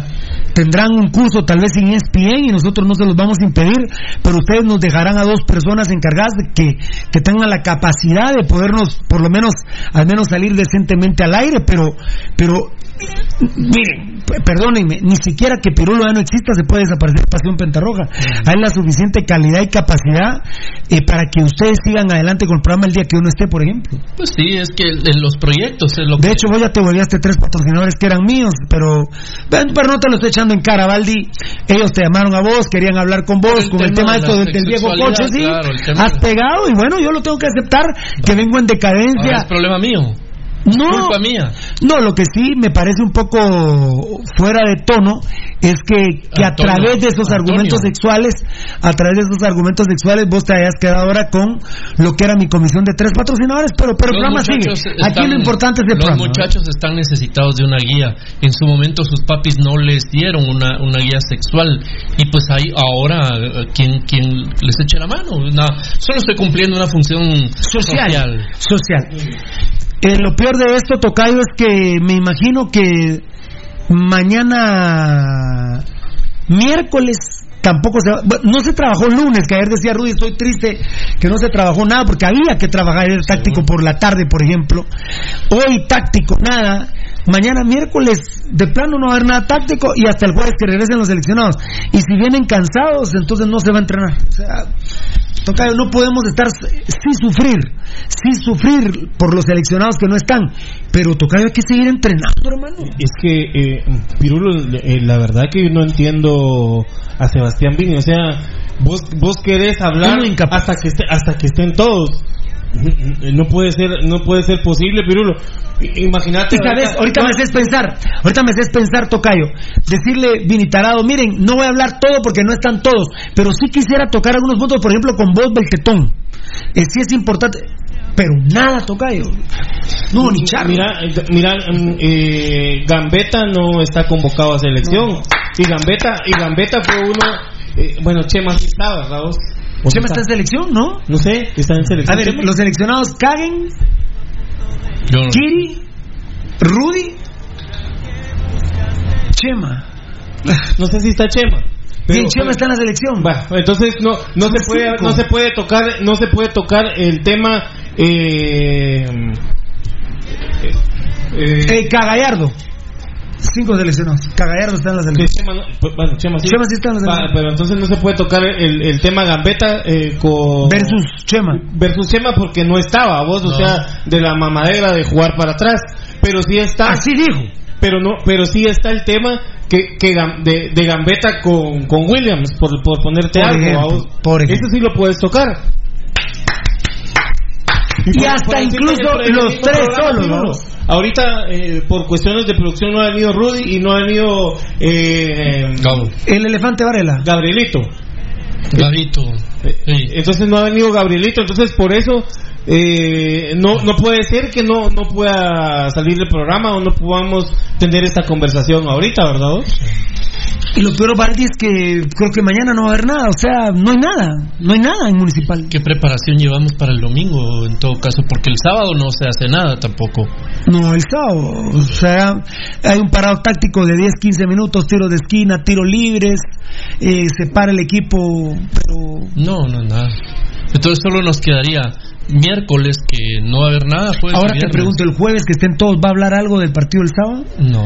tendrán un curso tal vez en ESPN y nosotros no se los vamos a impedir, pero ustedes nos dejarán a dos personas encargadas de que, que tengan la capacidad de podernos, por lo menos, al menos salir decentemente al aire, pero, pero, miren, perdónenme, ni siquiera que Pirulo ya no exista se puede desaparecer Pasión Pentarroja. Hay la suficiente calidad y capacidad eh, para que ustedes sigan adelante con el programa el día que uno esté, por ejemplo. Pues sí, es que en los proyectos es lo que... De hecho, vos ya te volvíaste tres patrocinadores que eran míos, pero, pero no te lo estoy echando en cara, Valdi. Ellos te llamaron a vos, querían hablar con vos, El con el tema tema de esto del, viejo coche, sí. claro, tema Has pegado y bueno, yo lo tengo que aceptar, que vengo en Ahora decadencia. es problema mío. No, culpa mía. no, lo que sí me parece un poco fuera de tono es que, que a través de esos Antonio. argumentos sexuales, a través de esos argumentos sexuales, vos te hayas quedado ahora con lo que era mi comisión de tres patrocinadores, pero, pero el programa sigue. Aquí lo importante es el Los programa. muchachos están necesitados de una guía. En su momento sus papis no les dieron una, una guía sexual y pues ahí ahora eh, quien quien les eche la mano. Solo estoy cumpliendo una función social. social. Eh, lo peor de esto, Tocayo, es que me imagino que mañana miércoles tampoco se va- no se trabajó lunes, que ayer decía Rudy, estoy triste que no se trabajó nada porque había que trabajar el táctico por la tarde, por ejemplo. Hoy táctico nada. Mañana miércoles de plano no va a haber nada táctico y hasta el jueves que regresen los seleccionados. Y si vienen cansados, entonces no se va a entrenar. O sea, Tocayo, no podemos estar sin sufrir, sin sufrir por los seleccionados que no están. Pero Tocayo hay que seguir entrenando, hermano. Es que, eh, Pirulo, eh, la verdad que yo no entiendo a Sebastián Vini. O sea, vos, vos querés hablar hasta que, esté- hasta que estén todos. No puede ser, no puede ser posible, Pirulo. Imagínate. Ahorita me haces pensar, ahorita me haces pensar, Tocayo, decirle Vinitarado, miren, no voy a hablar todo porque no están todos, pero sí quisiera tocar algunos puntos, por ejemplo, con vos, Belquetón. Eh, sí es importante, pero nada, Tocayo. No, ni charla. Mira, mira, mm, eh, Gambetta no está convocado a selección. Y Gambetta, y Gambetta fue uno. eh, bueno, Chema sí estaba, ¿verdad vos? ¿O Chema está en selección, ¿no? No sé, está en selección. A ver, Chema. los seleccionados Kagen, no- Kiri, Rudy, Chema. No sé si está Chema. Bien, Chema está en la selección. Va, entonces no no se puede Cinco. no se puede tocar no se puede tocar el tema eh, eh, Eh, Cagallardo. Cinco seleccionados. Cagallardo está en la selección. Chema, no- bueno, Chema sí. Chema sí está en la selección. pero entonces no se puede tocar el, el tema Gambetta eh, con Versus Chema. versus Chema porque no estaba vos, o sea, de la mamadera de jugar para atrás, pero sí está Así dijo. pero no pero sí está el tema que, que Gam- de, de Gambetta con, con Williams por, por ponerte Por algo ejemplo, a vos. por ejemplo. Eso sí lo puedes tocar. Y hasta incluso los tres solos, Ahorita, eh, por cuestiones de producción, no ha venido Rudy y no ha venido eh. El elefante Varela. Gabrielito. Gabito. Eh, Sí. Entonces no ha venido Gabrielito, entonces por eso eh, no no puede ser que no no pueda salir del programa o no podamos tener esta conversación ahorita, ¿verdad? Y lo peor, Valdi, es que creo que mañana no va a haber nada. O sea, no hay nada. No hay nada en Municipal. ¿Qué preparación llevamos para el domingo en todo caso? Porque el sábado no se hace nada tampoco. No, el sábado. O sea, hay un parado táctico de 10, 15 minutos, tiros de esquina, tiros libres. Eh, se para el equipo, pero. No, no, nada. Entonces solo nos quedaría miércoles que no va a haber nada. Jueves Ahora te pregunto, ¿el jueves que estén todos va a hablar algo del partido del sábado? No.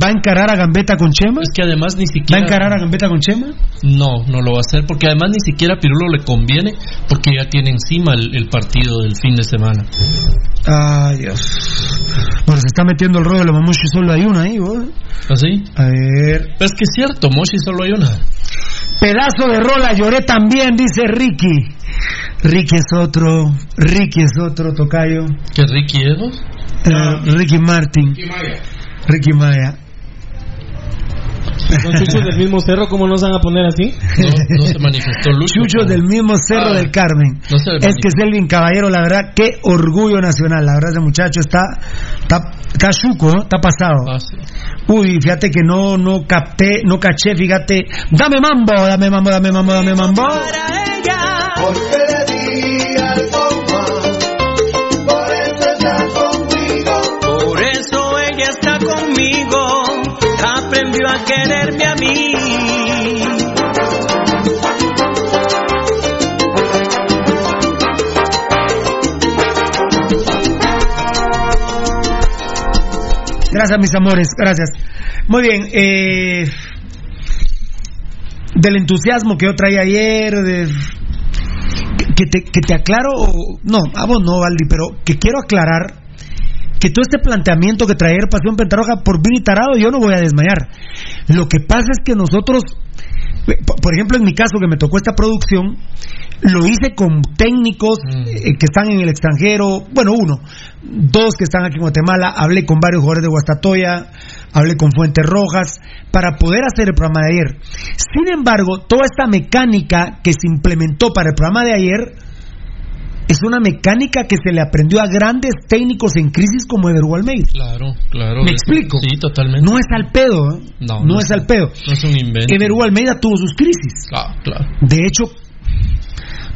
¿Va a encarar a Gambetta con Chema? Es que además ni ¿Va a siquiera. encarar a Gambetta con Chema? No, no lo va a hacer porque además ni siquiera a Pirulo le conviene porque ya tiene encima el, el partido del fin de semana. Ay, Dios. Bueno, se está metiendo el rollo de la mamushi, solo hay una ahí, ¿vos? ¿Así? A ver. Pero es que es cierto, Moshi solo hay una. Pedazo de rola, lloré también, dice Ricky. Ricky es otro, Ricky es otro, tocayo. ¿Qué Ricky es vos? Eh, Ricky Martin. Ricky Maya. Son chuchos del mismo cerro, ¿cómo nos van a poner así? No, no se manifestó Lucho. Chuchos del mismo cerro Ah, del Carmen. no se es que Selvin Caballero, la verdad, qué orgullo nacional. La verdad, ese muchacho está, está, está chuco, ¿no? está pasado. Ah, sí. Uy, fíjate que no, no capté, no caché, fíjate. Dame mambo, dame mambo, dame mambo, dame mambo. Porque le aprendió a quererme a mí. Gracias, mis amores, gracias. Muy bien, eh, del entusiasmo que yo traía ayer, que, te, que te aclaro, no, a no, Valdi, pero que quiero aclarar que todo este planteamiento que trae ayer Pasión Pentarroja por Vini Tarado, yo no voy a desmayar. Lo que pasa es que nosotros, por por ejemplo, en mi caso que me tocó esta producción, lo hice con técnicos eh, que están en el extranjero, bueno, uno, dos que están aquí en Guatemala, hablé con varios jugadores de Guastatoya, hablé con Fuentes Rojas, para poder hacer el programa de ayer. Sin embargo, toda esta mecánica que se implementó para el programa de ayer es una mecánica que se le aprendió a grandes técnicos en crisis como Ever Almeida. Claro, claro. ¿Me explico? Sí, totalmente. No es al pedo, ¿eh? No, no, no es al pedo. No es un invento. Ever Almeida tuvo sus crisis. Ah, claro. De hecho,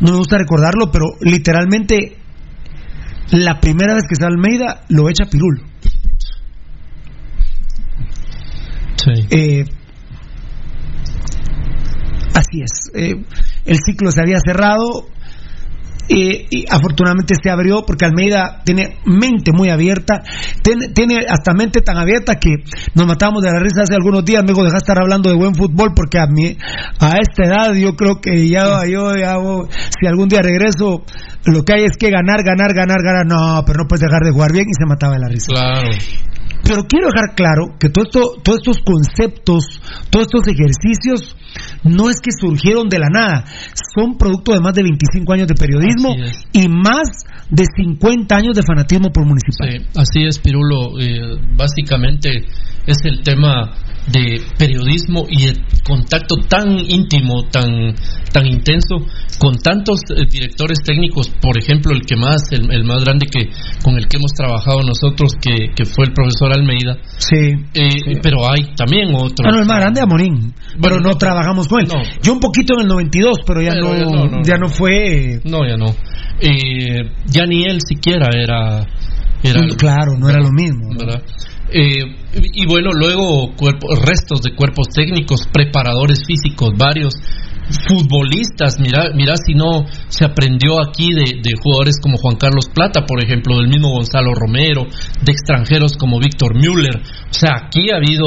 no me gusta recordarlo, pero literalmente la primera vez que sale Almeida lo echa Pirul. Sí. Eh, así es. Eh, el ciclo se había cerrado. Eh, y afortunadamente se abrió porque Almeida tiene mente muy abierta, tiene, tiene hasta mente tan abierta que nos matamos de la risa hace algunos días. Dijo, deja de estar hablando de buen fútbol porque a mí, a esta edad, yo creo que ya, yo, ya, si algún día regreso, lo que hay es que ganar, ganar, ganar, ganar. No, pero no puedes dejar de jugar bien y se mataba de la risa. Claro. Pero quiero dejar claro que todo esto, todos estos conceptos, todos estos ejercicios, no es que surgieron de la nada, son producto de más de 25 años de periodismo y más de 50 años de fanatismo por municipal. Sí, así es, Pirulo. Eh, básicamente es el tema de periodismo y el contacto tan íntimo, tan tan intenso con tantos eh, directores técnicos, por ejemplo, el que más, el, el más grande que con el que hemos trabajado nosotros, que, que fue el profesor Almeida. Sí. Eh, Pero hay también otros. Ah, no, el más grande Amorín, pero no, trabajamos con él. Yo un poquito en el 92, pero ya, Pero no, ya no, ya no. fue... No, ya no. Eh, ya ni él siquiera era. era claro, no era lo mismo. ¿verdad? Eh, y bueno, luego cuerpo- restos de cuerpos técnicos, preparadores físicos, varios futbolistas. Mira, mira si no se aprendió aquí de, de jugadores como Juan Carlos Plata, por ejemplo, del mismo Gonzalo Romero, de extranjeros como Víctor Müller. O sea, aquí ha habido,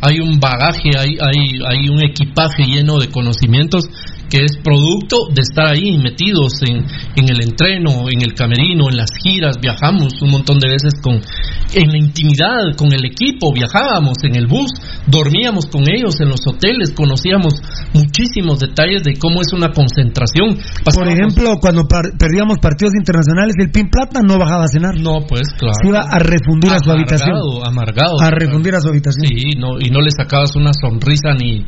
hay un bagaje, hay, hay, hay un equipaje lleno de conocimientos que es producto de estar ahí metidos en, en el entreno, en el camerino, en las giras, viajamos un montón de veces con en la intimidad con el equipo, viajábamos en el bus, dormíamos con ellos en los hoteles, conocíamos muchísimos detalles de cómo es una concentración. Por ejemplo, cuando par- perdíamos partidos internacionales, el Pin Plata no bajaba a cenar. No, pues claro. Se iba a refundir a su habitación. Amargado, amargado. A refundir a su habitación. Sí, no, y no le sacabas una sonrisa ni,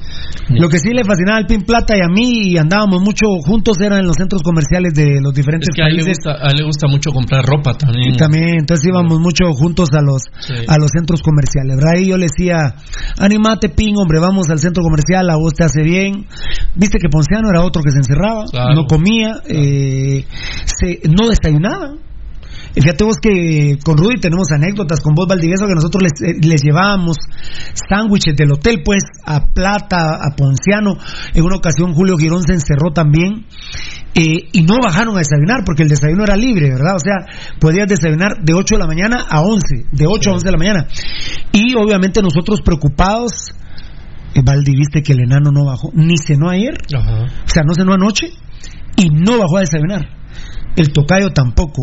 ni- Lo que sí le fascinaba al Pin Plata y a mí, y andábamos mucho juntos, eran en los centros comerciales de los diferentes es que a él, le gusta, a él le gusta mucho comprar ropa también. Y también, entonces íbamos mucho juntos a los Sí. a los centros comerciales. ¿verdad? Y yo le decía, animate, Pin, hombre, vamos al centro comercial, a vos te hace bien. Viste que Ponciano era otro que se encerraba, Claro. no comía, eh, se, no desayunaba. Fíjate vos que con Rudy tenemos anécdotas con vos, Valdivieso, que nosotros les, eh, les llevábamos sándwiches del hotel, pues, a Plata, a Ponciano. En una ocasión Julio Girón se encerró también. eh, y no bajaron a desayunar porque el desayuno era libre, ¿verdad? O sea, podías desayunar de 8 de la mañana a 11, de 8 a 11 de la mañana. Y obviamente nosotros preocupados, eh, Valdi, viste que el enano no bajó, ni cenó ayer, Ajá. o sea, no cenó anoche y no bajó a desayunar. El tocayo tampoco.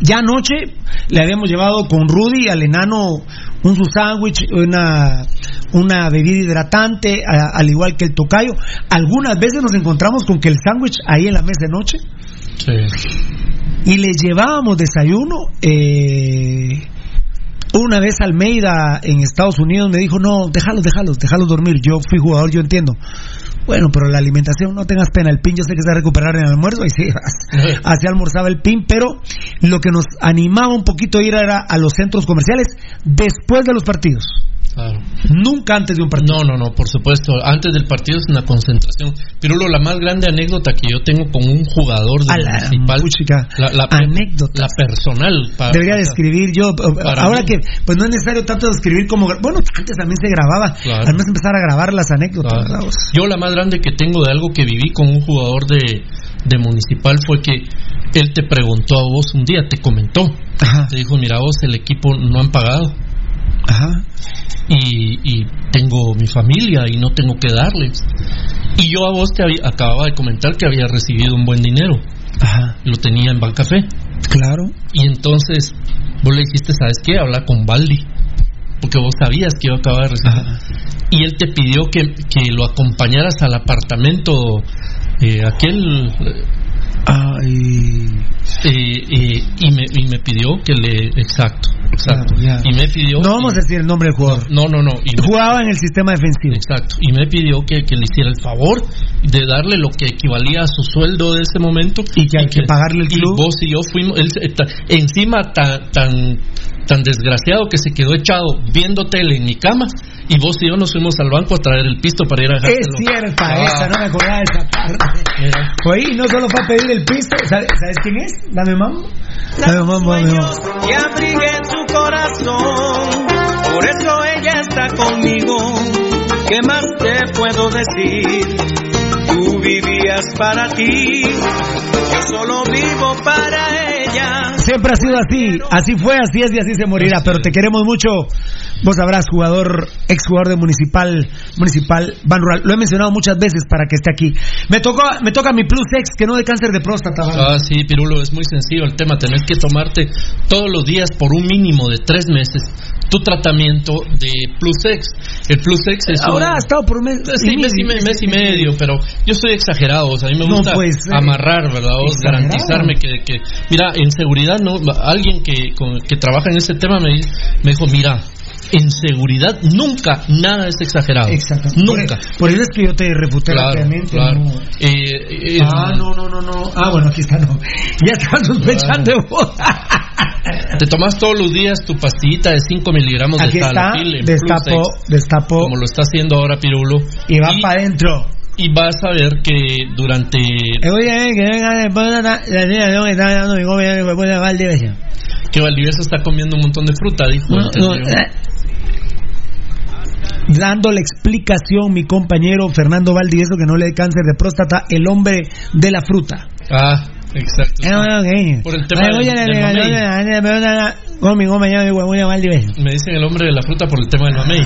Ya anoche le habíamos llevado con Rudy al enano un su sándwich, una, una bebida hidratante, a- al igual que el tocayo. Algunas veces nos encontramos con que el sándwich ahí en la mesa de noche Sí. y le llevábamos desayuno eh, Una vez Almeida en Estados Unidos me dijo, no, déjalos, déjalos, déjalos dormir. Yo fui jugador, yo entiendo. Bueno, pero la alimentación, no tengas pena. El PIN yo sé que se va a recuperar en el almuerzo. Y sí, así almorzaba el PIN. Pero lo que nos animaba un poquito a ir era a los centros comerciales después de los partidos. Claro. Nunca antes de un partido. No, no, no, por supuesto. Antes del partido es una concentración. Pero lo, la más grande anécdota que yo tengo con un jugador de A la municipal, puchica. la, la, Anécdotas. la personal. para- Debería de escribir yo. Para ahora mí. que, pues no es necesario tanto escribir como. Bueno, antes también se grababa. Claro. Además empezar a grabar las anécdotas. Yo la más grande que tengo de algo que viví con un jugador de, de municipal fue que él te preguntó a vos un día, te comentó, Ajá. te dijo, mira vos, el equipo no han pagado Ajá. y, y tengo mi familia y no tengo que darles. Y yo a vos te había- acababa de comentar que había recibido un buen dinero, Ajá. lo tenía en Bancafé. Claro. Y entonces vos le dijiste, ¿sabes qué? Habla con Baldi. Porque vos sabías que yo acababa de recibir. Ajá. Y él te pidió que, que lo acompañaras al apartamento, eh, aquel. Ay. eh, eh, y, me, y me pidió que le. Exacto. exacto. Claro. Y me pidió. No vamos a decir el nombre del jugador. No, no, no. Y me- Jugaba en el sistema defensivo. Exacto. Y me pidió que, que le hiciera el favor de darle lo que equivalía a su sueldo de ese momento. Y que hay que pagarle el y club. vos y yo fuimos. él encima tan, tan, tan desgraciado que se quedó echado viendo tele en mi cama. Y vos y yo nos fuimos al banco a traer el pisto para ir a Es dejárselo. cierta Ah, esa, no me acordaba de esa parte. mira. Oye, no solo fue a pedir el piso. ¿Sabes, sabes quién es? Dame mambo. Dame mambo, dame mambo. y abrigué su corazón. Por eso ella está conmigo. ¿Qué más te puedo decir? Vivías para ti, yo solo vivo para ella. Siempre ha sido así, así fue, así es y así se morirá, pero te queremos mucho. Vos sabrás, jugador, exjugador de Municipal, Municipal Ban Rural. Lo he mencionado muchas veces para que esté aquí. Me toca, me toca mi Plus X, que no de cáncer de próstata. ¿vale? Ah, sí, Pirulo, es muy sencillo el tema. Tenés que tomarte todos los días por un mínimo de tres meses tu tratamiento de Plus X. El Plus X es Ahora un- ha estado por un mes, Sí, mes y, me- mes y medio, pero yo soy exagerado, o sea, a mí me No gusta amarrar, ¿verdad? O garantizarme que, que- mira, en seguridad, no alguien que, con- que trabaja en ese tema me, me dijo, mira, en seguridad nunca nada es exagerado. Exacto. Nunca. Por, por eso es que yo te refuté Claro, rápidamente. claro. no. Eh, eh, Ah, no, no, no, no. Ah, bueno, aquí está, no. Ya están sospechando vos. Te tomas todos los días tu pastillita de 5 miligramos de talafil destapo, destapo, como lo está haciendo ahora Pirulo. y va para adentro. Y vas a ver que durante Eh, que que Valdivieso está comiendo un montón de fruta, dijo. No, no, eh. Dando la explicación, mi compañero Fernando Valdivieso, que no le dé cáncer de próstata, el hombre de la fruta. Ah, exacto. Eh. Por el tema Ay, del- mamey. Con mi compañero, Valdivieso. Me dicen el hombre de la fruta por el tema del mamey.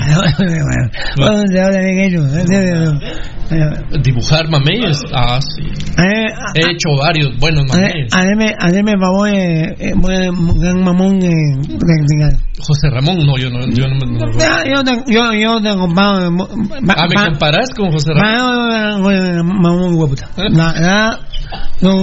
Eh, Dibujar mameyes. Ah, sí. eh, He hecho varios buenos mameyes. Hazme, favor, eh, eh, un mamón, eh, de- José Ramón, no, yo no. Yo no, no- no. Ah, Yo te, yo, yo te comparo. Ah, ¿me comparás con José Ramón? Mamón, hueputa. La, no,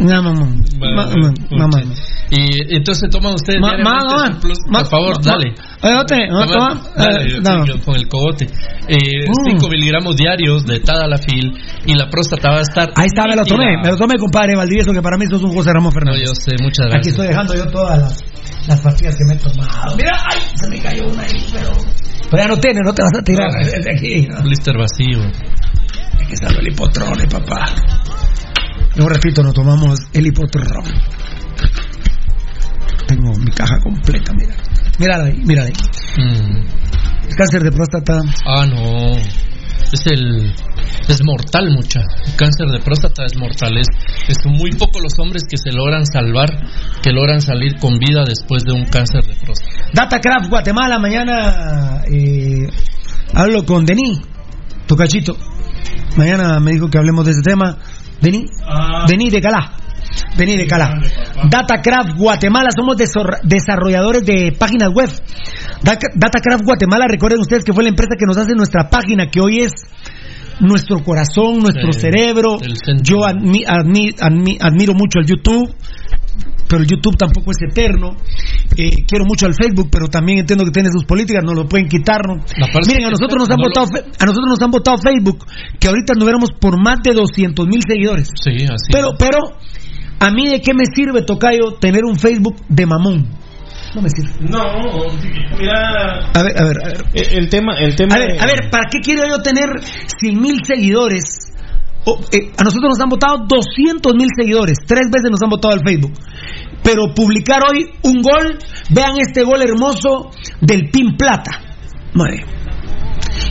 no, mamón. Ma- Bueno, ma- mamón. Y entonces toman ustedes Ma- ma- plus. ma- Por favor, dale. Oye, ote, no, Toma- toma, dale, eh, yo con el cogote. 5 Mm. miligramos diarios de Tadalafil y la próstata va a estar. Ahí está, me lo tomé, me lo tomé, compadre Valdivieso, que para mí sos un José Ramón No, Fernández. yo sé, muchas Aquí gracias. estoy dejando yo todas las, las pastillas que me he tomado. Mira, ay, se me cayó una ahí, pero. Pero ya no tienes, no te vas a tirar No. desde aquí. ¿no? Blister vacío. Aquí está el hipotrone, papá. Yo repito, nos tomamos el. Tengo mi caja completa, mira. Mírala ahí, mírala ahí. Mm. El cáncer de próstata. Ah, no. Es el. Es mortal, mucha. El cáncer de próstata es mortal. Es, es muy poco los hombres que se logran salvar, que logran salir con vida después de un cáncer de próstata. Datacraft Guatemala, mañana eh, hablo con Denis, tu cachito. Mañana me dijo que hablemos de ese tema. Denis, Denis de Calá. Denis de Calá. Datacraft Guatemala, somos desarrolladores de páginas web. Da- Datacraft Guatemala, recuerden ustedes que fue la empresa que nos hace nuestra página, que hoy es nuestro corazón, nuestro Sí, cerebro. Yo admi- admi- admi- admiro mucho el YouTube. Pero el YouTube tampoco es eterno. Eh, quiero mucho al Facebook, pero también entiendo que tiene sus políticas, no lo pueden quitar. ¿no? Miren, a nosotros nos han no votado, fe- a nosotros nos han votado Facebook, que ahorita nos hubiéramos por más de 200 mil seguidores. Sí, así. Pero, pero, a mí de qué me sirve, Tocayo, tener un Facebook de mamón. No me sirve. No, mira. A ver, a ver, a ver. El, el tema, el tema. A ver, a ver, ¿para qué quiero yo tener 100 mil seguidores? O, eh, a nosotros nos han votado 200 mil seguidores, tres veces nos han votado al Facebook. Pero publicar hoy un gol, vean este gol hermoso del Pin Plata. Bien.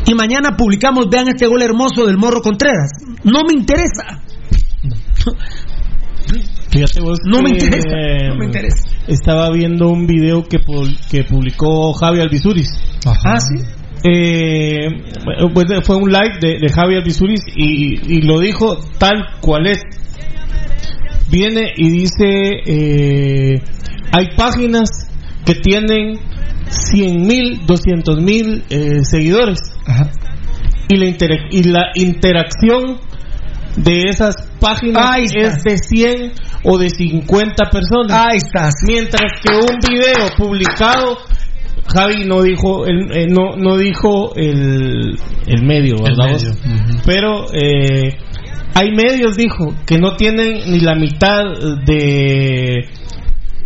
Y mañana publicamos, vean este gol hermoso del Morro Contreras. No me interesa. Fíjate vos No me interesa, no me interesa. Estaba viendo un video que, que publicó Javi Albizuris. Ah, sí. Eh, pues fue un live de, de Javi Albizuris y, y lo dijo tal cual es. Viene y dice, eh, hay páginas que tienen 100 mil, 200 mil eh, seguidores. Y, la y la interacción de esas páginas es de 100 o de 50 personas. Ahí estás. Mientras que un video publicado, Javi no dijo el, eh, no, no dijo el, el medio, ¿verdad? medio, ujú. Pero eh, hay medios, dijo, que no tienen ni la mitad de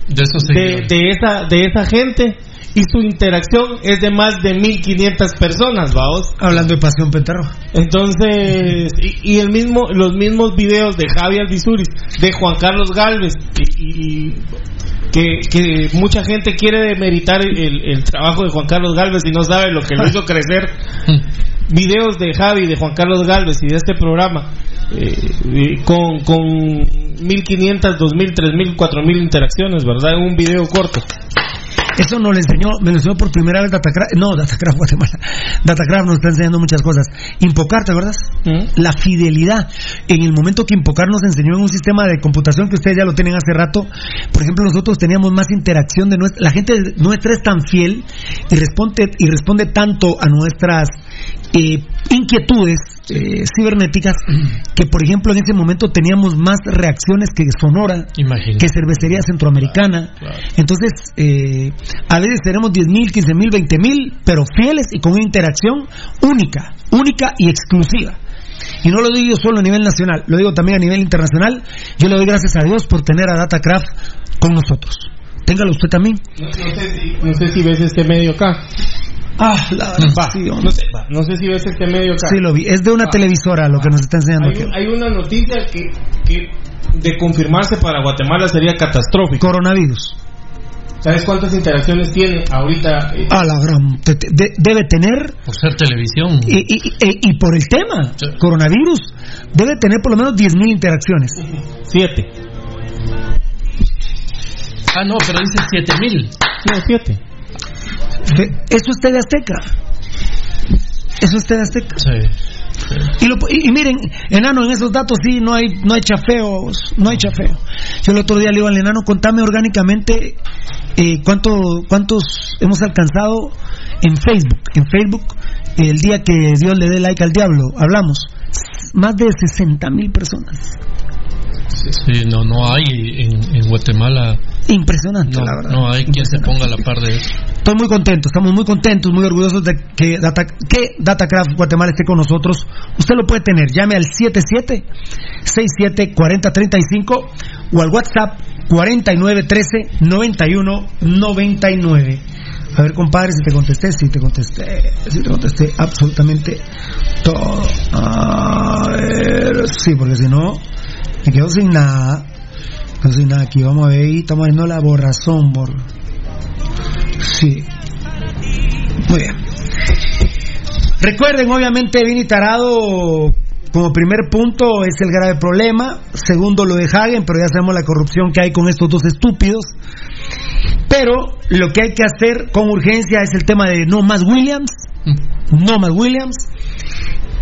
De esos de, seguidores. de esa de esa gente y su interacción es de más de 1500 personas, vamos. Hablando de Pasión Pentarroja. Entonces, y, y el mismo, los mismos videos de Javi Albizuris, de Juan Carlos Galvez, y, y- que, que mucha gente quiere demeritar el, el trabajo de Juan Carlos Galvez y no sabe lo que lo hizo crecer. Videos de Javi, de Juan Carlos Galvez y de este programa, eh, eh, con, con 1500, 2000, 3000, 4000 interacciones, ¿verdad? En un video corto. Eso nos lo enseñó, me lo enseñó por primera vez Datacraft, no, Datacraft Guatemala. Datacraft nos está enseñando muchas cosas. Impocar, ¿te acuerdas? La fidelidad. En el momento que Impocar nos enseñó en un sistema de computación que ustedes ya lo tienen hace rato, por ejemplo, nosotros teníamos más interacción de nuestra, la gente nuestra es tan fiel y responde y responde tanto a nuestras eh, inquietudes eh, cibernéticas que, por ejemplo, en ese momento teníamos más reacciones que Sonora, Imagínate. que Cervecería Centroamericana. Entonces, eh, a veces tenemos 10 mil, 15 mil, 20 mil, pero fieles y con una interacción única, única y exclusiva. Y no lo digo solo a nivel nacional, lo digo también a nivel internacional. Yo le doy gracias a Dios por tener a Datacraft con nosotros. Téngalo usted también. No, no sé, si, no sé si ves este medio acá. Ah, la no, sé, va, no sé si ves este medio acá. Sí, lo vi. Es de una Ah. televisora lo que nos está enseñando Hay, un- hay una noticia que, que de confirmarse para Guatemala sería catastrófico. Coronavirus. ¿Sabes cuántas interacciones tiene ahorita? eh, A la gran. te- te- de- debe tener. Por ser televisión. Y, y- y- y por el tema, coronavirus, debe tener por lo menos 10.000 interacciones. Siete. Ah, no, pero dice 7000. No, siete. Eso es TV Azteca. Eso es TV Azteca. Y, lo- y- y miren, enano, en esos datos sí no hay no hay chafeos, no hay chafeo. Yo el otro día le digo al enano, contame orgánicamente eh, cuánto cuántos hemos alcanzado en Facebook. En Facebook, el día que Dios le dé like al diablo, hablamos. Más de 60 mil personas. Sí, no, no hay en, en Guatemala. Impresionante, No, la verdad. no hay quien se ponga a la par de eso. Estoy muy contento, estamos muy contentos, muy orgullosos de que, Data, que Datacraft Guatemala esté con nosotros. Usted lo puede tener, llame al 77-67-4035 o al WhatsApp 4913-9199. A ver, compadre, si te contesté, si te contesté, si te contesté absolutamente todo. A ver, sí, porque si no, me quedo sin nada. No sin nada aquí, vamos a ver, estamos viendo la borrazón, por. Sí. Muy bien. Recuerden, obviamente, Vini Tarado, como primer punto, es el grave problema. Segundo, lo de Hagen, pero ya sabemos la corrupción que hay con estos dos estúpidos. Pero lo que hay que hacer con urgencia es el tema de no más Williams. No más Williams.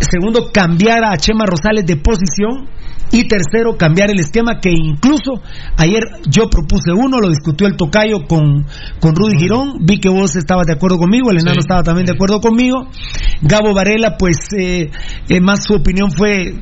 Segundo, cambiar a Chema Rosales de posición. Y tercero, cambiar el esquema que incluso ayer yo propuse uno, lo discutió el tocayo con, con Rudy Girón, vi que vos estabas de acuerdo conmigo, el enano Sí. estaba también de acuerdo conmigo. Gabo Varela, pues eh, eh, más su opinión fue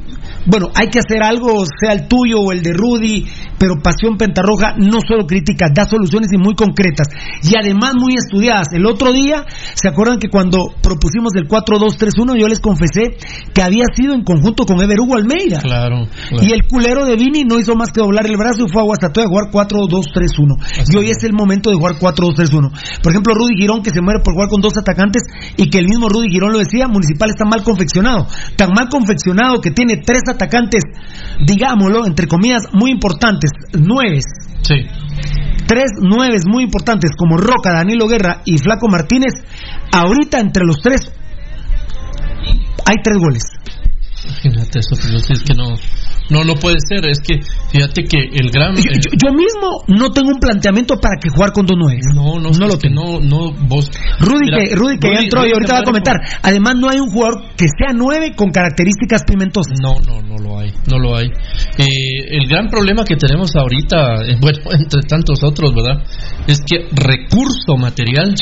bueno, hay que hacer algo, sea el tuyo o el de Rudy, pero Pasión Pentarroja no solo critica, da soluciones y muy concretas y además muy estudiadas. El otro día, ¿se acuerdan que cuando propusimos el 4-2-3-1 yo les confesé que había sido en conjunto con Ever Hugo Almeida? Claro, Y el culero de Vini no hizo más que doblar el brazo y fue a Guastatoya a jugar 4-2-3-1. Y hoy es el momento de jugar 4-2-3-1. Por ejemplo, Rudy Girón que se muere por jugar con dos atacantes y que el mismo Rudy Girón lo decía, Municipal está mal confeccionado. Tan mal confeccionado que tiene tres atacantes, digámoslo, entre comillas, muy importantes, nueve. Sí. Tres nueves muy importantes como Roca, Danilo Guerra y Flaco Martínez. Ahorita entre los tres hay tres goles. Imagínate eso, pero si es que no, no, no puede ser. Es que fíjate que el gran. Yo, yo- yo mismo no tengo un planteamiento para que jugar con dos nueves. No, no, no lo que no, no, vos. Rudy Mira, que, Rudy que ya Rudy- entró y ahorita va a comentar. Además no hay un jugador que sea nueve con características pimentosas. No, no, no lo hay, no lo hay. Eh, el gran problema que tenemos ahorita, eh, bueno, entre tantos otros, ¿verdad? Es que recurso material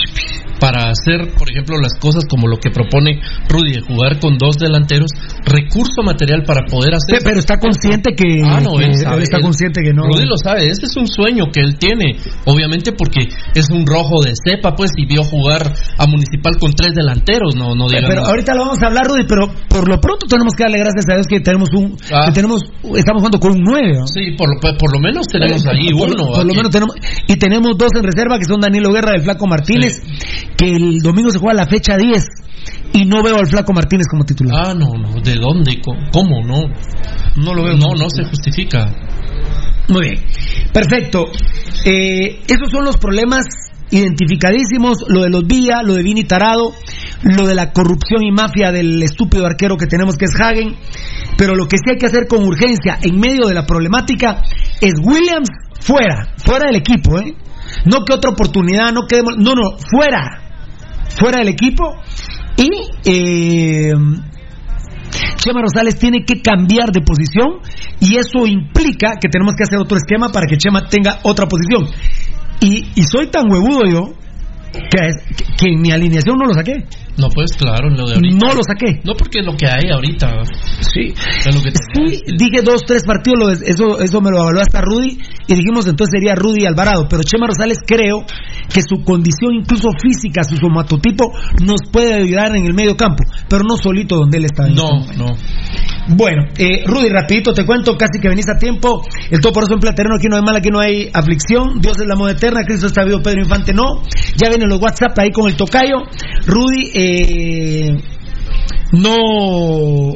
para hacer, por ejemplo, las cosas como lo que propone Rudy de jugar con dos delanteros, recurso material para poder hacer. Pe- Pero está consciente que, Ah, no, que él sabe, está él- consciente que no. Rudy lo sabe, ese es un sueño que él tiene, obviamente porque es un rojo de cepa, pues, y vio jugar a Municipal con tres delanteros, no, no digamos. Pero ahorita lo vamos a hablar, Rudy, pero por lo pronto tenemos que darle gracias a Dios que tenemos un, Ah. que tenemos, estamos jugando con un nueve. ¿no? Sí, por lo, por lo menos tenemos ahí por, uno. por lo menos tenemos y tenemos dos en reserva que son Danilo Guerra y el Flaco Martínez, que el domingo se juega la fecha 10 y no veo al Flaco Martínez como titular. Ah, no, no, ¿de dónde? ¿Cómo? No, no lo veo. No, no se justifica. Muy bien. Perfecto. Eh, esos son los problemas identificadísimos, lo de los Villa, lo de Vini Tarado, lo de la corrupción y mafia del estúpido arquero que tenemos que es Hagen, pero lo que sí hay que hacer con urgencia en medio de la problemática es Williams fuera, fuera del equipo, ¿eh? No que otra oportunidad, no quedemos, no, no, fuera, fuera del equipo y eh, Chema Rosales tiene que cambiar de posición y eso implica que tenemos que hacer otro esquema para que Chema tenga otra posición. Y, y soy tan huevudo yo que, que, en mi alineación no lo saqué. No, pues claro, lo de ahorita. No lo saqué. No porque es lo que hay ahorita. Sí. Es lo que Sí, dije dos, tres partidos, lo de- eso, eso me lo evaluó hasta Rudy, y dijimos entonces sería Rudy Alvarado, pero Chema Rosales creo que su condición incluso física, su somatotipo, nos puede ayudar en el medio campo, pero no solito donde él está. en No, este no. Bueno, eh, Rudy, rapidito te cuento, casi que venís a tiempo. El todo por eso en platereno, aquí no hay mal, aquí no hay aflicción. Dios es la moda eterna, Cristo está vivo, Pedro Infante no. Ya vienen los WhatsApp ahí con el tocayo. Rudy, eh, no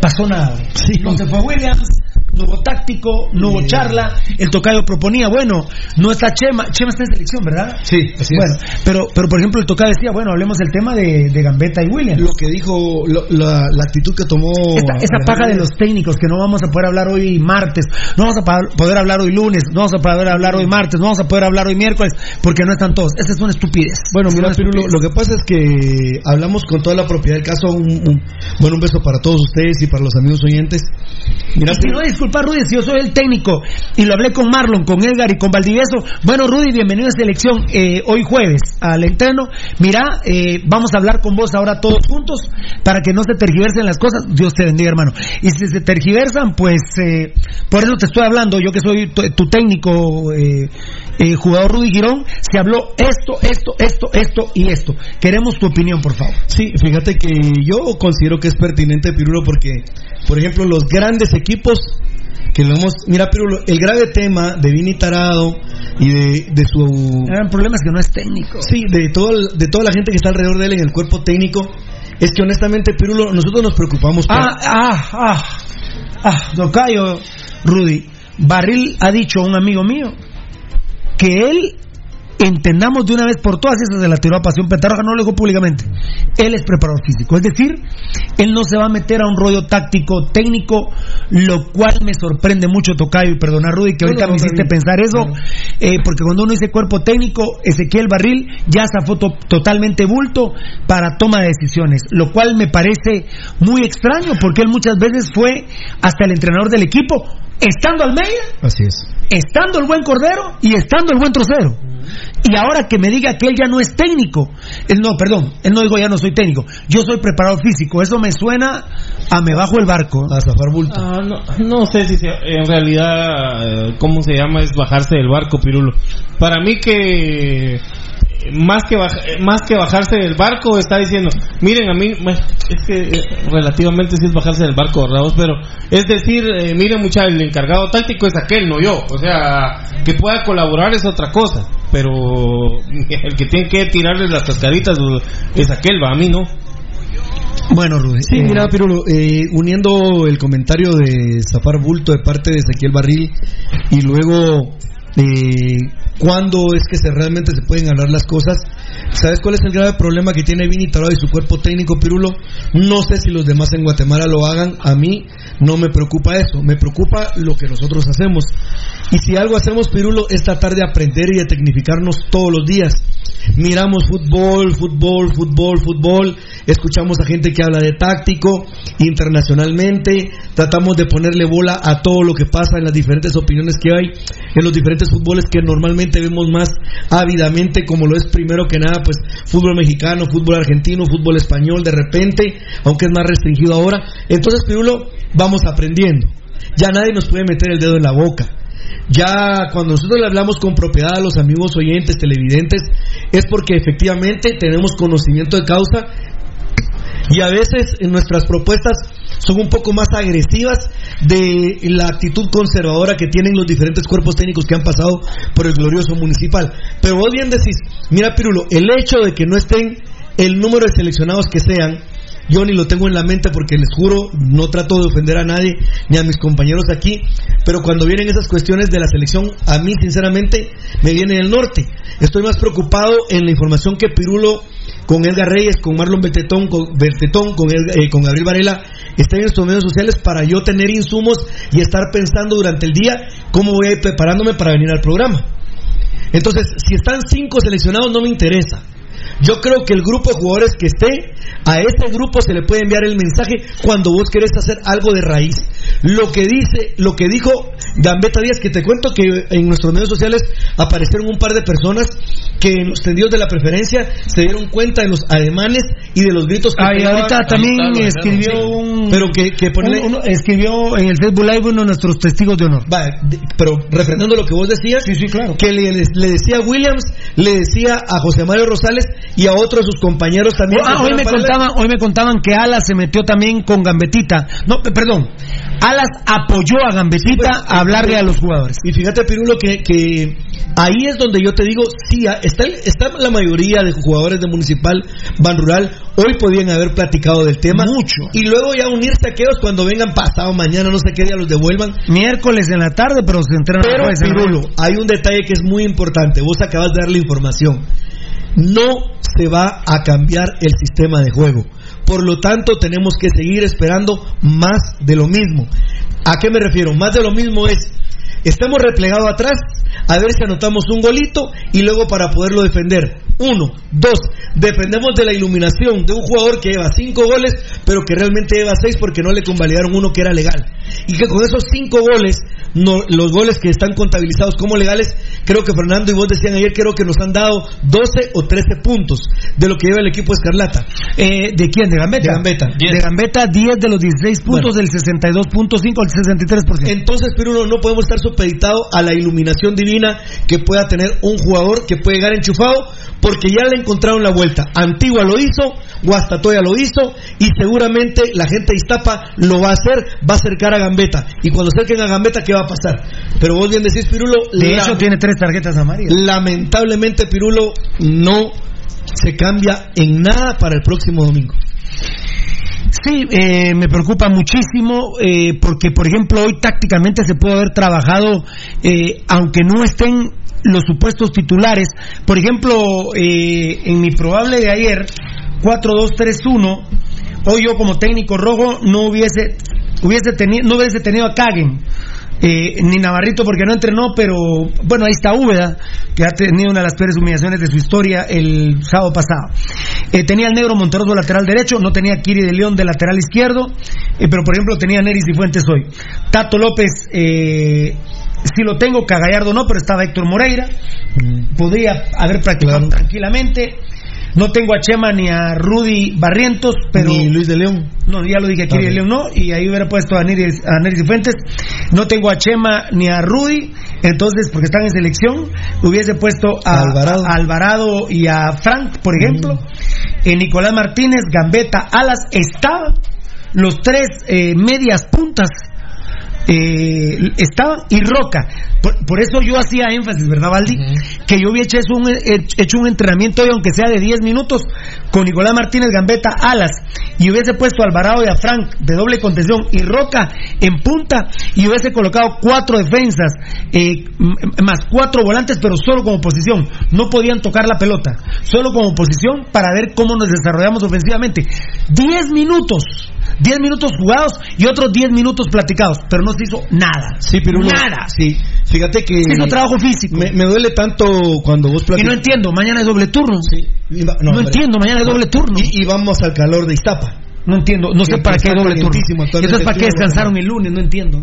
pasó nada. No se fue Williams, no hubo táctico, no hubo charla. El tocayo proponía, bueno, no está Chema. Chema está en selección, ¿verdad? Sí, así Bueno, es. pero, pero por ejemplo, el tocayo decía, bueno, hablemos del tema de, de Gambetta y Williams. Lo que dijo, lo- la, la actitud que tomó. Esta, esa paja de los técnicos que no vamos a poder hablar hoy martes, no vamos a poder hablar hoy lunes, no vamos a poder hablar hoy martes, no vamos a poder hablar hoy miércoles, porque no están todos. Esa es una estupidez. Bueno, mira, Pirulo, lo que pasa es que hablamos con toda la propiedad del caso. Un, un- bueno, un beso para todos ustedes y para los amigos oyentes. Mira, si no, disculpa Rudy, si yo soy el técnico y lo hablé con Marlon, con Edgar y con Valdivieso. Bueno, Rudy, bienvenido a selección eh, hoy jueves al entreno. Mira, eh, vamos a hablar con vos ahora todos juntos para que no se tergiversen las cosas. Dios te bendiga, hermano. Y si se tergiversan, pues eh, por eso te estoy hablando. Yo que soy tu, tu técnico, eh, eh, jugador Rudy Girón, se habló esto, esto, esto, esto y esto. Queremos tu opinión, por favor. Sí, fíjate que yo considero que es pertinente, Pirulo, porque, por ejemplo, los grandes equipos que lo hemos. Mira, Pirulo, el grave tema de Vini Tarado y de, de su. El problema es que no es técnico. Sí, de, todo, el- de toda la gente que está alrededor de él en el cuerpo técnico, es que honestamente, Pirulo, nosotros nos preocupamos por. Ah, ah, ah, ah, Tocayo, Rudy. Barril ha dicho a un amigo mío que él entendamos de una vez por todas, esa se la tiró a Pasión Petarroja, no lo dijo públicamente. Él es preparador físico, es decir, él no se va a meter a un rollo táctico, técnico, lo cual me sorprende mucho, Tocayo, y perdona Rudy, que No, ahorita me hiciste bien. pensar eso, eh, porque cuando uno dice cuerpo técnico, Ezequiel Barril ya esa foto totalmente bulto para toma de decisiones, lo cual me parece muy extraño, porque él muchas veces fue hasta el entrenador del equipo, estando Almeida Así es. estando el buen Cordero y estando el buen Trocero. Y ahora que me diga que él ya no es técnico, él no, perdón, él no dijo ya no soy técnico, yo soy preparador físico, eso me suena a me bajo el barco. A zafar bulto. Ah, no, no sé si se- en realidad, eh, ¿cómo se llama? Es bajarse del barco, Pirulo. Para mí que más que baj- eh, más que bajarse del barco está diciendo miren a mí es que eh, relativamente sí es bajarse del barco ¿verdad? pero es decir eh, miren muchachos el encargado táctico es aquel no yo o sea que pueda colaborar es otra cosa pero el que tiene que tirarle las cascaritas es aquel va a mí no Bueno, Rudy. Sí, mira, Pirulo, eh, uniendo el comentario de Zafar Bulto de parte de Ezequiel Barril y luego eh, cuándo es que se realmente se pueden hablar las cosas. ¿Sabes cuál es el grave problema que tiene Vini Tarado y su cuerpo técnico, Pirulo? No sé si los demás en Guatemala lo hagan. A mí no me preocupa eso. Me preocupa lo que nosotros hacemos. Y si algo hacemos, Pirulo, es tratar de aprender y de tecnificarnos todos los días. Miramos fútbol, fútbol, fútbol, fútbol. Escuchamos a gente que habla de táctico internacionalmente. Tratamos de ponerle bola a todo lo que pasa en las diferentes opiniones que hay en los diferentes fútboles que normalmente vemos más ávidamente, como lo es primero que nada, pues fútbol mexicano, fútbol argentino, fútbol español, de repente, aunque es más restringido ahora. Entonces, Pirulo, vamos aprendiendo. Ya nadie nos puede meter el dedo en la boca. Ya cuando nosotros le hablamos con propiedad a los amigos oyentes, televidentes, es porque efectivamente tenemos conocimiento de causa y a veces en nuestras propuestas son un poco más agresivas de la actitud conservadora que tienen los diferentes cuerpos técnicos que han pasado por el glorioso municipal. Pero vos bien decís, mira Pirulo, el hecho de que no estén el número de seleccionados que sean, yo ni lo tengo en la mente porque les juro, no trato de ofender a nadie ni a mis compañeros aquí, pero cuando vienen esas cuestiones de la selección, a mí sinceramente me viene del norte. Estoy más preocupado en la información que Pirulo con Edgar Reyes, con Marlon Bertetón, con, Bertetón, con, Edgar- eh, con Gabriel Varela, están en estos medios sociales para yo tener insumos y estar pensando durante el día cómo voy a ir preparándome para venir al programa. Entonces, si están cinco seleccionados no me interesa. Yo creo que el grupo de jugadores que esté, a ese grupo se le puede enviar el mensaje cuando vos querés hacer algo de raíz. Lo que dice, lo que dijo Gambetta Díaz, que te cuento que en nuestros medios sociales aparecieron un par de personas que en los tendidos de la preferencia se dieron cuenta de los ademanes y de los gritos que y pegaban. ahorita también escribió un. Pero que, que ponle- un- escribió en el Facebook Live uno de nuestros testigos de honor. Va, pero refrendando lo que vos decías, que le, le- le decía a Williams, le decía a José Mario Rosales y a otros de sus compañeros también. Ah, hoy me contaban, hoy me contaban que Alas se metió también con Gambetita. No, pe- perdón. Alas apoyó a Gambetita a hablarle a los jugadores. Y fíjate, Pirulo, que, que ahí es donde yo te digo, sí, está, está la mayoría de jugadores de Municipal, Ban Rural, hoy podían haber platicado del tema. Mucho. Y luego ya unirse a aquellos cuando vengan pasado mañana, no sé qué día los devuelvan. Miércoles en la tarde, pero se entrenan Pero, Pirulo, hay un detalle que es muy importante. Vos acabas de dar la información. No se va a cambiar el sistema de juego. Por lo tanto, tenemos que seguir esperando más de lo mismo. ¿A qué me refiero? Más de lo mismo es, estamos replegados atrás, a ver si anotamos un golito y luego para poderlo defender. Uno, dos, dependemos de la iluminación de un jugador que lleva cinco goles, pero que realmente lleva seis porque no le convalidaron uno que era legal. Y que con esos cinco goles, no, los goles que están contabilizados como legales, creo que Fernando y vos decían ayer, creo que nos han dado 12 o 13 puntos de lo que lleva el equipo Escarlata. Eh, ¿De quién? ¿De Gambetta? De Gambetta. De Gambetta, 10 de los 16 puntos, del 62.5 al 63%. Entonces, pero uno no podemos estar supeditado a la iluminación divina que pueda tener un jugador que puede llegar enchufado, porque ya le encontraron la vuelta. Antigua lo hizo, Guastatoya lo hizo, y seguramente la gente de Iztapa lo va a hacer, va a acercar a Gambetta. Y cuando acerquen a Gambetta, ¿qué va a pasar? Pero vos bien decís, Pirulo, De hecho, tiene tres tarjetas amarillas. lamentablemente, Pirulo, no se cambia en nada para el próximo domingo. Sí, eh, me preocupa muchísimo eh, porque, por ejemplo, hoy tácticamente se puede haber trabajado, eh, aunque no estén los supuestos titulares. Por ejemplo, eh, en mi probable de ayer, 4-2-3-1, hoy yo como técnico rojo no hubiese, hubiese tenido, no hubiese tenido a Kagen. eh, ni Navarrito porque no entrenó, pero bueno, ahí está Úbeda, que ha tenido una de las peores humillaciones de su historia el sábado pasado. Eh, tenía el negro Monterroso lateral derecho, no tenía Kiri de León de lateral izquierdo, pero por ejemplo tenía Neris y Fuentes hoy. Tato López Si lo tengo, Cagallardo no, pero estaba Héctor Moreira. Podría haber practicado tranquilamente. No tengo a Chema ni a Rudy Barrientos, pero. Ni Luis de León. No, ya lo dije aquí, de León no, y ahí hubiera puesto a Neris, a Neris Fuentes. No tengo a Chema ni a Rudy, entonces, porque están en selección, hubiese puesto a Alvarado. a Alvarado y a Frank, por ejemplo. Eh, Nicolás Martínez, Gambetta, Alas, estaban los tres eh, medias puntas. Eh, estaban y Roca. Por, por eso yo hacía énfasis, ¿verdad, Valdi? Que yo hubiera hecho un, hecho un entrenamiento hoy, aunque sea de 10 minutos, con Nicolás Martínez Gambetta Alas, y hubiese puesto a Alvarado y a Frank de doble contención y Roca en punta, y hubiese colocado cuatro defensas, eh, más cuatro volantes, pero solo como posición. No podían tocar la pelota, solo como posición para ver cómo nos desarrollamos ofensivamente. 10 minutos, 10 minutos jugados y otros 10 minutos platicados, pero no se hizo nada. Sí, pero uno- Nada. Sí, fíjate que. Se hizo trabajo físico. Me, me duele tanto cuando vos Y platicas. no entiendo, mañana es doble turno. Y va- No, hombre. entiendo, mañana es doble turno. Y, y vamos al calor de Iztapa. No entiendo, no sé para qué doble turno. Entonces, ¿para qué descansaron el lunes? No entiendo.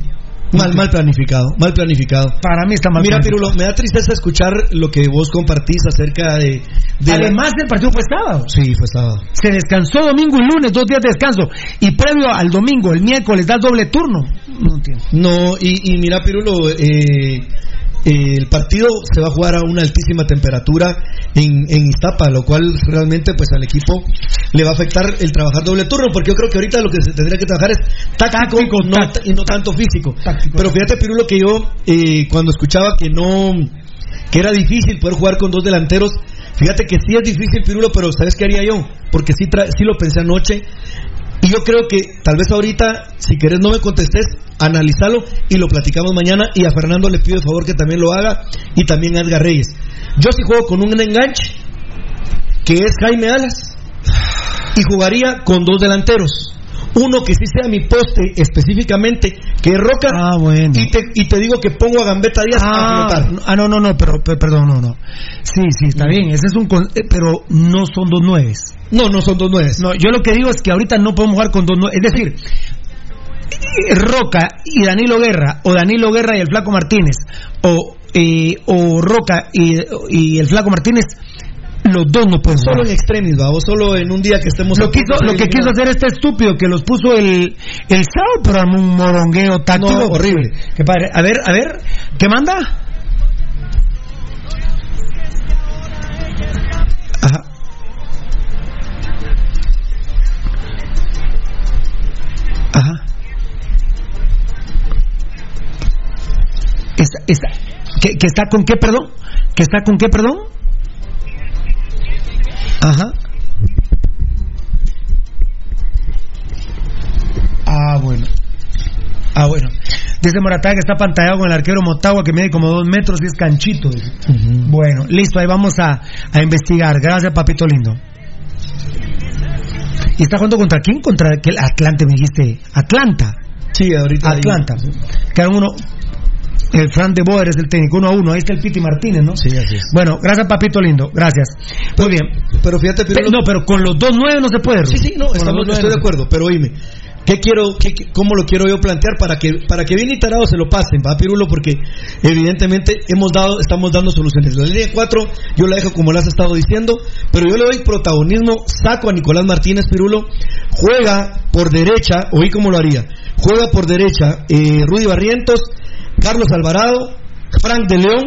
Mal, mal planificado, mal planificado. Para mí está mal Mira, planificado. Pirulo, me da tristeza escuchar lo que vos compartís acerca de. de la- Además, el partido fue sábado. Sí, fue sábado. Se descansó domingo y lunes, dos días de descanso. Y previo al domingo, el miércoles, da doble turno. No entiendo. No, y, y mira, Pirulo, eh, eh, el partido se va a jugar a una altísima temperatura en, en Iztapa, lo cual realmente pues al equipo le va a afectar el trabajar doble turno, porque yo creo que ahorita lo que se tendría que trabajar es táctico, Táctico, no, táctico. ta- y no tanto físico. Táctico. Pero fíjate, Pirulo, que yo eh, cuando escuchaba que no, que era difícil poder jugar con dos delanteros, fíjate que sí es difícil, Pirulo, pero ¿sabes qué haría yo? Porque sí, tra- sí lo pensé anoche. Y yo creo que tal vez ahorita, si querés no me contestes, analizalo y lo platicamos mañana. Y a Fernando le pido el favor que también lo haga y también a Edgar Reyes. Yo sí juego con un enganche, que es Jaime Alas, y jugaría con dos delanteros. Uno que sí sea mi poste específicamente, que es Roca, Ah, bueno. y, te, y te digo que pongo a Gambetta Díaz a Ah, flotar. no, ah, no, no, no, pero, pero- perdón, no, no. Sí, sí, está bien, ese es un. eh, pero no son dos nueves. No, no son dos nueves. No, yo lo que digo es que ahorita no podemos jugar con dos nueves. Es decir, eh, Roca y Danilo Guerra, o Danilo Guerra y el Flaco Martínez, o, eh, o Roca y, y el Flaco Martínez, los dos no pueden Solo jugar. en extremis, va, o solo en un día que estemos Lo, quiso, lo que quiso hacer este estúpido que los puso el, el sábado, pero armó un morongueo táctico. No, horrible. Qué padre. A ver, a ver, ¿qué manda? Ajá. Ajá. Está, está, ¿que, que está con qué, perdón? ¿Que está con qué, perdón? Ajá. Ah, bueno. Ah, bueno. Dice Moratá que está pantallado con el arquero Motagua que mide como dos metros y es canchito. dice. Bueno, listo, ahí vamos a, a investigar. Gracias, papito lindo. ¿Y está jugando contra quién? Contra aquel Atlante, me dijiste. Atlanta. Sí, ahorita. ahí. Atlanta. Quedaron uno. El Fran de Boer es el técnico, uno a uno. Ahí está el Piti Martínez, ¿no? Sí, así es. Bueno, gracias, papito lindo. Gracias. Muy bien. Pero fíjate, Pe- Pirulo, no, pero con los dos nueve no se puede. Sí, sí, no, estamos- estoy de acuerdo, pero oíme, ¿qué quiero, qué- cómo lo quiero yo plantear para que, para que bien y tarado se lo pasen, va Pirulo? Porque evidentemente hemos dado, estamos dando soluciones. La línea 4 yo la dejo como la has estado diciendo, pero yo le doy protagonismo, saco a Nicolás Martínez Pirulo, juega por derecha, oí cómo lo haría, juega por derecha eh, Rudy Barrientos, Carlos Alvarado, Frank de León,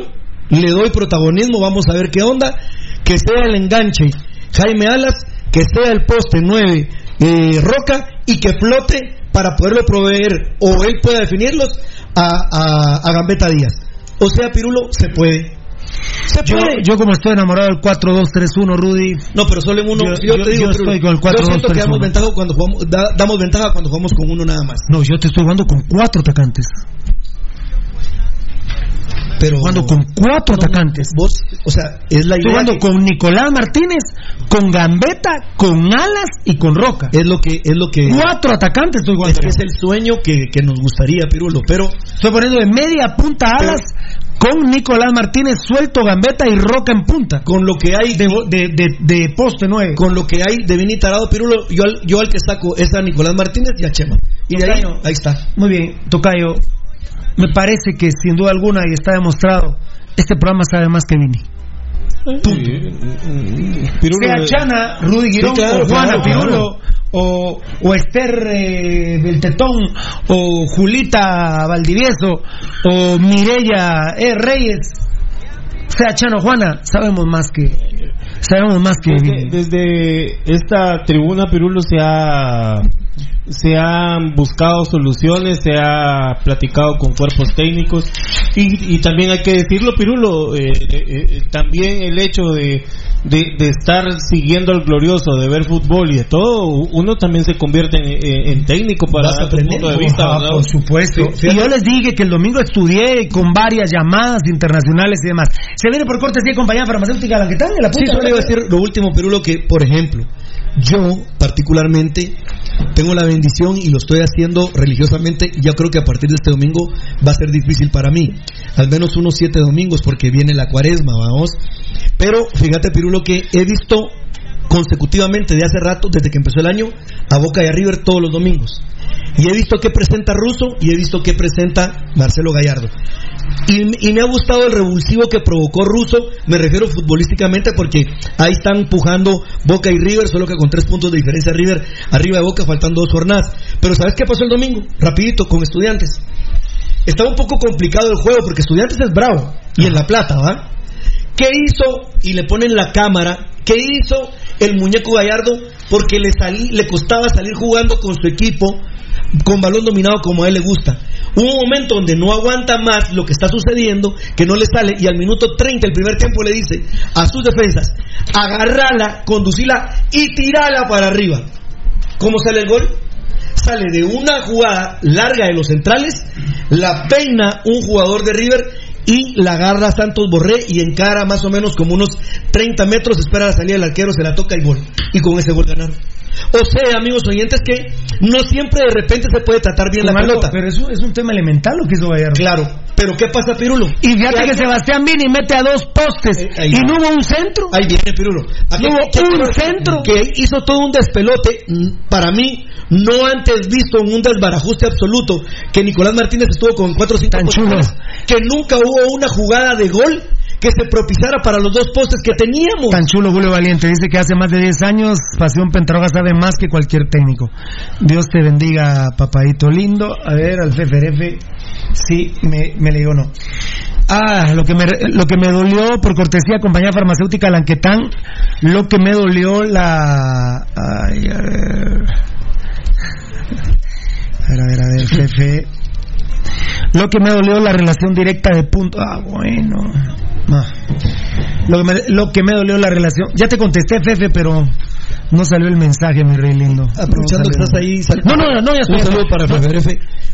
le doy protagonismo, vamos a ver qué onda, que sea el enganche Jaime Alas, que sea el poste 9 eh, Roca y que flote para poderlo proveer o él pueda definirlos a, a, a Gambetta Díaz. O sea, Pirulo, se puede. Se Yo, puede. yo como estoy enamorado del 4-2-3-1, Rudy. no, pero solo en uno. Yo- Yo, te digo, yo estoy con el 4, yo siento 2, que 3, damos 1. ventaja, cuando jugamos, da- damos ventaja cuando jugamos con uno nada más. No, yo te estoy jugando con cuatro atacantes. Pero Jugando con cuatro atacantes. vos, o sea, es la idea. jugando que- con Nicolás Martínez, con Gambetta, con Alas y con Roca. es lo que es lo que Cuatro atacantes estoy es, jugando. que es el sueño que, que nos gustaría, Pirulo, pero Estoy poniendo de media punta a Alas con Nicolás Martínez suelto, Gambetta y Roca en punta. con lo que hay De, de, de, de poste nueve. con lo que hay de y tarado Pirulo, yo al, yo al que saco es a Nicolás Martínez y a Chema. Y de ahí, ahí está. Muy bien, Tocayo. Me parece que sin duda alguna, y está demostrado, este programa sabe más que Vini. sea Chana, Rudy Girón, Sí, claro, o Juana claro, Pirulo, o, o Esther eh, del Tetón, o Julita Valdivieso, o Mireya eh, Reyes, sea Chana o Juana, sabemos más que sabemos más que Vini. Desde esta tribuna Pirulo se ha se han buscado soluciones, se ha platicado con cuerpos técnicos y, y también hay que decirlo, Pirulo, eh, eh, eh, también el hecho de, de, de estar siguiendo al glorioso, de ver fútbol y de todo, uno también se convierte en, en- en técnico para dar tu punto de vista. Por supuesto. Sí, y yo les dije que el domingo estudié con varias llamadas internacionales y demás. Se viene por cortesía de compañía farmacéutica la que está en la Sí, punta. solo iba a decir lo último, Pirulo, que, por ejemplo, yo particularmente tengo la bendición y lo estoy haciendo religiosamente. Ya creo que a partir de este domingo va a ser difícil para mí. Al menos unos siete domingos porque viene la cuaresma, vamos. Pero fíjate, Pirulo, que he visto consecutivamente de hace rato, desde que empezó el año, a Boca y a River todos los domingos. Y he visto que presenta Russo y he visto que presenta Marcelo Gallardo. Y, y me ha gustado el revulsivo que provocó Russo, me refiero futbolísticamente porque ahí están empujando Boca y River, solo que con tres puntos de diferencia River arriba de Boca, faltando dos jornadas. Pero ¿sabes qué pasó el domingo? Rapidito, con estudiantes. Estaba un poco complicado el juego porque estudiantes es bravo y en La Plata, ¿va? ¿Qué hizo? Y le ponen la cámara. ¿Qué hizo el muñeco Gallardo? Porque le, salí, le costaba salir jugando con su equipo con balón dominado como a él le gusta. Hubo un momento donde no aguanta más lo que está sucediendo, que no le sale, y al minuto 30 el primer tiempo le dice a sus defensas, agarrala, conducila y tirala para arriba. ¿Cómo sale el gol? Sale de una jugada larga de los centrales, la peina un jugador de River y la agarra Santos Borré y encara más o menos como unos 30 metros, espera la salida del arquero, se la toca y gol. Y con ese gol ganaron. O sea, amigos oyentes, que no siempre de repente se puede tratar bien la pelota. Pero eso es un tema elemental lo que hizo Gallardo. Claro, pero ¿qué pasa, Pirulo? Y fíjate que Sebastián Vini mete a dos postes Eh, y no hubo un centro. Ahí viene Pirulo. Aquí- No hubo ¿qué un centro. Que hizo todo un despelote, mm, para mí, no antes visto en un desbarajuste absoluto, que Nicolás Martínez estuvo con cuatro o cinco Tan chulo. posiciones, que nunca hubo una jugada de gol que se propiciara para los dos postes que teníamos. Tan chulo Julio Valiente, dice que hace más de 10 años Pasión Pentarroja sabe más que cualquier técnico. Dios te bendiga, papadito lindo. A ver, al FFRF, sí, me, me le digo no. Ah, lo que, me, lo que me dolió por cortesía compañía farmacéutica Lanquetán, lo que me dolió la... Ay, a ver... A ver, a ver, a ver, Fefe. Lo que me dolió la relación directa de punto. Ah, bueno. Ah. Lo, que me, lo que me dolió la relación. Ya te contesté, Fefe, pero no salió el mensaje, mi rey lindo. Aprovechando No que estás ahí, sal- No, no, no, ya estoy. Un saludo para No. FFRF.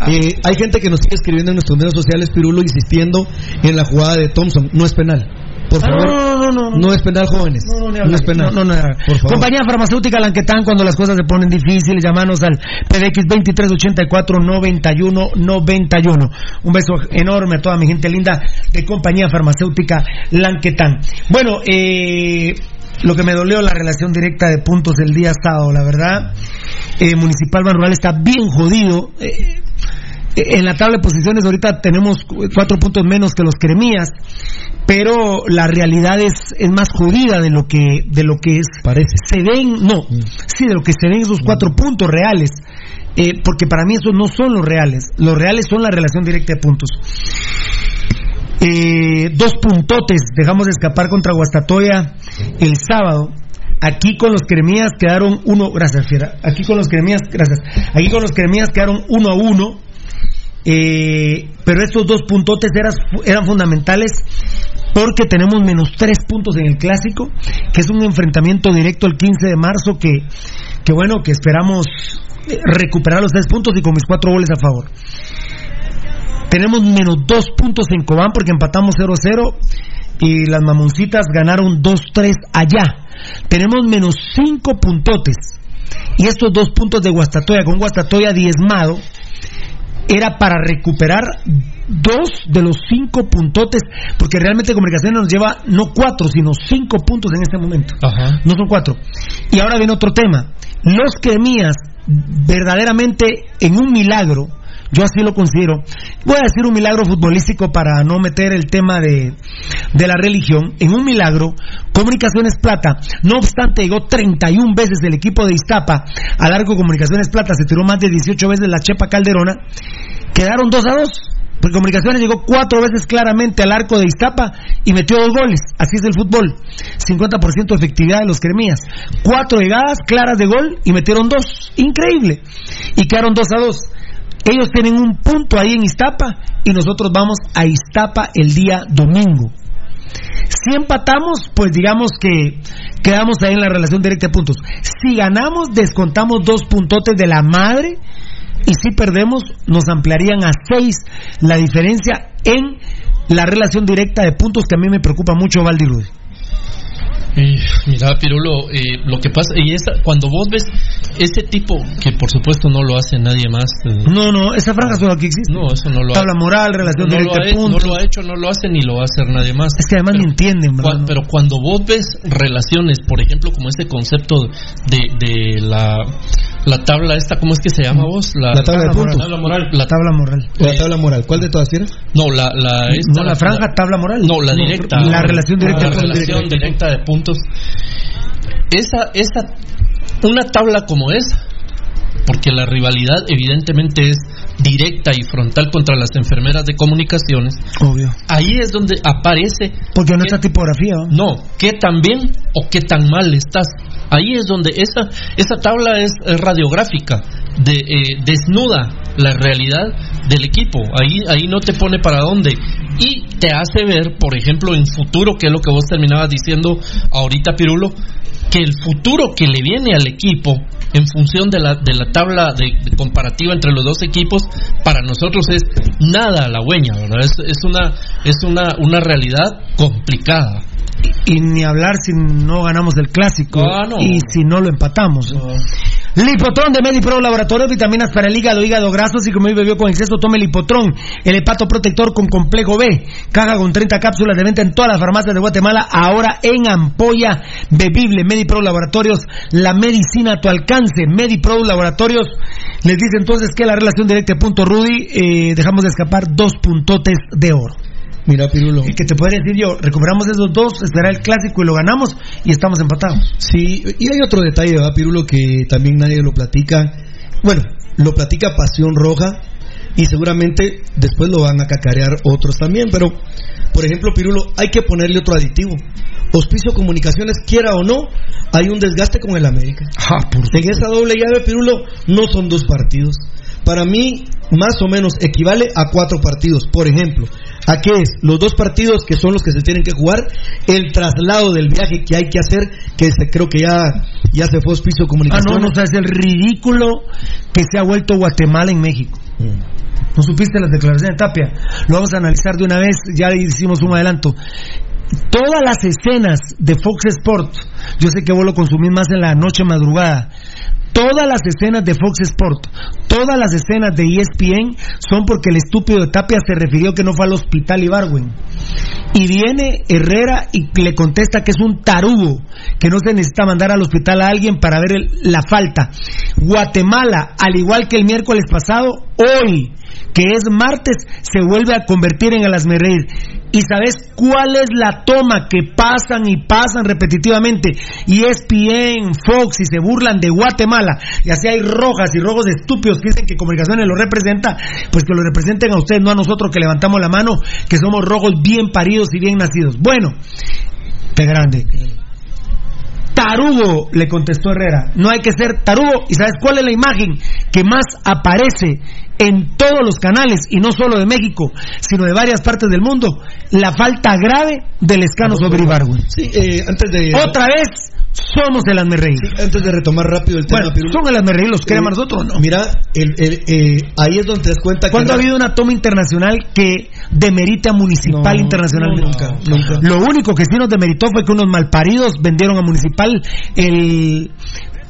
Eh, hay gente que nos sigue escribiendo en nuestros medios sociales, Pirulo, insistiendo en la jugada de Thompson. No es penal. Por Ah, favor. no, no, no, no. No es penal, jóvenes. No, no, No es penal. No, no, no. Compañía farmacéutica Lanquetán, cuando las cosas se ponen difíciles, llamanos al PDX 2384 91 91. Un beso enorme a toda mi gente linda de compañía farmacéutica Lanquetán. Bueno, eh, lo que me dolió la relación directa de puntos del día sábado, la verdad. Eh, Municipal Ban Rural está bien jodido. Eh, en la tabla de posiciones ahorita tenemos cu- cuatro puntos menos que los cremías, pero la realidad es, es más jodida de lo que de lo que es Parece. se ven no sí de lo que se ven esos cuatro puntos reales eh, porque para mí esos no son los reales los reales son la relación directa de puntos Eh, dos puntotes dejamos de escapar contra Guastatoya el sábado Aquí con los cremías quedaron uno, gracias Fiera. Aquí con los cremías, gracias. Aquí con los cremías quedaron uno a uno. Eh, pero estos dos puntotes eras- eran fundamentales porque tenemos menos tres puntos en el clásico, que es un enfrentamiento directo el 15 de marzo que, que bueno, que esperamos eh, recuperar los tres puntos y con mis cuatro goles a favor. Tenemos menos dos puntos en Cobán porque empatamos 0-0 y las mamoncitas ganaron 2-3 allá. Tenemos menos cinco puntotes. Y estos dos puntos de Guastatoya, con Guastatoya diezmado, era para recuperar dos de los cinco puntotes, porque realmente Comunicaciones nos lleva no cuatro, sino cinco puntos en este momento. No son cuatro. Y ahora viene otro tema. Los cremías, verdaderamente en un milagro, yo así lo considero. Voy a decir un milagro futbolístico para no meter el tema de, de la religión. En un milagro, Comunicaciones Plata, no obstante, llegó 31 veces el equipo de Iztapa a largo Comunicaciones Plata, se tiró más de 18 veces la Chepa Calderona, quedaron 2 a 2. Porque Comunicaciones llegó cuatro veces claramente al arco de Iztapa y metió dos goles. Así es el fútbol. 50% de efectividad de los cremías. Cuatro llegadas claras de gol y metieron dos. Increíble. Y quedaron dos a dos. Ellos tienen un punto ahí en Iztapa y nosotros vamos a Iztapa el día domingo. Si empatamos, pues digamos que quedamos ahí en la relación directa de puntos. Si ganamos, descontamos dos puntotes de la madre y si perdemos nos ampliarían a seis la diferencia en la relación directa de puntos que a mí me preocupa mucho Valdi. Eh, mira, Pirulo, eh, lo que pasa, y esa, cuando vos ves ese tipo, que por supuesto no lo hace nadie más. eh, No, no, esa franja solo aquí existe. no, eso no lo Tabla moral, relación no lo, directa ha, de hecho, no lo ha hecho, no lo hace ni lo va a hacer nadie más. Es que además ni entienden, ¿verdad? Cua- pero cuando vos ves relaciones, por ejemplo, como ese concepto de, de la, la tabla esta, ¿cómo es que se llama vos? La tabla de puntos. La tabla moral. La tabla moral. La tabla moral. ¿Cuál de todas quieres? No, la, la, esta, no, la franja, tabla moral. No, la directa. La relación directa La de puntos. relación directa de puntos. Esa, esa, una tabla como esa, porque la rivalidad evidentemente es directa y frontal contra las enfermeras de comunicaciones. Obvio. Ahí es donde aparece. Porque no está tipografía. ¿no? Qué tan bien o qué tan mal estás. Ahí es donde esa, esa tabla es, es radiográfica, de, eh, desnuda la realidad del equipo. Ahí, ahí no te pone para dónde. Y te hace ver, por ejemplo, en futuro, que es lo que vos terminabas diciendo ahorita, Pirulo, que el futuro que le viene al equipo en función de la, de la tabla de, de comparativa entre los dos equipos, para nosotros es nada halagüeña, ¿verdad? Es, es, una, es una, una realidad complicada. Y ni hablar si no ganamos el clásico Ah, no. y si no lo empatamos. Lipotron de Medipro Laboratorio, vitaminas para el hígado, hígado graso, si como bebió con exceso, tome Lipotrón, el hepato protector con complejo B, caja con 30 cápsulas de venta en todas las farmacias de Guatemala, ahora en ampolla bebible. Medipro Laboratorios, la medicina a tu alcance. Medipro Laboratorios les dice entonces que la relación directa de punto Rudy, eh, dejamos de escapar dos puntotes de oro. Mira, Pirulo. Que te podría decir yo, recuperamos esos dos, esperar el clásico y lo ganamos y estamos empatados. Sí, y hay otro detalle, ¿verdad, Pirulo? Que también nadie lo platica. Bueno, lo platica Pasión Roja y seguramente después lo van a cacarear otros también. Pero, por ejemplo, Pirulo, hay que ponerle otro aditivo. Hospicio Comunicaciones, quiera o no, hay un desgaste con el América. en esa doble llave, Pirulo, no son dos partidos. Para mí, más o menos equivale a cuatro partidos. Por ejemplo, ¿a qué es? Los dos partidos que son los que se tienen que jugar, el traslado del viaje que hay que hacer, que se, creo que ya, ya se fue Hospicio Ah, Comunicaciones. no, no sabes el ridículo que se ha vuelto Guatemala en México. ¿No supiste las declaraciones de Tapia? Lo vamos a analizar de una vez, ya hicimos un adelanto. Todas las escenas de Fox Sport, yo sé que vos lo consumís más en la noche madrugada, todas las escenas de Fox Sport, todas las escenas de ESPN son porque el estúpido de Tapia se refirió que no fue al hospital Ibargüen. Y viene Herrera y le contesta que es un tarugo, que no se necesita mandar al hospital a alguien para ver la falta. Guatemala, al igual que el miércoles pasado, hoy, que es martes, se vuelve a convertir en el asmerreír. ¿Y sabes cuál es la toma que pasan y pasan repetitivamente? Y ESPN, Fox, y se burlan de Guatemala. Y así hay rojas y rojos estúpidos que dicen que comunicaciones lo representa, pues que lo representen a ustedes, no a nosotros que levantamos la mano, que somos rojos bien paridos y bien nacidos. Bueno, qué grande. Tarugo, le contestó Herrera. No hay que ser tarugo. ¿Y sabes cuál es la imagen que más aparece en todos los canales, y no solo de México, sino de varias partes del mundo? La falta grave del escano sobre Ibargüen. Sí, eh, antes de. Otra vez, somos el Asmerreír. antes de retomar rápido el tema, Bueno, son el Asmerreír, los queremos Eh, nosotros, ¿no? Mira, el, el, eh, ahí es donde te das cuenta que. ¿Cuándo ha habido una toma internacional que demerite a Municipal No, internacionalmente? nunca, nunca. Lo único que sí nos demeritó fue que unos malparidos vendieron a Municipal el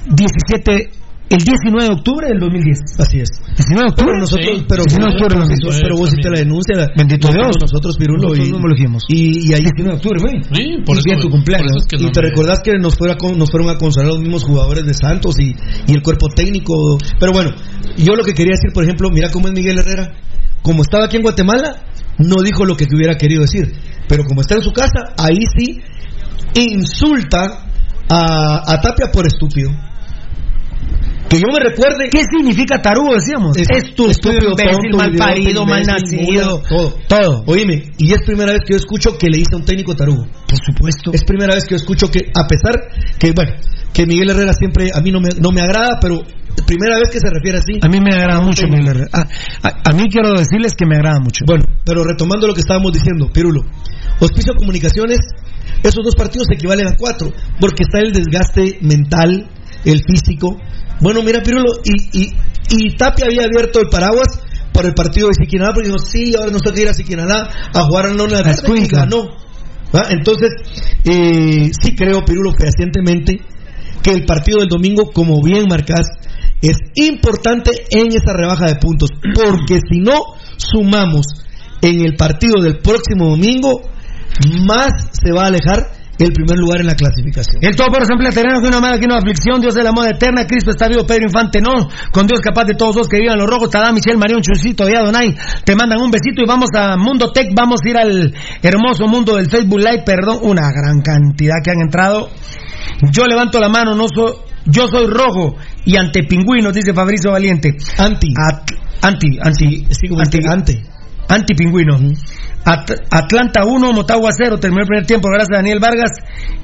17 el 19 de octubre del 2010. Así es. 19 de octubre. Pero nosotros, Sí. pero, 19 de octubre pero, 2010. pero vos hiciste la denuncia. Bendito no Dios. Nosotros, Pirulo. Nosotros y, no lo hicimos. Y, y ahí 19 de octubre, güey. Sí, por y eso, bien tu cumpleaños. es que y te me- recordás que nos, fuera nos fueron a consolar los mismos jugadores de Santos y, y el cuerpo técnico. Pero bueno, yo lo que quería decir, por ejemplo, mira cómo es Miguel Herrera. Como estaba aquí en Guatemala, no dijo lo que hubiera querido decir. Pero como está en su casa, ahí sí insulta a, a Tapia por estúpido. Que yo me recuerde. ¿Qué significa tarugo, decíamos? Es- Estúpido, estúpido, imbécil, mal parido, mal nacido. todo. Todo. Oíme, y es primera vez que yo escucho que le dice a un técnico tarugo. Por supuesto. Es primera vez que yo escucho que, a pesar que, bueno, que Miguel Herrera siempre a mí no me, no me agrada, pero primera vez que se refiere así. A mí me agrada mucho Miguel Herrera. A, a- a mí quiero decirles que me agrada mucho. Bueno, pero retomando lo que estábamos diciendo, Pirulo, Hospicio Comunicaciones, esos dos partidos equivalen a cuatro, porque está el desgaste mental, el físico. Bueno, mira, Pirulo, y, y, y Tapia había abierto el paraguas para el partido de Siquinalá, porque dijo, sí, ahora nos toca ir a Siquinalá a jugar a la Lona de la tarde", y ganó. ¿Va? Entonces, eh, sí creo, Pirulo, fehacientemente, que el partido del domingo, como bien marcás, es importante en esa rebaja de puntos, porque si no sumamos en el partido del próximo domingo, más se va a alejar el primer lugar en la clasificación. El todo por asamblea terrena que una mala que no aflicción, Dios de la moda eterna, Cristo está vivo, Pedro Infante no, con Dios capaz de todos los que vivan los rojos, Tadá, Michelle, Marión, Chucito y Adonai, te mandan un besito y vamos a Mundo Tech, vamos a ir al hermoso mundo del Facebook Live, perdón, una gran cantidad que han entrado. Yo levanto la mano, no soy, yo soy rojo y ante pingüinos, dice Fabricio Valiente. Anti. anti, anti, anti, ante. anti pingüino. At- Atlanta 1, Motagua 0, terminó el primer tiempo, gracias a Daniel Vargas.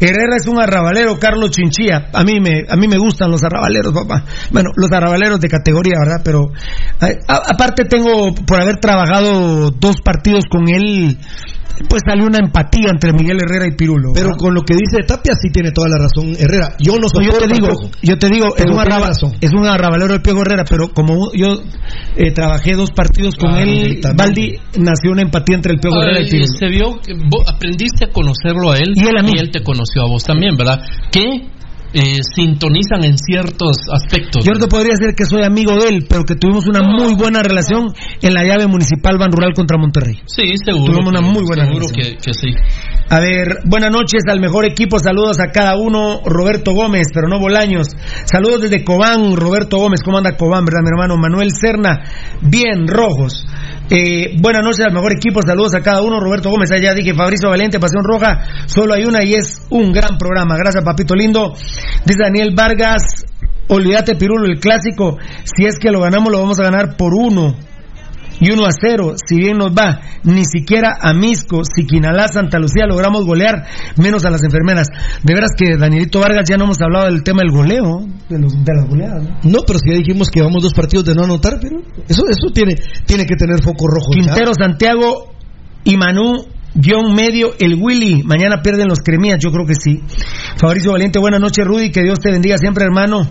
Herrera es un arrabalero, Carlos Chinchilla. A mí me, a mí me gustan los arrabaleros, papá. Bueno, los arrabaleros de categoría, ¿verdad? Pero a- aparte tengo, por haber trabajado dos partidos con él, pues salió una empatía entre Miguel Herrera y Pirulo. Pero ¿verdad? con lo que dice Tapia sí tiene toda la razón Herrera. Yo no No, soy yo te digo, yo te digo, es un, arraba- es un arrabalero de Piego Herrera, pero como yo eh, trabajé dos partidos con Claro, él. Baldi nació una empatía entre el Piego Herrera y Pirulo. se vio, que vos aprendiste a conocerlo a él Y él a mí. te conoció a vos también, ¿verdad? Que eh, sintonizan en ciertos aspectos. Yo no te podría decir que soy amigo de él, pero que tuvimos una muy buena relación en la llave municipal Ban Rural contra Monterrey. Sí, seguro. Tuvimos una muy buena Seguro relación. que, que sí. A ver, buenas noches al mejor equipo, saludos a cada uno, Roberto Gómez, pero no Bolaños. Saludos desde Cobán, Roberto Gómez, ¿cómo anda Cobán, verdad, mi hermano? Manuel Serna, bien, rojos. Eh, buenas noches al mejor equipo, saludos a cada uno, Roberto Gómez, allá dije Fabricio Valente, Pasión Roja, solo hay una y es un gran programa. Gracias, papito lindo. Dice Daniel Vargas, olvídate Pirulo, el clásico, si es que lo ganamos lo vamos a ganar por uno y 1 a 0, si bien nos va, ni siquiera a Misco, Siquinalá, Santa Lucía logramos golear, menos a las enfermeras. De veras que Danielito Vargas ya no hemos hablado del tema del goleo, de, los- de las goleadas. ¿no? No, pero si ya dijimos que vamos dos partidos de no anotar, pero eso eso tiene tiene que tener foco rojo. ya. Quintero, Santiago y Manu. Guión medio, el Willy. Mañana pierden los cremías, yo creo que sí. Fabricio Valiente, buenas noches, Rudy. Que Dios te bendiga siempre, hermano.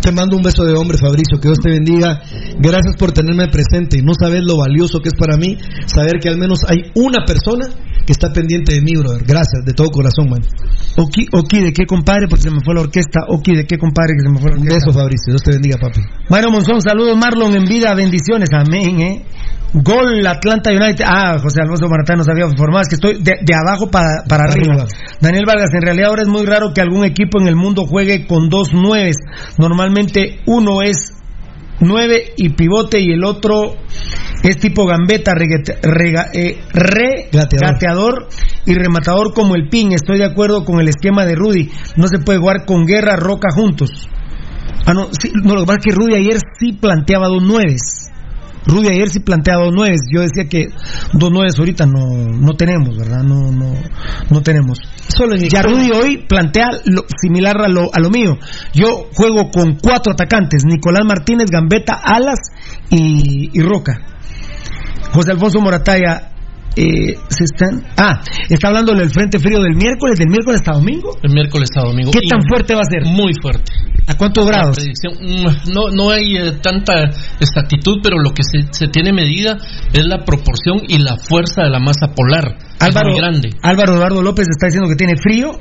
Te mando un beso de hombre, Fabricio. Que Dios te bendiga. Gracias por tenerme presente. No sabes lo valioso que es para mí saber que al menos hay una persona que está pendiente de mí, brother. Gracias, de todo corazón, man. Oki, Oki, ¿de qué compadre? Porque se me fue la orquesta. Oki, ¿de qué compadre? Que se me fue la Un orquesta. beso, Fabricio. Dios te bendiga, papi. Bueno, Monzón, saludos Marlon en vida, bendiciones, amén, eh. Gol Atlanta United. Ah, José Alfonso Maratán nos había informado, es que estoy de, de abajo para, para arriba. Arriba. Daniel Vargas, en realidad ahora es muy raro que algún equipo en el mundo juegue con dos nueves. Normalmente uno es nueve y pivote y el otro es tipo gambeta, eh, y rematador como el pin. Estoy de acuerdo con el esquema de Rudy. No se puede jugar con Guerra Roca juntos. Ah, no, no, lo que pasa es que Rudy ayer sí planteaba dos nueves. Rudy ayer sí planteaba dos nueves. Yo decía que dos nueves ahorita no, no tenemos, ¿verdad? No, no, no tenemos. Solo Ya. Rudy hoy plantea lo similar a lo, a lo mío. Yo juego con cuatro atacantes: Nicolás Martínez, Gambetta, Alas y, y Roca. José Alfonso Morataya. Eh, se están, ah, está hablando del frente frío del miércoles, del miércoles hasta domingo. El miércoles a domingo. ¿Qué Y tan fuerte va a ser? Muy fuerte. ¿A cuántos La grados? predicción, mm, no, no hay eh, tanta exactitud, pero lo que se, se tiene medida es la proporción y la fuerza de la masa polar. Álvaro, es muy grande. Álvaro Eduardo López está diciendo que tiene frío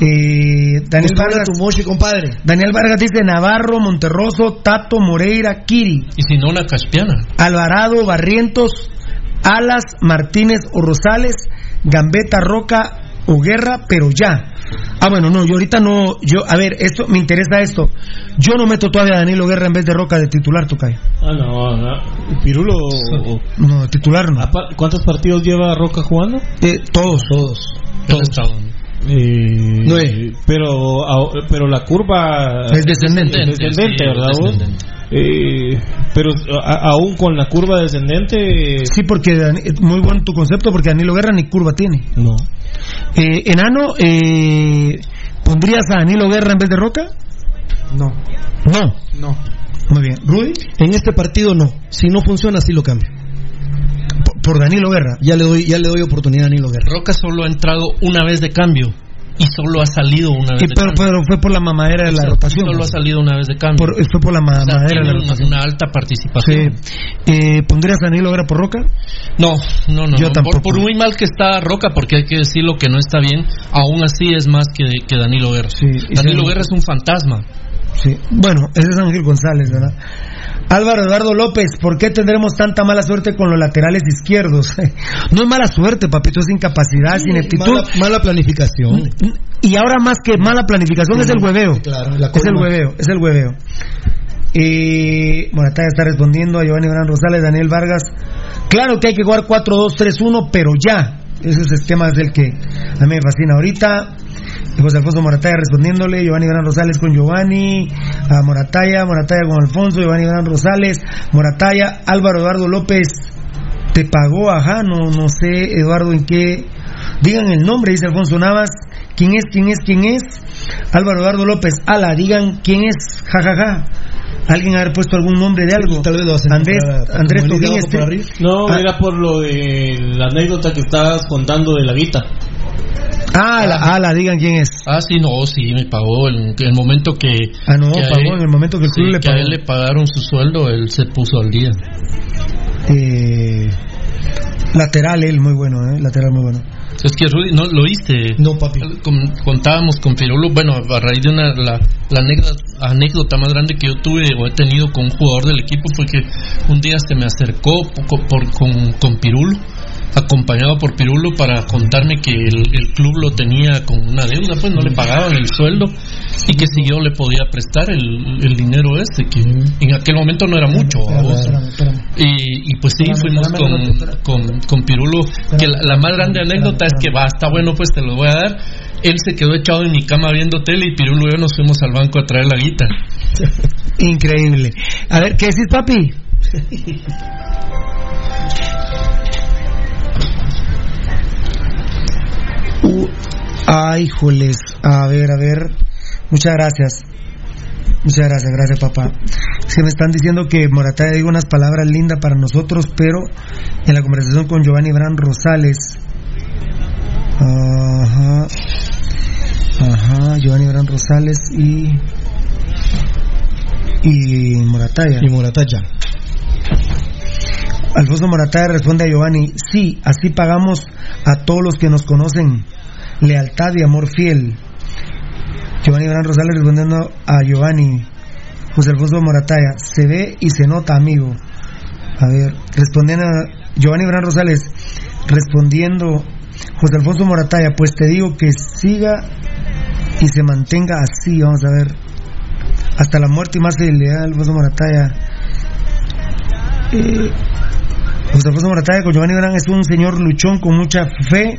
Eh, Daniel Vargas. tu mochi, compadre. Daniel Vargas dice Navarro, Monterroso, Tato, Moreira, Kiri, Y si no, una caspiana. Alvarado, Barrientos, Alas, Martínez o Rosales, Gambetta, Roca o Guerra, pero ya. Ah, bueno, no, yo ahorita no, yo, a ver, esto, me interesa esto. Yo no meto todavía a Danilo Guerra en vez de Roca de titular, Tocayo. Ah, no, no. Pirulo. No, de titular no. ¿Cuántos partidos lleva Roca jugando? Eh, todos. Todos. Todos. Eh, Nueve. Pero, a- pero la curva Es descendente. es descendente, Sí, ¿verdad? descendente. Eh, pero a- aún con la curva descendente, Sí, porque muy bueno tu concepto, porque Danilo Guerra ni curva tiene. no. Eh, Enano, eh, ¿pondrías a Danilo Guerra en vez de Roca? No, No. no. Muy bien. ¿Rudy? En este partido no. Si no funciona, sí lo cambio. Por, por Danilo Guerra. Ya le doy, ya le doy oportunidad a Danilo Guerra. Roca solo ha entrado una vez de cambio y solo ha salido una vez de pero, cambio. pero fue por la mamadera de la O sea, rotación. Solo ha salido una vez de cambio. Por- fue por la O sea, mamadera de la una, rotación. una alta Sí. participación. Eh, ¿Pondrías a Danilo Guerra por Roca? No, no, no. Yo no. tampoco. Por, por muy mal que está Roca, porque hay que decir lo que no está bien, aún así es más que, que Danilo Guerra. Sí, Danilo sí. Guerra es un fantasma. Sí. Bueno, ese es Ángel González, ¿verdad? Álvaro Eduardo López, ¿por qué tendremos tanta mala suerte con los laterales izquierdos? no es mala suerte, papito, es incapacidad, es ineptitud. Mala, mala planificación. Y ahora más que mala planificación es el hueveo. Claro, la es el hueveo, es el hueveo. Eh, Morataya está respondiendo a Giovanni Gran Rosales, Daniel Vargas. Claro que hay que jugar 4-2-3-1, pero ya. Ese es el tema del que a mí me fascina ahorita. José Alfonso Morataya respondiéndole, Giovanni Gran Rosales con Giovanni, a Morataya, Morataya con Alfonso, Giovanni Gran Rosales, Morataya, Álvaro Eduardo López, te pagó, ajá, no, no sé, Eduardo, en qué. Digan el nombre, dice Alfonso Navas. ¿Quién es? ¿Quién es? ¿Quién es? Álvaro Eduardo López. Ala, digan quién es. Ja, ja, ja. Alguien haber puesto algún nombre de algo. Tal vez lo hacen Andrés, para- Andrés este-. No, Ah. era por lo de la anécdota que estabas contando de la guita. Ah, la, ala, digan quién es. Ah, sí, no, sí, me pagó el, el momento que. Ah, no, que a pagó en el momento que el sí, club le que a pagó. él le pagaron su sueldo, él se puso al día. Eh, lateral, él, muy bueno, ¿eh? Lateral, muy bueno. Es que Rudy, ¿no lo oíste? No, papi. Contábamos con Pirulo, bueno, a raíz de una, la, la anécdota, anécdota más grande que yo tuve o he tenido con un jugador del equipo fue que un día se me acercó por, con, con Pirulo, acompañado por Pirulo para contarme que el, el club lo tenía con una deuda, pues no le pagaban el sueldo y que si yo le podía prestar el, el dinero ese, que en aquel momento no era mucho. Y, y pues sí, Espérame, fuimos espérame, con, espérame. con, con Pirulo, que la, la más grande anécdota es que va, está bueno, pues te lo voy a dar. Él se quedó echado en mi cama viendo tele y Pirulo y yo nos fuimos al banco a traer la guita. Increíble. A ver, ¿qué decís, papi? ay, joles. A ver, a ver. Muchas gracias. Muchas gracias, gracias papá. Es que me están diciendo que Morataya diga unas palabras lindas para nosotros, pero en la conversación con Giovanni Bran Rosales. Ajá. Ajá, Giovanni Bran Rosales y. Y Morataya. Y Morataya. Alfonso Morataya responde a Giovanni, sí, así pagamos a todos los que nos conocen, lealtad y amor fiel. Giovanni Gran Rosales respondiendo a Giovanni, José Alfonso Morataya, se ve y se nota, amigo. A ver, respondiendo a Giovanni Gran Rosales, respondiendo José Alfonso Morataya, pues te digo que siga y se mantenga así, vamos a ver, hasta la muerte y más fidelidad, Alfonso Morataya. Eh, José Alfonso Morataya con Giovanni Gran es un señor luchón con mucha fe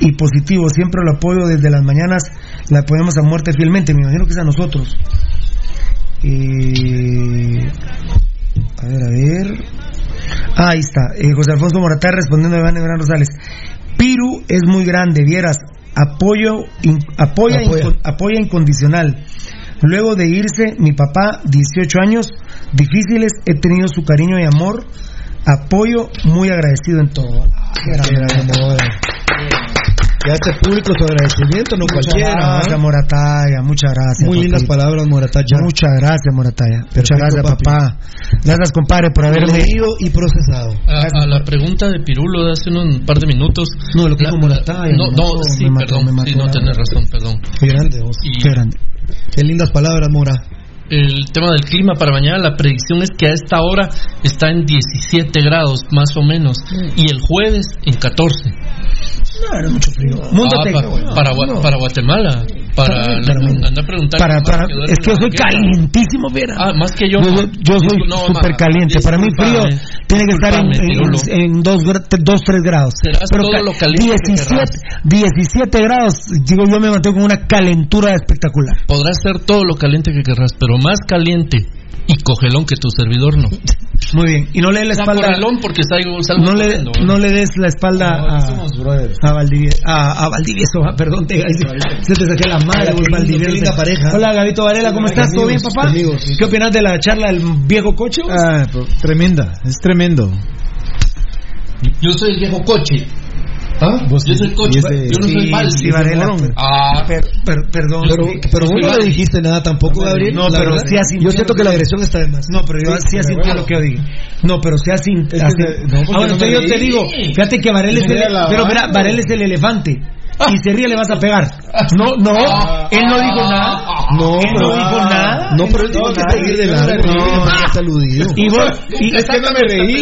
y positivo. Siempre lo apoyo desde las mañanas, la apoyamos a muerte fielmente. Me imagino que es a nosotros. Eh, a ver, a ver. Ah, ahí está. Eh, José Alfonso Morataya respondiendo a Giovanni Gran Rosales. Piru es muy grande, vieras. Apoyo, in- apoya, apoya incondicional. Luego de irse, mi papá, 18 años, difíciles, he tenido su cariño y amor, apoyo, muy agradecido en todo. Qué grande, Qué que hace público su agradecimiento, no Muchas cualquiera. gracias, ¿ah? Morataya, muchas gracias. Muy lindas palabras, Morataya. Muchas gracias, Morataya. Muchas Perfecto, gracias, papi. papá. Gracias, compadre, por haberme Leído y procesado. A, a la pregunta de Pirulo de hace un par de minutos. No, lo que La- dijo Morataya, No, me no, mató, sí, me mató, perdón. me mató, sí, no tenés razón, perdón. Qué grande, vos. Y Qué grande. Qué lindas palabras, Mora. El tema del clima para mañana, la predicción es que a esta hora está en 17 grados, más o menos. Y el jueves en 14. No, era mucho frío. Ah, pa- para, para Guatemala. Para, Para anda preguntar. Para, para, es que yo soy calientísimo, viera. Ah, más que yo. Yo, yo soy no, súper caliente. Para mí frío tiene que estar en, en, en 2, 3 grados. Serás todo lo caliente que 17, 17 grados, digo yo me mantengo con una calentura espectacular. Podrás ser todo lo caliente que querrás, pero más caliente y cogelón que tu servidor no. Muy bien. Y no le des la Ah, espalda. cogelón porque salgo, salgo No le, corriendo, ¿no? le des la espalda a, a, Valdivieso, a, a Valdivieso, ah, perdón, te, se te saqué la madre, Valdivieso. pareja. Hola, Gabito Varela, ¿cómo estás? ¿Todo bien, papá? amigos, sí. ¿Qué opinas de la charla del viejo coche? Ah, pues, tremenda, es tremendo. Yo soy el viejo coche. ¿Ah? Yo soy coche. y ese- Yo no soy Sí, Valdi. sí, Varela. Ah, Per- per- perdón. Pero, vos no le dijiste nada tampoco, Gabriel. No, pero verdad. sí Yo siento que la agresión está de más. No, pero yo sí, asintió lo que yo dije. No, pero sí asintió. Ah, no entonces yo te digo, fíjate que Varela es el, pero mira. Varela es el elefante. Y se ríe le vas a pegar. No, no, él no dijo nada. No, él no dijo nada. No, pero él No, que seguir de aludido. Y vos, y, Es que no me reí.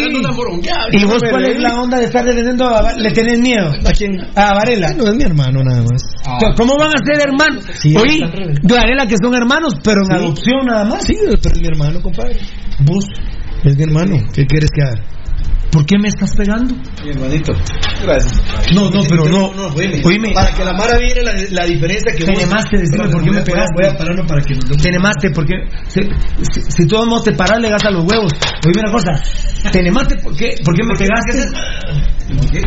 y vos cuál es la onda de estar defendiendo a le tenés miedo ¿A quién? a Varela. No es mi hermano nada más. ¿Cómo van a ser hermanos? Sí, Oye. Varela que son hermanos, pero en adopción nada más. Sí, pero es mi hermano, compadre. Vos, Es mi hermano. ¿Qué quieres que haga? ¿Por qué me estás pegando? Mi hermanito. Gracias. No, no, pero no. Oíme, Para que la Mara viera la, la diferencia que Te vos- decime por qué me pegaste. Voy a pararme para que nos demos- te nemaste porque si, si, si todos modos te paras le das a los huevos. Oíme una cosa, te nemaste porque ¿por qué me pegaste? ¿Por qué?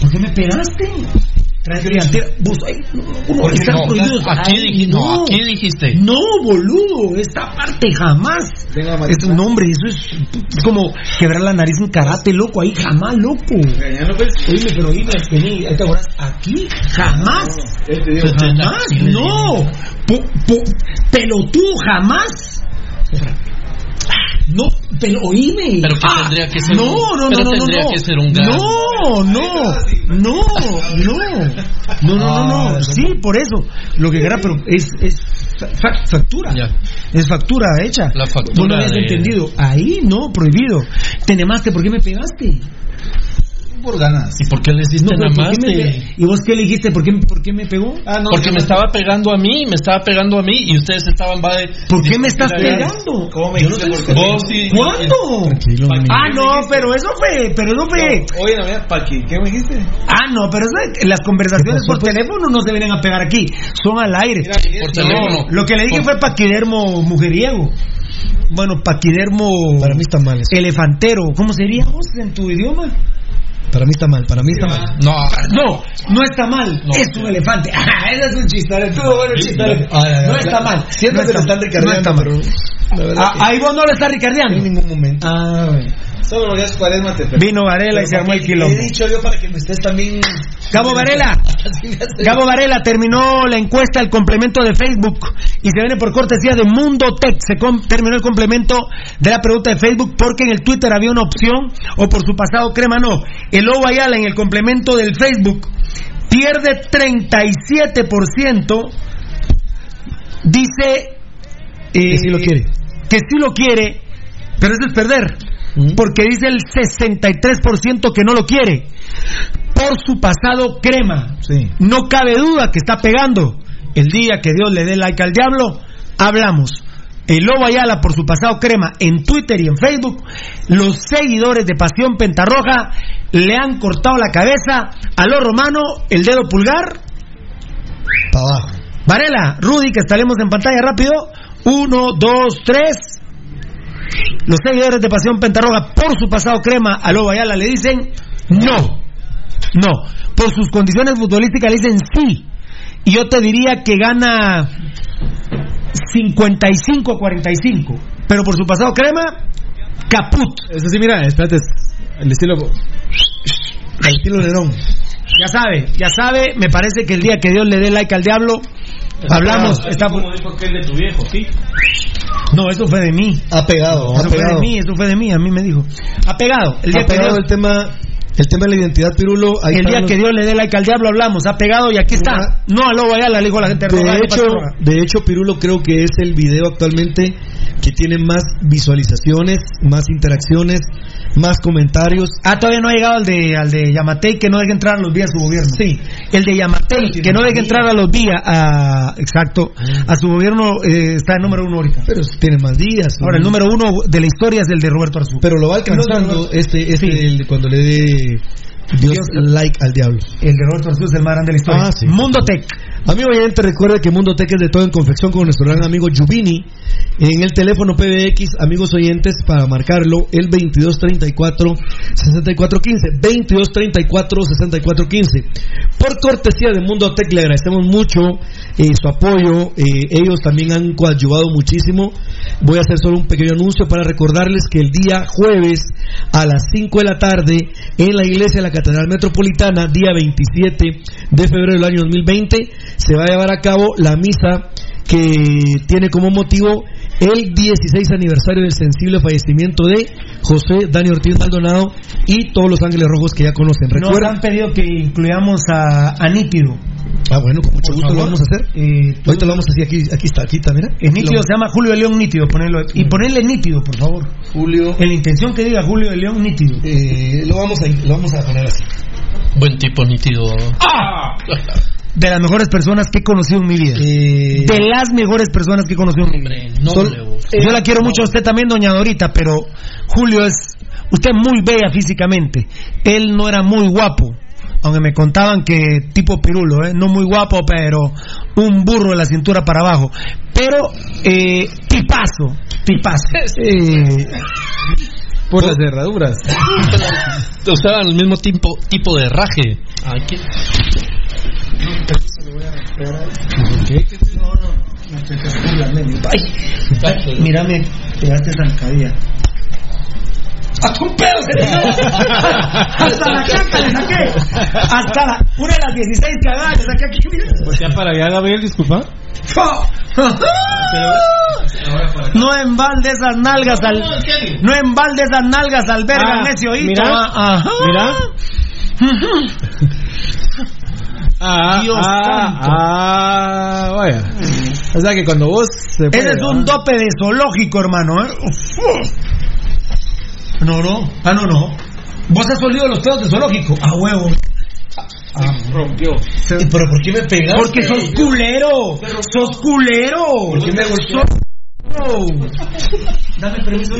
¿Por qué me pegaste? Traes brillantera. Vos, ay, Porque no, aquí, Ay, dij- no, aquí dijiste. No, boludo, esta parte jamás. Venga, Es un nombre, eso es, como quebrar la nariz en karate, loco, ahí jamás, loco. Ya no pues. Oíme, pero oíme, vení, ahí te acuerdas, aquí jamás. Este digo, Jamás, no. Po- po- pelotudo, jamás. No, pero oíme. Pero que tendría que ser no, un- no, pero no, no, tendría no. que ser un gran- No, no, no, no, no, no, no, no, sí, por eso. Lo que era, pero es, es fa- factura. Ya. Es factura hecha. La factura no habías de- entendido. Ahí no, prohibido. Te nemaste, ¿por qué me pegaste? Por ganas. ¿Y por qué le hiciste No, pero nada ¿por más? me ¿Y vos qué le dijiste? ¿Por qué, ¿Por qué me pegó? Ah, no. Porque no, me estaba pegando a mí, me estaba pegando a mí y ustedes estaban va de. ¿Por qué me estás pegando? ¿Cómo me dijiste por? Vos sí. ¿Cuándo? Tranquilo, Ah, no, pero eso fue, pero eso fue. Oye, no, mira, Paqui, ¿qué me dijiste? Ah, no, pero eso es- las conversaciones por teléfono no se vienen a pegar aquí, son al aire. Mira, y Por teléfono. Lo que le dije fue paquidermo mujeriego. Bueno, paquidermo Para mí está mal elefantero. ¿Cómo sería vos en tu idioma? Para mí está mal, para mí está mal. No, No, no está mal. No. es un elefante. Ah, ese es un chistare. Estuvo bueno el chistare. Ah, No está mal. Siento no que lo está- están ricardeando, no está mal. pero la verdad Ah, que ahí vos no lo estás ricardeando. en ningún momento. Ah, bueno. Solo los días cuaresma te perdí. Vino Varela y se armó el He quilombo. dicho yo para que me estés también... Gabo Varela, Gabo Varela terminó la encuesta, el complemento de Facebook y se viene por cortesía de Mundo Tech. Se terminó el complemento de la pregunta de Facebook porque en el Twitter había una opción o por su pasado crema no. El Lobo Ayala en el complemento del Facebook pierde 37%. Dice eh, Que sí lo quiere. que sí lo quiere, pero eso es perder. Porque dice el 63% que no lo quiere. Por su pasado crema. Sí. No cabe duda que está pegando. El día que Dios le dé like al diablo, hablamos. El Lobo Ayala por su pasado crema en Twitter y en Facebook. Los seguidores de Pasión Pentarroja le han cortado la cabeza a lo romano, el dedo pulgar. Para abajo. Varela, Rudy, que estaremos en pantalla rápido. Uno, dos, tres. Los seguidores de Pasión Pentarroja por su pasado crema a Lobo Ayala le dicen no. No. Por sus condiciones futbolísticas le dicen sí. Y yo te diría que gana 55 a 45. Pero por su pasado crema, caput. Eso sí, mira, espérate. El estilo. Al estilo Nerón. Ya sabe, ya sabe, me parece que el día que Dios le dé like al diablo, hablamos. Está... Como dijo que es de tu viejo, sí. No, eso fue de mí. Ha pegado, Eso ha fue de mí, eso fue de mí, a mí me dijo. Ha pegado. El día Ha que Dios, el tema, el tema de la identidad Pirulo. ahí el día los- que Dios le dé like al diablo hablamos, ha pegado y aquí está. No a Lobo Ayala, le dijo la gente De roja, hecho, de hecho, Pirulo creo que es el video actualmente que tiene más visualizaciones, más interacciones, más comentarios. Ah, todavía no ha llegado al de, al de Yamatei que no deje entrar a los vías a su gobierno. Sí. El de Yamatei que no deje entrar a los vías a, exacto, a su gobierno eh, está en número uno ahorita. Pero tiene más días. Ahora, el número uno de la historia es el de Roberto Arzú. Pero lo va alcanzando este, este el de cuando le dé Dios like al diablo. El de Roberto Arzú es el más grande de la historia. Ah, sí. Mundo Tech. Amigo oyente, recuerde que Mundo Tech es de todo en confección con nuestro gran amigo Yubini. En el teléfono PBX, amigos oyentes, para marcarlo, el 2234-6415. 2234-6415. Por cortesía de Mundo Tech, le agradecemos mucho eh, su apoyo. Eh, ellos también han coadyuvado muchísimo. Voy a hacer solo un pequeño anuncio para recordarles que el día jueves a las 5 de la tarde en la iglesia de la Catedral Metropolitana, día 27 de febrero del año 2020, se va a llevar a cabo la misa que tiene como motivo el 16 aniversario del sensible fallecimiento de José Dani Ortiz Maldonado y todos los ángeles rojos que ya conocen. Nos Recuerden. han pedido que incluyamos a, a Nítido. Ah, bueno, con mucho Por gusto lo vamos a hacer. Eh, Ahorita lo vamos a hacer aquí, aquí está, aquí está, mira. El nítido Lo- se llama Julio de León Nítido, ponelo, y ponerle nítido, por favor. Julio. En la intención que diga Julio de León Nítido. Eh, lo, vamos a, lo vamos a poner así. Buen tipo nítido. ¡Ah! De las mejores personas que he conocido en mi vida. Eh, De las mejores personas que he conocido en mi vida. Sol- Yo la quiero mucho a usted también, doña Dorita, pero Julio es. Usted es muy bella físicamente. Él no era muy guapo. Aunque me contaban que tipo pirulo, ¿eh? no muy guapo, pero un burro de la cintura para abajo. Pero, eh, tipazo, tipazo. Eh, Por las cerraduras. Usaban el mismo tipo, tipo de raje. Ay, mírame, pegaste zancadilla. ¡Hasta un pedo se te dio! ¡Hasta la caca le saqué! ¡Hasta la, una de las 16 cagadas le saqué aquí! mira. Pues ya para allá, Gabriel, disculpa. No embalde esas nalgas al. No embalde esas nalgas al verga, Ah, necio hito. mira, Ah, ajá. mira. Ah, Dios ah, santo. ah, vaya. O sea que cuando vos se Ese puede, es un dope de zoológico, hermano. ¿eh? No, no. Ah, no, no. Vos has olido los pedos de zoológico. A huevo. rompió. ¿Pero por qué me pegaste? Porque sos culero. Sos culero. ¿Por qué me Sos- Oh. Dame permiso.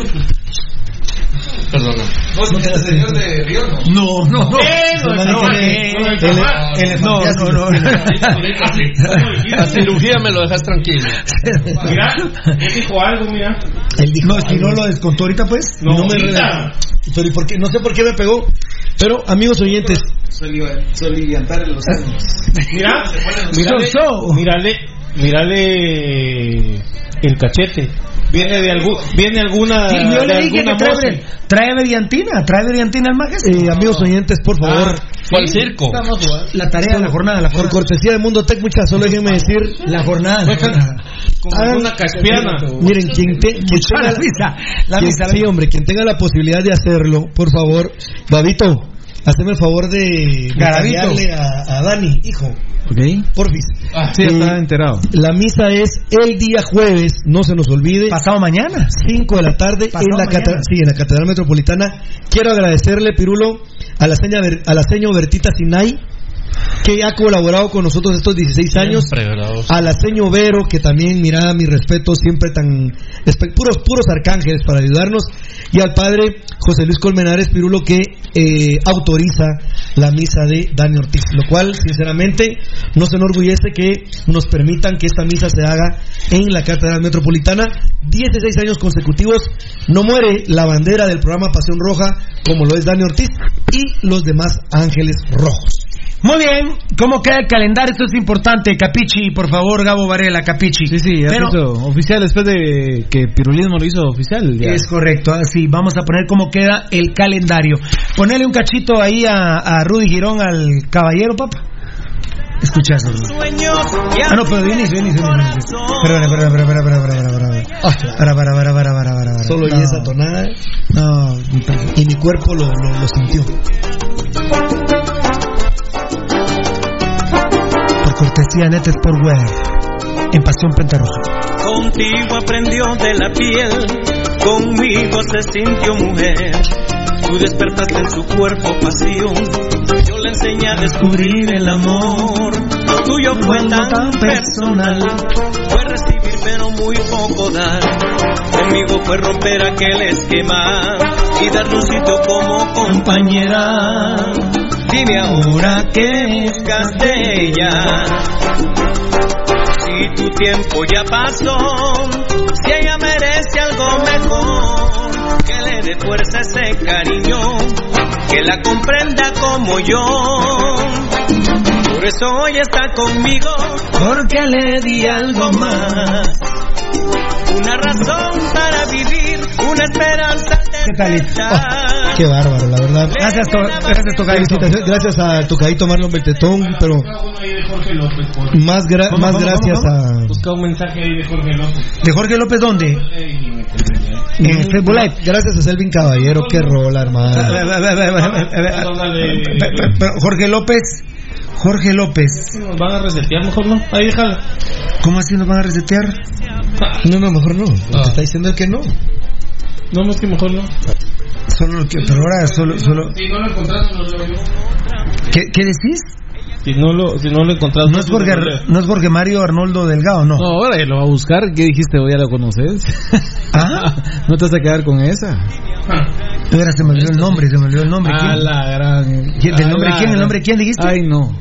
Perdona. ¿Vos no eres señor de Río, no? No, no, no. Ese No, no, no, ele- no, elefantiasis. no, no. La cirugía me lo dejas tranquilo. Mira, él dijo algo, mira. Él dijo, No, si no lo descontó ahorita, pues. No, no me. Pero ¿y por qué? No sé por qué me pegó. Pero, amigos oyentes, Soliviantar en los años. Mira, mírale, mírale el cachete. Viene de algún, viene alguna, Sí, yo de le dije que trae, trae veriantina, trae veriantina al maje. eh, amigos oyentes, por favor, al circo. La tarea de la jornada, la por cortesía de Mundo Tech, muchas, solo déjenme decir, La jornada. la jornada. Como Hagan- una caspiana. miren, quien, te- quien Ah, tenga La misa, la quien- misa. sí, hombre, quien tenga la posibilidad de hacerlo, por favor, Babito, hazme el favor de, taguearle a, a Dani, hijo, porfis. Sí, Eh, estaba enterado. La misa es el día jueves, no se nos olvide. Pasado mañana. 5 de la tarde Pasado en la, catedral, sí, en la Catedral Metropolitana. Quiero agradecerle, Pirulo, a la seña, Ver- a la seño Bertita Sinay, que ha colaborado con nosotros estos 16 años. A la seño Vero, que también, mira, mi respeto, siempre tan... puros, puros arcángeles para ayudarnos. Y al padre José Luis Colmenares Pirulo, que eh, autoriza la misa de Dani Ortiz. Lo cual, sinceramente, nos enorgullece que nos permitan que esta misa se haga en la Catedral Metropolitana. 16 años consecutivos. No muere la bandera del programa Pasión Roja, como lo es Dani Ortiz y los demás ángeles rojos. Muy bien, ¿cómo queda el calendario? Esto es importante, Capichi, por favor, Gabo Varela, Capichi. Sí, sí, ya Pero- oficial después de que Pirulismo lo hizo oficial. ya. Es correcto, así vamos a poner cómo queda el calendario. Ponele un cachito ahí a, a Rudy Girón al caballero, papá. Rudy. Ah, no, pero vienes, vienes, vienes. Espera, espera, espera, espera, espera, espera, espera, espera. Para, para, para, para, para, para, para. Solo No. y esa tonada. No, Y mi cuerpo lo, lo, lo sintió. Cortesía Net Sportwear, en Pasión Pentarroja. Contigo aprendió de la piel, conmigo se sintió mujer. Tú despertaste en su cuerpo pasión, yo le enseñé a descubrir el amor. Lo tuyo fue tan personal, fue recibir pero muy poco dar. Conmigo fue romper aquel esquema y darle un como compañera. Dime ahora qué buscas de ella. Si tu tiempo ya pasó, si ella merece algo mejor, que le dé fuerza ese cariño, que la comprenda como yo. Por eso hoy está conmigo, porque le di algo más. Una razón para vivir, una esperanza ¿Qué tal? Qué bárbaro, la verdad. Gracias, to- gracias, Tocadito. Gracias a Tocadito Marlon Beltetón, pero más, gra- más gracias a... Busca un mensaje ahí de Jorge López. ¿De Jorge López dónde? En Facebook Live. Gracias a Selvin Caballero, qué rola, hermano. Pero Jorge López, Jorge López. Nos van a resetear, mejor no. Ahí déjala. ¿Cómo así nos van a resetear? No, no, mejor no. Te está diciendo que no. No, no es que mejor no. Solo lo que, pero ahora solo, solo. Si no lo encontrás, no lo. ¿Qué, qué decís? Si no lo, si no lo encontrás, No es Jorge, no es Jorge Mario Arnoldo Delgado, no. No, ahora ya lo va a buscar. ¿Qué dijiste? ¿O ya lo conoces? ¿Ah? ¿No te vas a quedar con esa? Ahora se me olvidó el nombre, se me olvidó el nombre. A ¿Quién? la gran... ¿Quién- ¿Del a nombre la quién? ¿El nombre quién dijiste? Ay, no.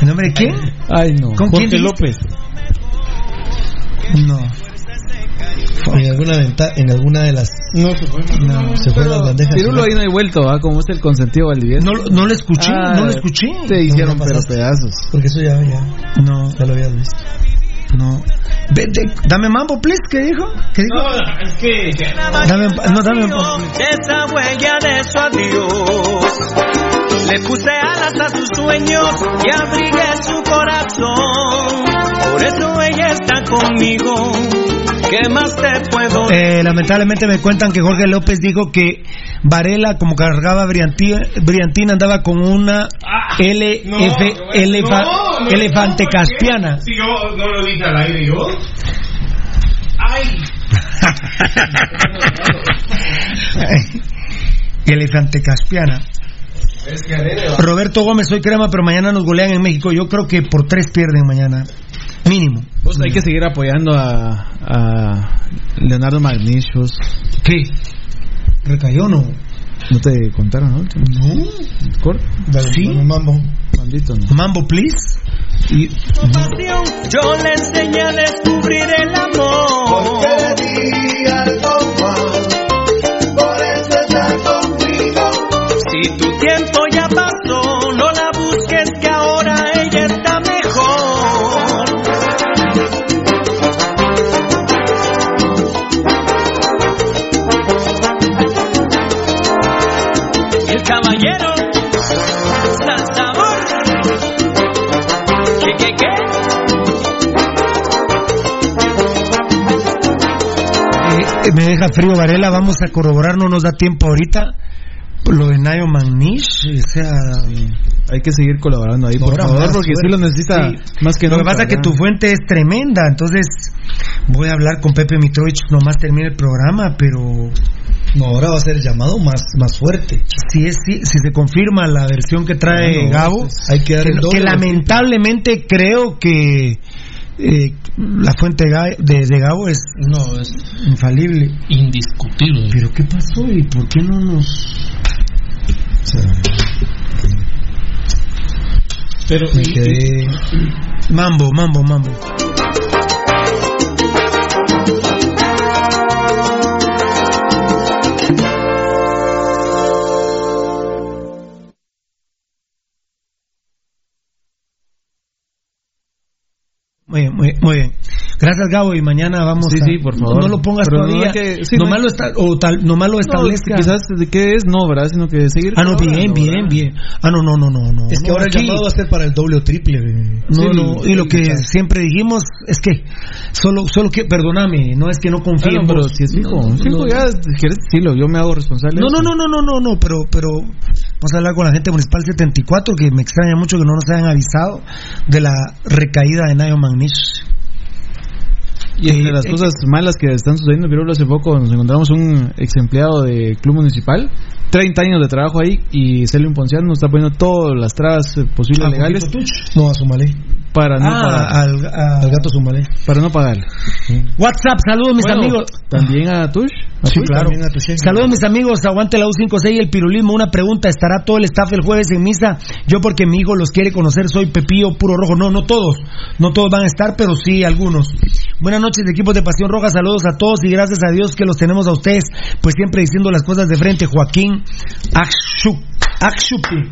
¿El nombre de quién? Ay, no. ¿Con quién Jorge dijiste? López. No. En alguna, venta- en alguna de las... No se fue. No. Se fue a las bandejas. Pirulo ahí no hay vuelto, ¿ah? Como es el consentido Valdivieso. No, no lo escuché, Ah, no lo escuché. Te hicieron no pero pedazos. Porque eso ya, ya, No, ya lo habías visto. No. Vete, dame mambo, please. ¿Qué dijo? ¿Qué dijo? No, es que. Dame, no, dame mambo. esa huella de su adiós. Le puse alas a sus sueños y abrigué su corazón. Por eso ella está conmigo. ¿Qué más te puedo Eh, lamentablemente me cuentan que Jorge López dijo que Varela, como cargaba brillantina, brillantina andaba con una LF, elefa- no, no, elefante no, caspiana. Si yo no lo dije al aire, yo. ¡Ay! elefante caspiana. Roberto Gómez, soy crema, pero mañana nos golean en México. Yo creo que por tres pierden mañana. Mínimo. Pues hay que seguir apoyando a, a Leonardo Magnicius. ¿Qué? ¿Recayó o no? ¿No te contaron, no? No. ¿Cor? Sí. Mambo. Maldito, ¿no? Mambo, please. Y? Yo le enseñé a descubrir el amor. Si tu tiempo ya pasó, no la busques que ahora ella está mejor. El caballero, sal sabor. ¿Qué, qué, qué? eh, me deja frío Varela, vamos a corroborar, no nos da tiempo ahorita. Lo de Nayo Magnish, o sea, Hay que seguir colaborando ahí, por favor, más, porque sí lo necesita Sí. más que Lo que pasa es que tu fuente es tremenda, entonces voy a hablar con Pepe Mitrovich nomás termine el programa, pero No, ahora va a ser el llamado más, más fuerte. si es si, si se confirma la versión que trae no, Gabo, pues, hay que dar que, el doble que lamentablemente creo que eh, la fuente de- de Gabo es No, es infalible. indiscutible. Pero ¿qué pasó y por qué no nos pero me quedé... Mambo, mambo, mambo. Muy bien, muy, muy bien. Gracias, Gabo, y mañana vamos Sí, a... sí, por favor. No lo pongas Pero no todavía. hay que- sí, nomás, no hay- lo esta- o tal, nomás lo No, establezca. quizás de qué es, no, ¿verdad? Sino que seguir. Ah, no, bien, bien, ¿verdad? bien. Ah, no, no, no, no. no Es que no, ahora el llamado va a ser para el doble o triple. No, Sí, no, y lo que siempre dijimos es que solo, solo que, perdóname, no es que no confíe en no, pero si es fijo, No, fijo, no, ya, si quieres decirlo, yo me hago responsable. No, no, no, no, no, no, no, pero, pero vamos a hablar con la gente municipal 74 que me extraña mucho que no nos hayan avisado de la recaída de Nayo Magnish. Y entre las cosas malas que están sucediendo, Pirulo, hace poco nos encontramos un ex empleado de Club Municipal, 30 años de trabajo ahí, y Celio Ponciano nos está poniendo todas las trabas eh, posibles ¿A legales? No, a Sumalé. Para no Ah, pagar. al, a- Al gato Sumalé. Para no pagarle. WhatsApp, saludos mis Bueno, amigos. También a Tush. a Sí, Tush claro. a. Saludos mis amigos, aguante la U56 y el pirulismo. Una pregunta, ¿estará todo el staff el jueves en misa? Yo porque mi hijo los quiere conocer, soy Pepillo Puro Rojo. No, no todos, no todos van a estar, pero sí algunos. Buenas noches equipos de Pasión Roja, saludos a todos y gracias a Dios que los tenemos a ustedes, pues siempre diciendo las cosas de frente. Joaquín Akshu- Akshupi.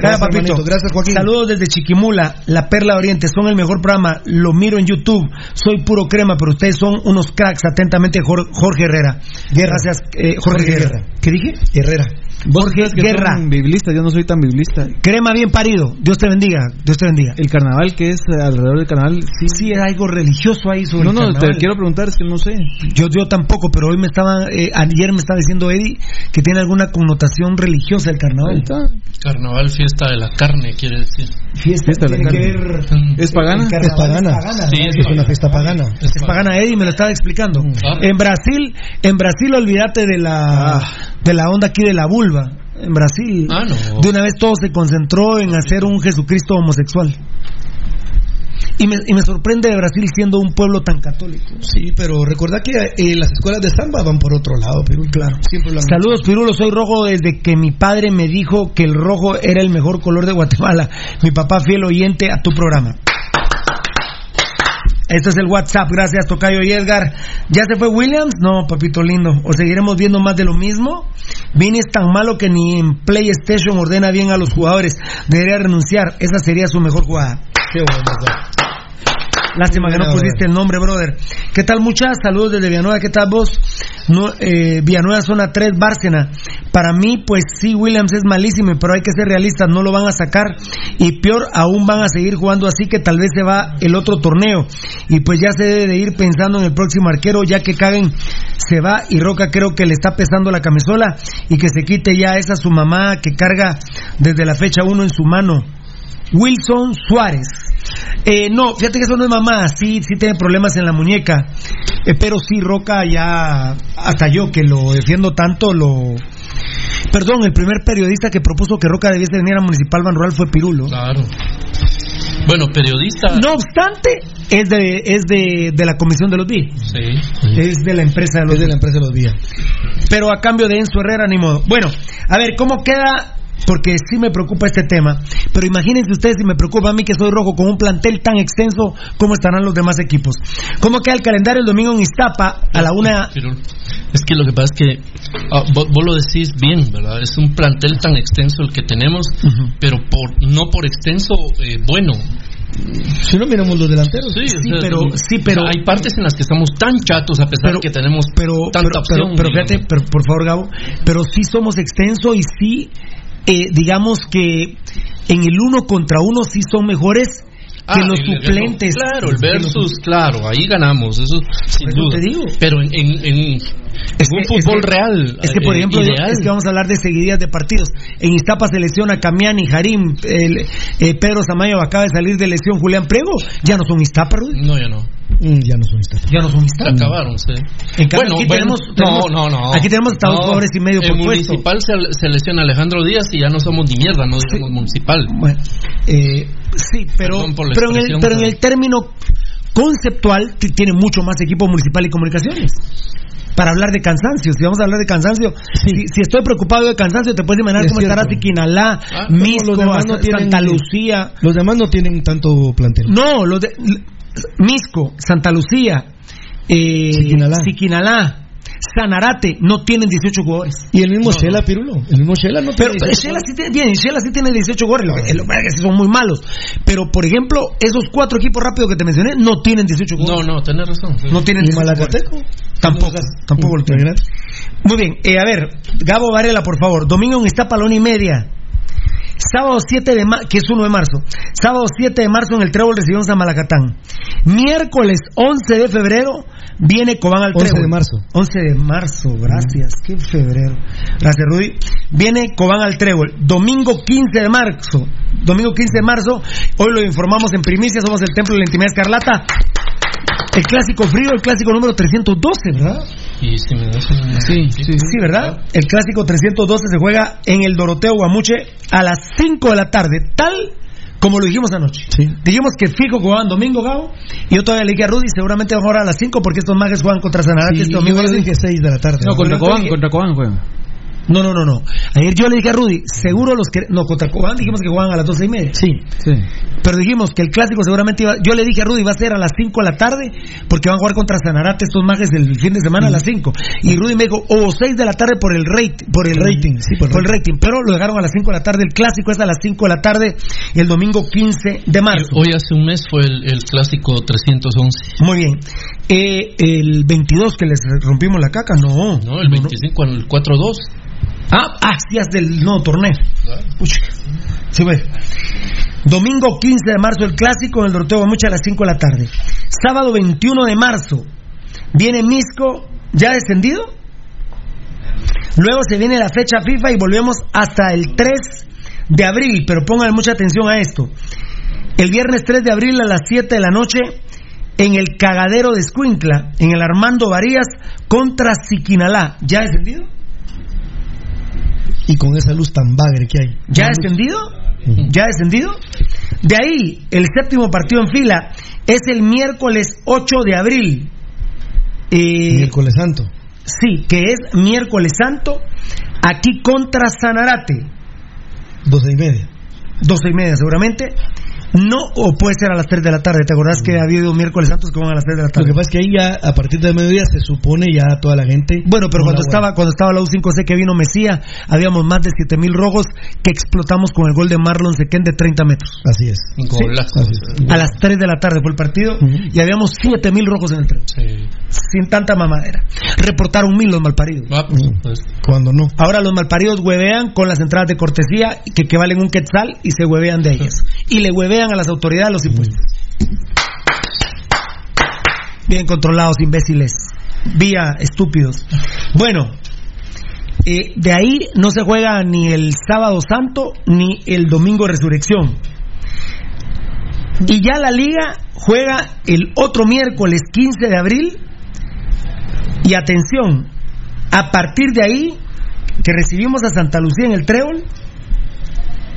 Gracias, Gracias, papito. hermanito. Gracias, Joaquín. Saludos desde Chiquimula, La Perla Oriente. Son el mejor programa. Lo miro en YouTube. Soy puro crema, pero ustedes son unos cracks. Atentamente, Jor- Jorge Herrera. Gracias, eh, Jorge, Jorge Guerra. Guerra. ¿Qué dije? Herrera. Vos Jorge crees que Guerra. son biblistas, yo no soy tan biblista. Crema bien parido. Dios te bendiga. Dios te bendiga. El carnaval que es alrededor del carnaval, sí. Sí, hay algo religioso ahí sobre no, no, te quiero preguntar, es que no sé. Yo, yo tampoco, pero hoy me estaba, eh, ayer me estaba diciendo Eddie que tiene alguna connotación religiosa el carnaval. Carnaval, fiesta de la carne, quiere decir. Fiesta, Fiesta de la carne. ver. ¿Es pagana? Es pagana. Sí, es Es una fiesta pagana. Es pagana Eddie, me lo estaba explicando. Ah. En Brasil, en Brasil olvídate de la de la onda aquí de la vulva. En Brasil, Ah, no. de una vez todo se concentró en hacer un Jesucristo homosexual. Y me, y me sorprende de Brasil siendo un pueblo tan católico. Sí, pero recuerda que eh, las escuelas de samba van por otro lado, pero claro, siempre lo han Saludos Pirulo, soy rojo desde que mi padre me dijo que el rojo era el mejor color de Guatemala. Mi papá fiel oyente a tu programa. Este es el WhatsApp, gracias Tocayo y Edgar. ¿Ya se fue Williams? No, papito lindo. ¿O seguiremos viendo más de lo mismo? Vini es tan malo que ni en PlayStation ordena bien a los jugadores. Debería renunciar. Esa sería su mejor jugada. Qué bueno. Lástima que no pusiste el nombre, brother. ¿Qué tal, muchas? Saludos desde Villanueva. ¿Qué tal vos? No, eh, Villanueva, zona 3, Bárcena. Para mí, pues sí, Williams es malísimo, pero hay que ser realistas. No lo van a sacar. Y peor, aún van a seguir jugando así que tal vez se va el otro torneo. Y pues ya se debe de ir pensando en el próximo arquero, ya que Caguen se va y Roca creo que le está pesando la camisola y que se quite ya esa su mamá que carga desde la fecha 1 en su mano. Wilson Suárez. Eh, no, fíjate que eso no es mamá, sí, sí tiene problemas en la muñeca, Eh, pero sí Roca ya, hasta yo que lo defiendo tanto, lo... Perdón, el primer periodista que propuso que Roca debiese venir a Municipal Ban Rural fue Pirulo. Claro. Bueno, periodista. No obstante, es de, es de, de la comisión de los días. Sí. Es de la empresa de los Es de la empresa de los días. Pero a cambio de Enzo Herrera, ni modo. Bueno, a ver, ¿cómo queda? Porque sí me preocupa este tema. Pero imagínense ustedes si me preocupa a mí que soy rojo con un plantel tan extenso, ¿cómo estarán los demás equipos? ¿Cómo queda el calendario el domingo en Iztapa a la una? Es que lo que pasa es que ah, vos, vos lo decís bien, ¿verdad? Es un plantel tan extenso el que tenemos, pero por no por extenso eh, bueno. Si no miramos los delanteros. Sí, Sí, o sea, pero- sí, pero- hay partes en las que estamos tan chatos a pesar de que tenemos pero, tanta pero, opción. pero, pero fíjate, por favor, Gabo, pero sí somos extenso y sí, eh, digamos que en el uno contra uno sí son mejores que Ah, los el- el- suplentes. Claro, el Que versus, claro, ahí ganamos, eso sin eso duda. te digo. Pero en, en, en Es un que- es fútbol que- real. Es que, por eh, ejemplo, ideal. es que vamos a hablar de seguidillas de partidos. En Iztapa se lesiona Camiani, Jarim, el, eh, Pedro Samayo acaba de salir de lesión, Julián Prego. Ya no son Iztapa, Rudy. No, ya no. Mm, ya no son Iztapa. Ya no son Iztapa. acabaron, sí. En cambio, aquí bueno, tenemos, no, tenemos- no, no. Aquí tenemos hasta dos No, jugadores y medio en por puesto. municipal se, se lesiona Alejandro Díaz y ya no somos ni mierda, no digamos municipal. Bueno, eh, sí, pero, pero, en el, pero en el término conceptual tiene mucho más equipo municipal y comunicaciones. Para hablar de cansancio, si vamos a hablar de cansancio, si, si estoy preocupado de cansancio, te puedes imaginar Es cómo estará cierto. Siquinalá, Ah, Misco, no tienen- Santa Lucía. Los demás no tienen tanto plantel. No, los de Misco, Santa Lucía, eh, Siquinalá. Siquinalá, Sanarate no tienen 18 jugadores. Y el mismo Shela, Pirulo. El mismo Shela no Pero tiene 18 Shela sí tiene, bien, Shela sí tiene 18 goles, lo que, lo que pasa es que son muy malos. Pero, por ejemplo, esos cuatro equipos rápidos que te mencioné no tienen 18 No, goles. no, tenés razón. sí. No tienen ¿Y 18 goles. Malacateco? Tampoco, tampoco lo tienen. Muy bien, eh, a ver, Gabo Varela, por favor. Domingo en Iztapa, la una y media. Sábado 7 de marzo, que es 1 de marzo. Sábado 7 de marzo en el Trébol recibimos a Malacatán. Miércoles 11 de febrero viene Cobán al 11 Trébol. de marzo. 11 de marzo, gracias. Qué febrero. Gracias, Rudy. Viene Cobán al Trébol. Domingo 15 de marzo. Domingo 15 de marzo. Hoy lo informamos en primicia. Somos el Templo de la Intimidad Escarlata. El clásico frío, el clásico número 312, ¿verdad? Y si me das. Sí, sí, sí. Sí, ¿verdad? El clásico 312 se juega en el Doroteo Guamuche a las 5 de la tarde, tal como lo dijimos anoche. Dijimos que fijo jugaban domingo, Gabo, y yo todavía le dije a Rudy, seguramente van a jugar a las 5 porque estos mages juegan contra Sanarate Sí, este domingo. yo le dije 6 de la tarde. No, contra Cobán, contra Cobán juegan. No, no, no, no. Ayer yo le dije a Rudy, seguro los que. No, contra Cobán dijimos que jugaban a las 12 y media. Sí. Sí. Pero dijimos que el clásico seguramente iba. Yo le dije a Rudy, va a ser a las 5 de la tarde, porque van a jugar contra Sanarate estos mages el fin de semana a las 5. Y Rudy me dijo, o 6 de la tarde por el rate, por el Rating, sí, por el rating. Pero lo dejaron a las 5 de la tarde. El clásico es a las 5 de la tarde, el domingo 15 de marzo. Hoy hace un mes fue el, el clásico 311. Muy bien. Eh, el 22 que les rompimos la caca, no. No, el 25 el 4-2. Ah, ah, sí, es del nuevo torneo. Sí, ve. Domingo 15 de marzo el clásico en el Doroteo Guamuche a las 5 de la tarde. Sábado 21 de marzo viene Misco ya descendido. Luego se viene la fecha FIFA y volvemos hasta el 3 de abril, pero pongan mucha atención a esto. El viernes 3 de abril a las 7 de la noche en el cagadero de Escuincla, en el Armando Varías contra Siquinalá. ¿Ya descendido? Y con esa luz tan bagre que hay. ¿Ya descendido? ¿Ya descendido? De ahí, el séptimo partido en fila es el miércoles 8 de abril. Eh, Miércoles Santo. sí, que es miércoles santo, aquí contra Sanarate. 12 y media. 12 y media seguramente. No, o puede ser a las 3 de la tarde. ¿Te acordás que ha habido miércoles santos que van a las 3 de la Lo tarde? que pasa es que ahí ya, a partir del mediodía, se supone ya toda la gente. Bueno, pero cuando estaba, cuando estaba la U5C que vino Mesía, habíamos más de 7000 rojos que explotamos con el gol de Marlon Sequén de 30 metros. Así es. A las 3 de la tarde fue el partido y habíamos 7000 rojos en el tren. Sí. Sin tanta mamadera. Reportaron mil los malparidos. Ah. Cuando no. Ahora los malparidos huevean con las entradas de cortesía que, que valen un quetzal y se huevean de ellas. Y le huevean a las autoridades los impuestos. Bien controlados, imbéciles. Vía estúpidos. Bueno, eh, de ahí no se juega ni el sábado santo ni el domingo resurrección. Y ya la liga juega el otro miércoles 15 de abril. Y atención, a partir de ahí, que recibimos a Santa Lucía en el Trébol,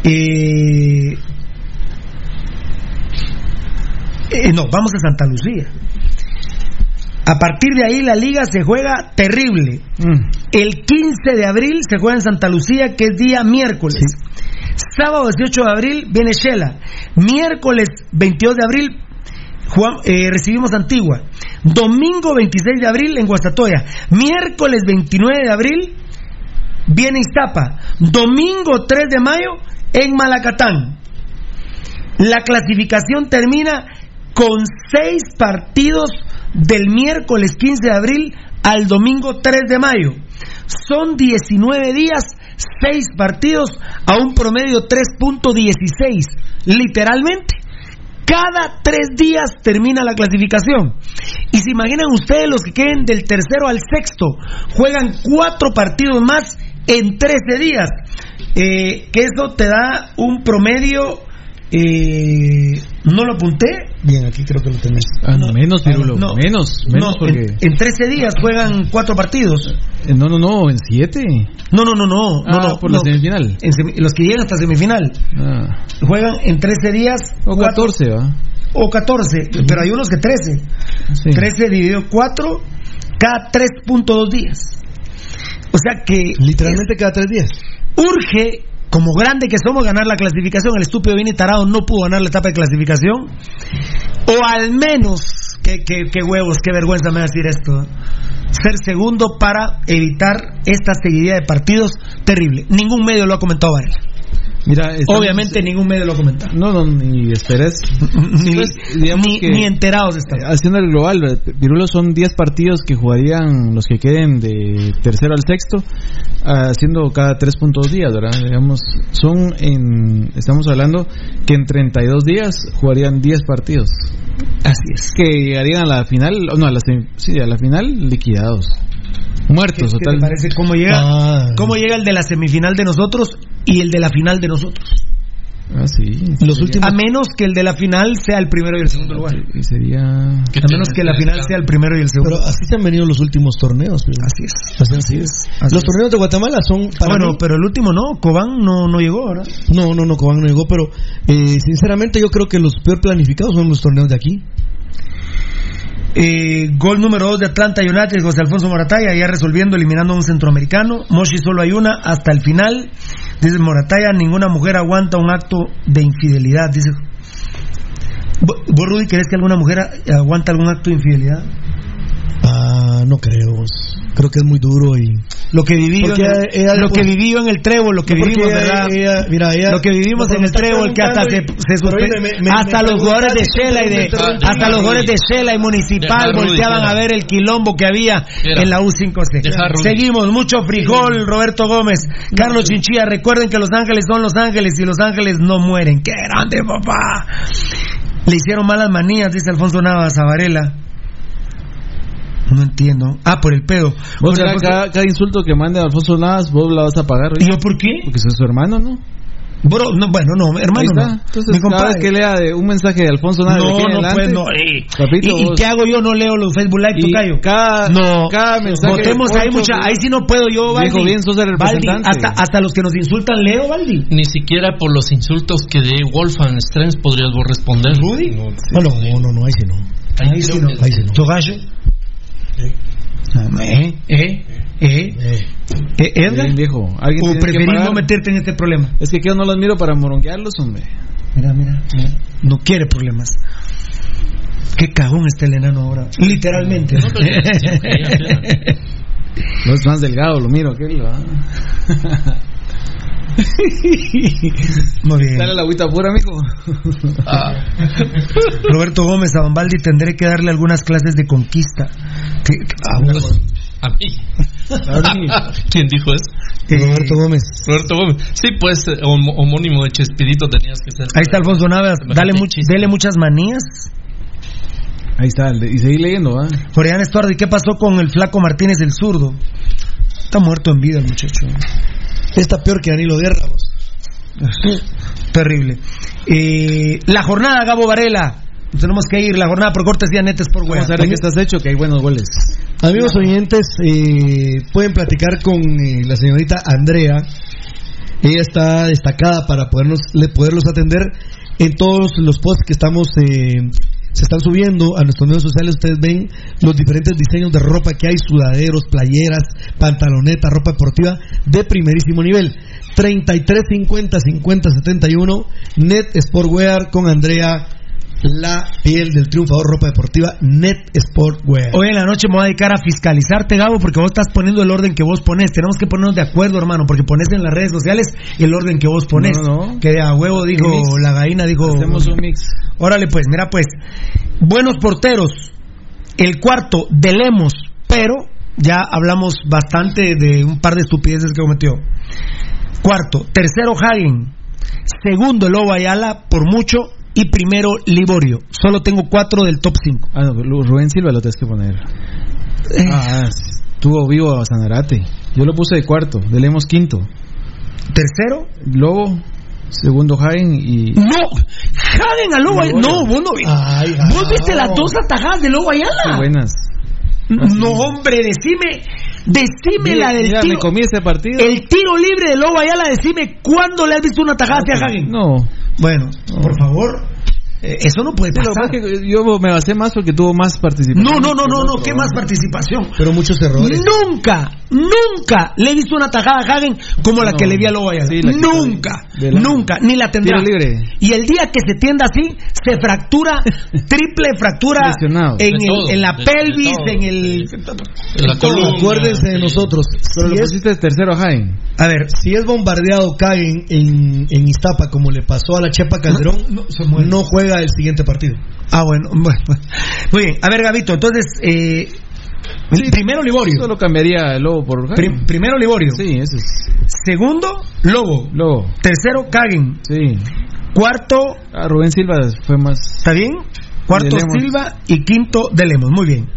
eh, eh, no, vamos a Santa Lucía. A partir de ahí la liga se juega terrible. El 15 de abril se juega en Santa Lucía, que es día miércoles. Sábado 18 de abril viene Shela. Miércoles 22 de abril Juan- eh, recibimos Antigua. Domingo 26 de abril en Guastatoya. Miércoles 29 de abril viene Iztapa. Domingo 3 de mayo en Malacatán. La clasificación termina con seis partidos del miércoles 15 de abril al domingo 3 de mayo. Son 19 días, 6 partidos a un promedio 3.16. Literalmente. Cada tres días termina la clasificación. Y se imaginan ustedes los que queden del tercero al sexto, juegan cuatro partidos más en 13 días. Eh, que eso te da un promedio. Eh, no lo apunté. Bien, aquí creo que lo tenés. Ah, no, menos, Pirulo. no. menos, menos No, porque. en, en 13 días juegan cuatro partidos. Eh, No, no, no, en siete. No, no, no, no. Ah, no, no por la semifinal. En los que llegan hasta semifinal. Ah. Juegan en 13 días. O cuatro- 14, ¿va? O 14, pero hay unos que 13. Sí. 13 dividido 4, cada 3.2 días. O sea que Literalmente cada tres días. urge, como grande que somos, ganar la clasificación. El estúpido Vini Tarado no pudo ganar la etapa de clasificación. O al menos, qué, huevos, qué vergüenza me va a decir esto. ser segundo para evitar esta seguidilla de partidos terrible. Ningún medio lo ha comentado Varela. Mira, Obviamente ningún medio lo ha comentado. No, no, ni esperes. Ni, Pues, ni- que- ni enterados están. Haciendo el global, Virulo son 10 partidos que jugarían los que queden de tercero al sexto, ah, haciendo cada 3 puntos días, ¿verdad? Digamos, son en, estamos hablando que en 32 días jugarían 10 partidos. Así es. Que llegarían a la final, no, a la, sí, a la final liquidados. Muertos, ¿Qué te total. parece cómo llega, Ah. cómo llega el de la semifinal de nosotros y el de la final de nosotros? Ah, sí. Los últimos. A menos que el de la final sea el primero y el segundo lugar. Y sería. A menos que la final sea el primero y el segundo. Pero así se han venido los últimos torneos. Así es. Así, así es. Así los es. torneos de Guatemala son para bueno, mí- pero el último no, Cobán no, no llegó, ¿verdad? No, no, no, Cobán no llegó, pero eh, sinceramente yo creo que los peor planificados son los torneos de aquí. Eh, gol número 2 de Atlanta United, José Alfonso Morataya, ya resolviendo, eliminando a un centroamericano. Moshi solo hay una hasta el final. Dice Morataya, ninguna mujer aguanta un acto de infidelidad. Dice. ¿Vos, Rudy, crees que alguna mujer aguanta algún acto de infidelidad? Ah, no creo. Creo que es muy duro y Lo que viví, Porque en el, ella- ella lo después- que viví yo en el trébol, lo que No, vivimos, ella- ¿verdad? ella- mira, ella- lo que vivimos en el trébol, que hasta se, preguntando se y- suspe- pero oye, me- me- hasta me los jugadores de Shela y de, hasta los jugadores de Shela y Municipal Deja, volteaban a ver el quilombo que había Deja. en la U5C. Deja, Rudy. Seguimos, mucho frijol, Roberto Gómez, Carlos Chinchilla, recuerden que Los Ángeles son Los Ángeles y Los Ángeles no mueren. ¡Qué grande, papá! Le hicieron malas manías, dice Alfonso Navas a Varela. No entiendo. Ah, por el pedo. Vos, José cada, Alfonso- cada- cada insulto que mande Alfonso Navas, vos la vas a pagar. ¿Y yo por qué? Porque sos su hermano, ¿no? Bro, no, bueno, no, hermano, Ahí no. Entonces, Mi cada vez que lea de un mensaje de Alfonso Navas, de No, no adelante, pues, no. eh. papito, ¿Y, qué hago yo? No leo los Facebook Live, tocayo. cada, No, cada mensaje. votemos ahí Poncho, mucha, ahí sí no puedo yo, Valdi. Viejo bien, sos el representante. hasta, hasta los que nos insultan leo, Valdi. Ni siquiera por los insultos que de Wolfgang Strange podrías vos responder. ¿Rudy? No, No, no, no, no, ahí sí no. Ahí sí no. Ahí sí no. Tocayo. Eh, eh, eh, eh, Edgar. Bien, viejo. Alguien ¿O preferís no meterte en este problema? Es que yo no los miro para moronguearlos, hombre. Mira, mira, mira. No quiere problemas. Qué cagón está el enano ahora. Literalmente. No, es más delgado, lo miro. aquel, ¿va? Muy bien. Dale la agüita pura, mijo. Ah, Roberto Gómez, a Don Baldi tendré que darle algunas clases de conquista. ¿Qué- qué- a mí. ¿Quién dijo eso? Eh, Roberto Gómez. Roberto Gómez. Sí, pues, eh, hom- homónimo de Chespirito tenías que ser. Ahí está Alfonso Navas. Dale much- dele muchas manías. Ahí está, y seguí leyendo, ¿va? Florian Estuardo, ¿y qué pasó con el flaco Martínez el zurdo? Está muerto en vida el muchacho. Está peor que Danilo Guerra. vos. Terrible. Eh, la jornada, Gabo Varela. Tenemos que ir. La jornada por cortesía Netes por Vamos a ver de qué estás hecho, que hay buenos goles. Amigos oyentes, eh, pueden platicar con eh, la señorita Andrea. Ella está destacada para podernos, le- poderlos atender en todos los posts que estamos eh, se están subiendo a nuestros medios sociales. Ustedes ven los diferentes diseños de ropa que hay: sudaderos, playeras, pantalonetas, ropa deportiva de primerísimo nivel. 33 50 50 71 Net Sportwear con Andrea la piel del triunfador ropa deportiva Net Sportwear. Hoy en la noche me voy a dedicar a fiscalizarte, Gabo, porque vos estás poniendo el orden que vos pones. Tenemos que ponernos de acuerdo, hermano, porque pones en las redes sociales el orden que vos pones. No, no. Que a huevo dijo la gallina, dijo. Hacemos un mix. Órale, pues, mira, pues. Buenos porteros. El cuarto de Lemos, pero ya hablamos bastante de un par de estupideces que cometió. Cuarto, tercero Hagen. Segundo el Lobo Ayala, por mucho. Y primero Liborio. Solo tengo cuatro del top 5. Ah, no, Rubén Silva lo tienes que poner. Eh. Ah, estuvo vivo a Sanarate. Yo lo puse de cuarto, de Lemos quinto. Tercero, Lobo, segundo Jaén y. No, Hagen a Lobo Ayala. No, vos no Ay, ¿Vos viste las dos atajadas de Lobo Qué Ayala? buenas. No, hombre, decime. Decime la del mira, tiro. me comí ese partido. El tiro libre de Lobo Ayala, decime cuándo le has visto una tajada hacia Hagen. No. Bueno, por favor. Eh, Eso no puede pasar. pasa es que yo me basé más porque tuvo más participación. No, no, no, no, no, qué más participación. Pero muchos errores. Nunca, nunca le he visto una tajada a Hagen como la No. que le vi a Lobo. Sí, nunca, la- nunca, ni la tendrá. Libre. Y el día que se tienda así, se fractura, triple fractura Lesionado. en, De el- todo, en la de- de pelvis, todo. en el... En la columna. Acuérdense de nosotros. Pero Si lo es, pusiste tercero a Jaime. A ver, si es bombardeado Kagen en, en Iztapa como le pasó a la Chepa Calderón, no, juega el siguiente partido. ah, bueno, muy bien. A ver, Gabito, entonces, eh, primero Liborio. Solo cambiaría el lobo por. Prim- primero Liborio. Sí, ese es. Segundo, Lobo. Lobo. Tercero, Kagen. Sí. Cuarto, Ah, Rubén Silva fue más. ¿Está bien? Cuarto. Silva y quinto de Lemos. Muy bien.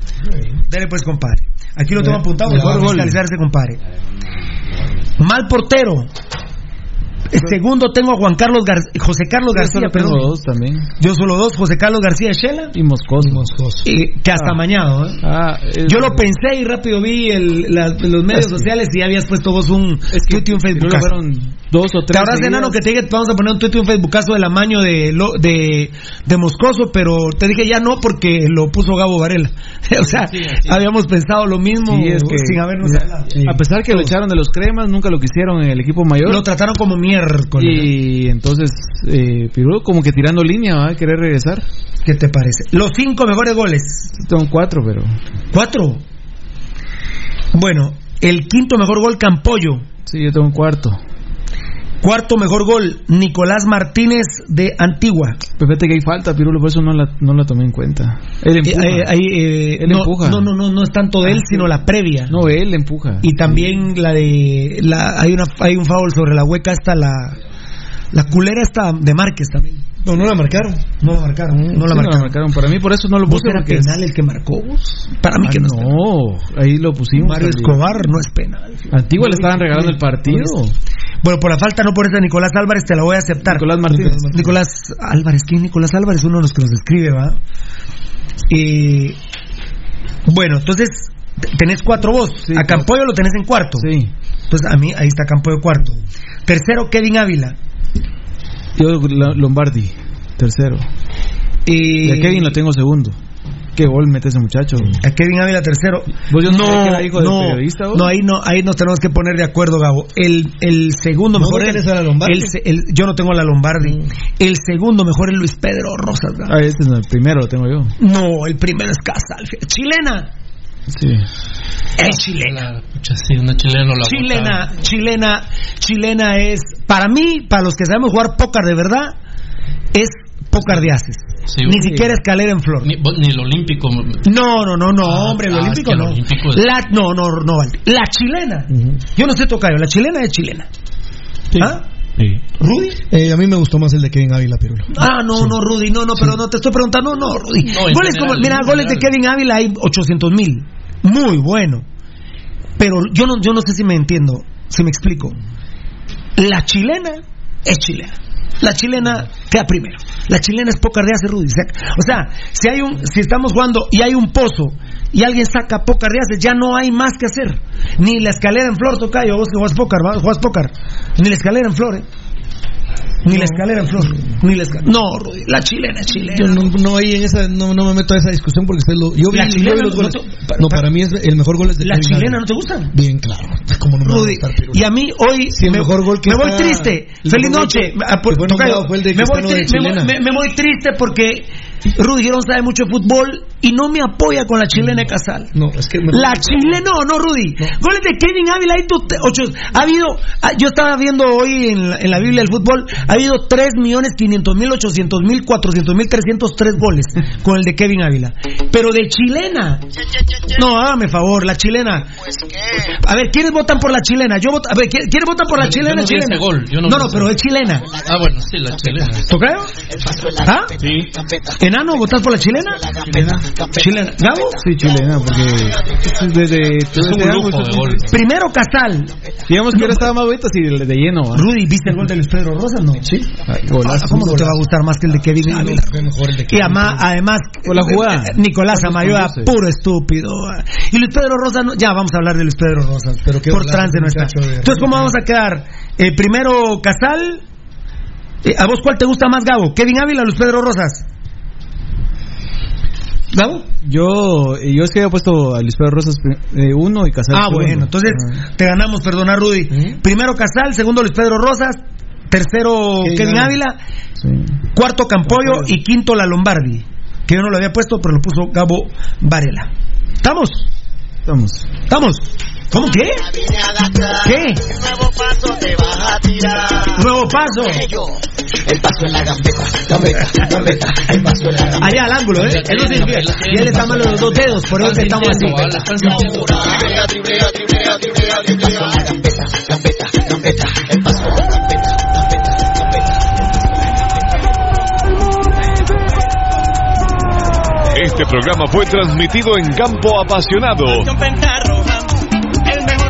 Dele pues, compadre. Aquí lo tengo Bien. apuntado. Bien. Mejor Gol. fiscalizarse, compadre. Mal portero. El segundo tengo a Juan Carlos Gar- José Carlos Yo García, solo tengo perdón. dos también. Yo solo dos, José Carlos García Shela, Y Moscoso. y que hasta Ah. mañana. ¿eh? Ah, es- Yo lo pensé y rápido vi el, la- los medios sociales y habías puesto vos un tweet y un Facebook. fueron dos o Te tres. habrás seguidas. enano que te dije, vamos a poner un tweet y un Facebookazo del amaño de, lo- de, de Moscoso, pero te dije ya no porque lo puso Gabo Varela. o sea, Sí, sí. habíamos pensado lo mismo Sí, es que- sin habernos hablado. A pesar que lo echaron de los cremas, nunca lo quisieron en el equipo mayor. Lo trataron como miércoles. y entonces, eh, Pirulo como que tirando línea, va a querer regresar. ¿Qué te parece? Los cinco mejores goles. Tengo cuatro, pero. ¿Cuatro? Bueno, el quinto mejor gol, Campollo. Sí, yo tengo un cuarto. Cuarto mejor gol, Nicolás Martínez de Antigua. Pero fíjate que hay falta, Pirulo, por eso no la, no la tomé en cuenta. Él empuja. Eh, eh, eh, Él no, empuja. no, no, no, no es tanto de él, sino la previa. No, él empuja. Y también la de la hay una hay un foul sobre la hueca esta la la culera esta de Márquez también. No, no la marcaron. No la marcaron, no Sí, la marcaron. Para mí, por eso no lo ¿Vos puse. era es- penal el que marcó vos? Para mí Ah, que no, es no, ahí lo pusimos. Mario. Escobar no es penal. Antigua le estaban regalando el partido. Bueno, por la falta no por esa Nicolás Álvarez te la voy a aceptar. Nicolás Martínez. Nicolás Álvarez, ¿quién es Nicolás Álvarez? Uno de los que nos escribe, ¿va? Y bueno, entonces tenés cuatro vos. Sí, a Campoyo lo tenés en cuarto. Sí. Entonces a mí ahí está Campoyo cuarto. Tercero Kevin Ávila. Yo, Lombardi, tercero. Y Y a Kevin lo tengo segundo. Qué gol mete ese muchacho. A Kevin Ávila tercero. ¿Vos yo no que era hijo del no, periodista, vos? no, ahí no, ahí nos tenemos que poner de acuerdo, Gabo. El, el segundo ¿No mejor no es la Lombardi? el yo no tengo a la Lombardi. El segundo mejor es Luis Pedro Rosas. Gabo. Ah, este es el primero, lo tengo yo. No, el primero es Casal. Chilena. Sí. Es chilena. Sí, una chilena la Chilena, chilena, chilena es, para mí, para los que sabemos jugar póker de verdad, es póker de haces. Sí, Ni sí. siquiera escalera en flor. Ni, el olímpico. No, no, no, no, Ah, hombre, el ah, olímpico es que el no. olímpico es- La, no, no, no, vale. La chilena. Yo no sé tocar, la chilena es chilena. ¿Ah? ¿Rudy? Eh, a mí me gustó más el de Kevin Ávila, Pirulo. Ah, no, no, Rudy, no, no, pero no te estoy preguntando, no, no, Rudy. No, goles general, como, mira, goles de. Kevin Ávila hay 800 mil. Muy bueno. Pero yo no, yo no sé si me entiendo, si me explico. La chilena es chilena. La chilena queda primero. La chilena es pócar de Rudy. O sea, si hay un, si estamos jugando y hay un pozo y alguien saca pócar de hace, ya no hay más que hacer. Ni la escalera en flor, tocayo, vos que juegas pócar, ¿va? pócar. Ni la escalera en flor, ¿eh? Ni la escalera en flor. Ni la escalera. No, Rudy, la chilena es chilena. Yo no, no ahí en esa, no, no me meto a esa discusión porque usted lo, yo vi, La chilena los no- goles. no para mí es el mejor gol es de ¿La Kevin chilena no te gusta? Bien, claro. ¿Cómo no me va a Rudy, gustar, y a mí hoy Sí, el me, mejor gol que me voy está- triste. el Feliz noche. que- Ah, por- que fue tocayo, nombrado fue el de me, voy de me voy triste porque Rudy Girón sabe mucho de fútbol y no me apoya con la chilena de Casal. No, es que me- La chilena, no, no, Rudy. Goles de Kevin Ávila, hay ocho, ha habido, ah, yo estaba viendo hoy en la, en la Biblia del fútbol, ha habido 3 millones 500 mil, 800 mil, 400 mil, 303 goles con el de Kevin Ávila. Pero de chilena, no, hágame favor, la chilena. A ver, ¿quiénes votan por la chilena? Yo voto, a ver, ¿quiénes votan por la Yo- yo chilena? no chilena? ese gol, yo no no, no, ese pero es chilena. Ah, bueno, sí, la chilena. ¿Tocayo? ¿Ah? Sí. ¿Enano, votas por la chilena? Chilena. ¿Chilena? ¿Gabo? Sí, chilena, porque desde, Es un lujo de gol. Primero Casal. Digamos que ahora estaba más bonito si de, de lleno. Rudy, ¿viste el gol de Luis Pedro Rosas? No. Sí. Ay, golazo. ¿Cómo no te va a gustar más que el de Kevin Ávila? fue mejor el de Y además, además Por la jugada. eh, Nicolás Amayoa, puro estúpido. Y Luis Pedro Rosas, no- ya vamos a hablar de Luis Pedro Rosas, Pero qué por trance no está. Entonces, ¿cómo vamos a quedar? Eh, primero Casal. Eh, ¿A vos cuál te gusta más, Gabo? ¿Kevin Ávila o Luis Pedro Rosas? ¿Gabo? Yo, yo es que había puesto a Luis Pedro Rosas eh, uno y Casal Ah, bueno, entonces Ah. te ganamos, perdona Rudy. Primero Casal, segundo Luis Pedro Rosas, tercero Kevin Kevin Ávila. Cuarto Campollo y quinto La Lombardi, que yo no lo había puesto, pero lo puso Gabo Varela. ¿Estamos? Estamos. ¿Estamos? ¿Cómo qué? ¿Qué? Nuevo paso te vas a tirar. Nuevo paso. El paso en la gambeta, gambeta, gambeta. El paso en la gambeta. Allá al ángulo, ¿eh? Él no significa. Y él está mal los dos dedos, por eso estamos así. Triplea, triplea, triplea, triplea, triplea. Gambeta, gambeta, gambeta. El paso en la gambeta, gambeta, Este programa fue transmitido en Campo Apasionado.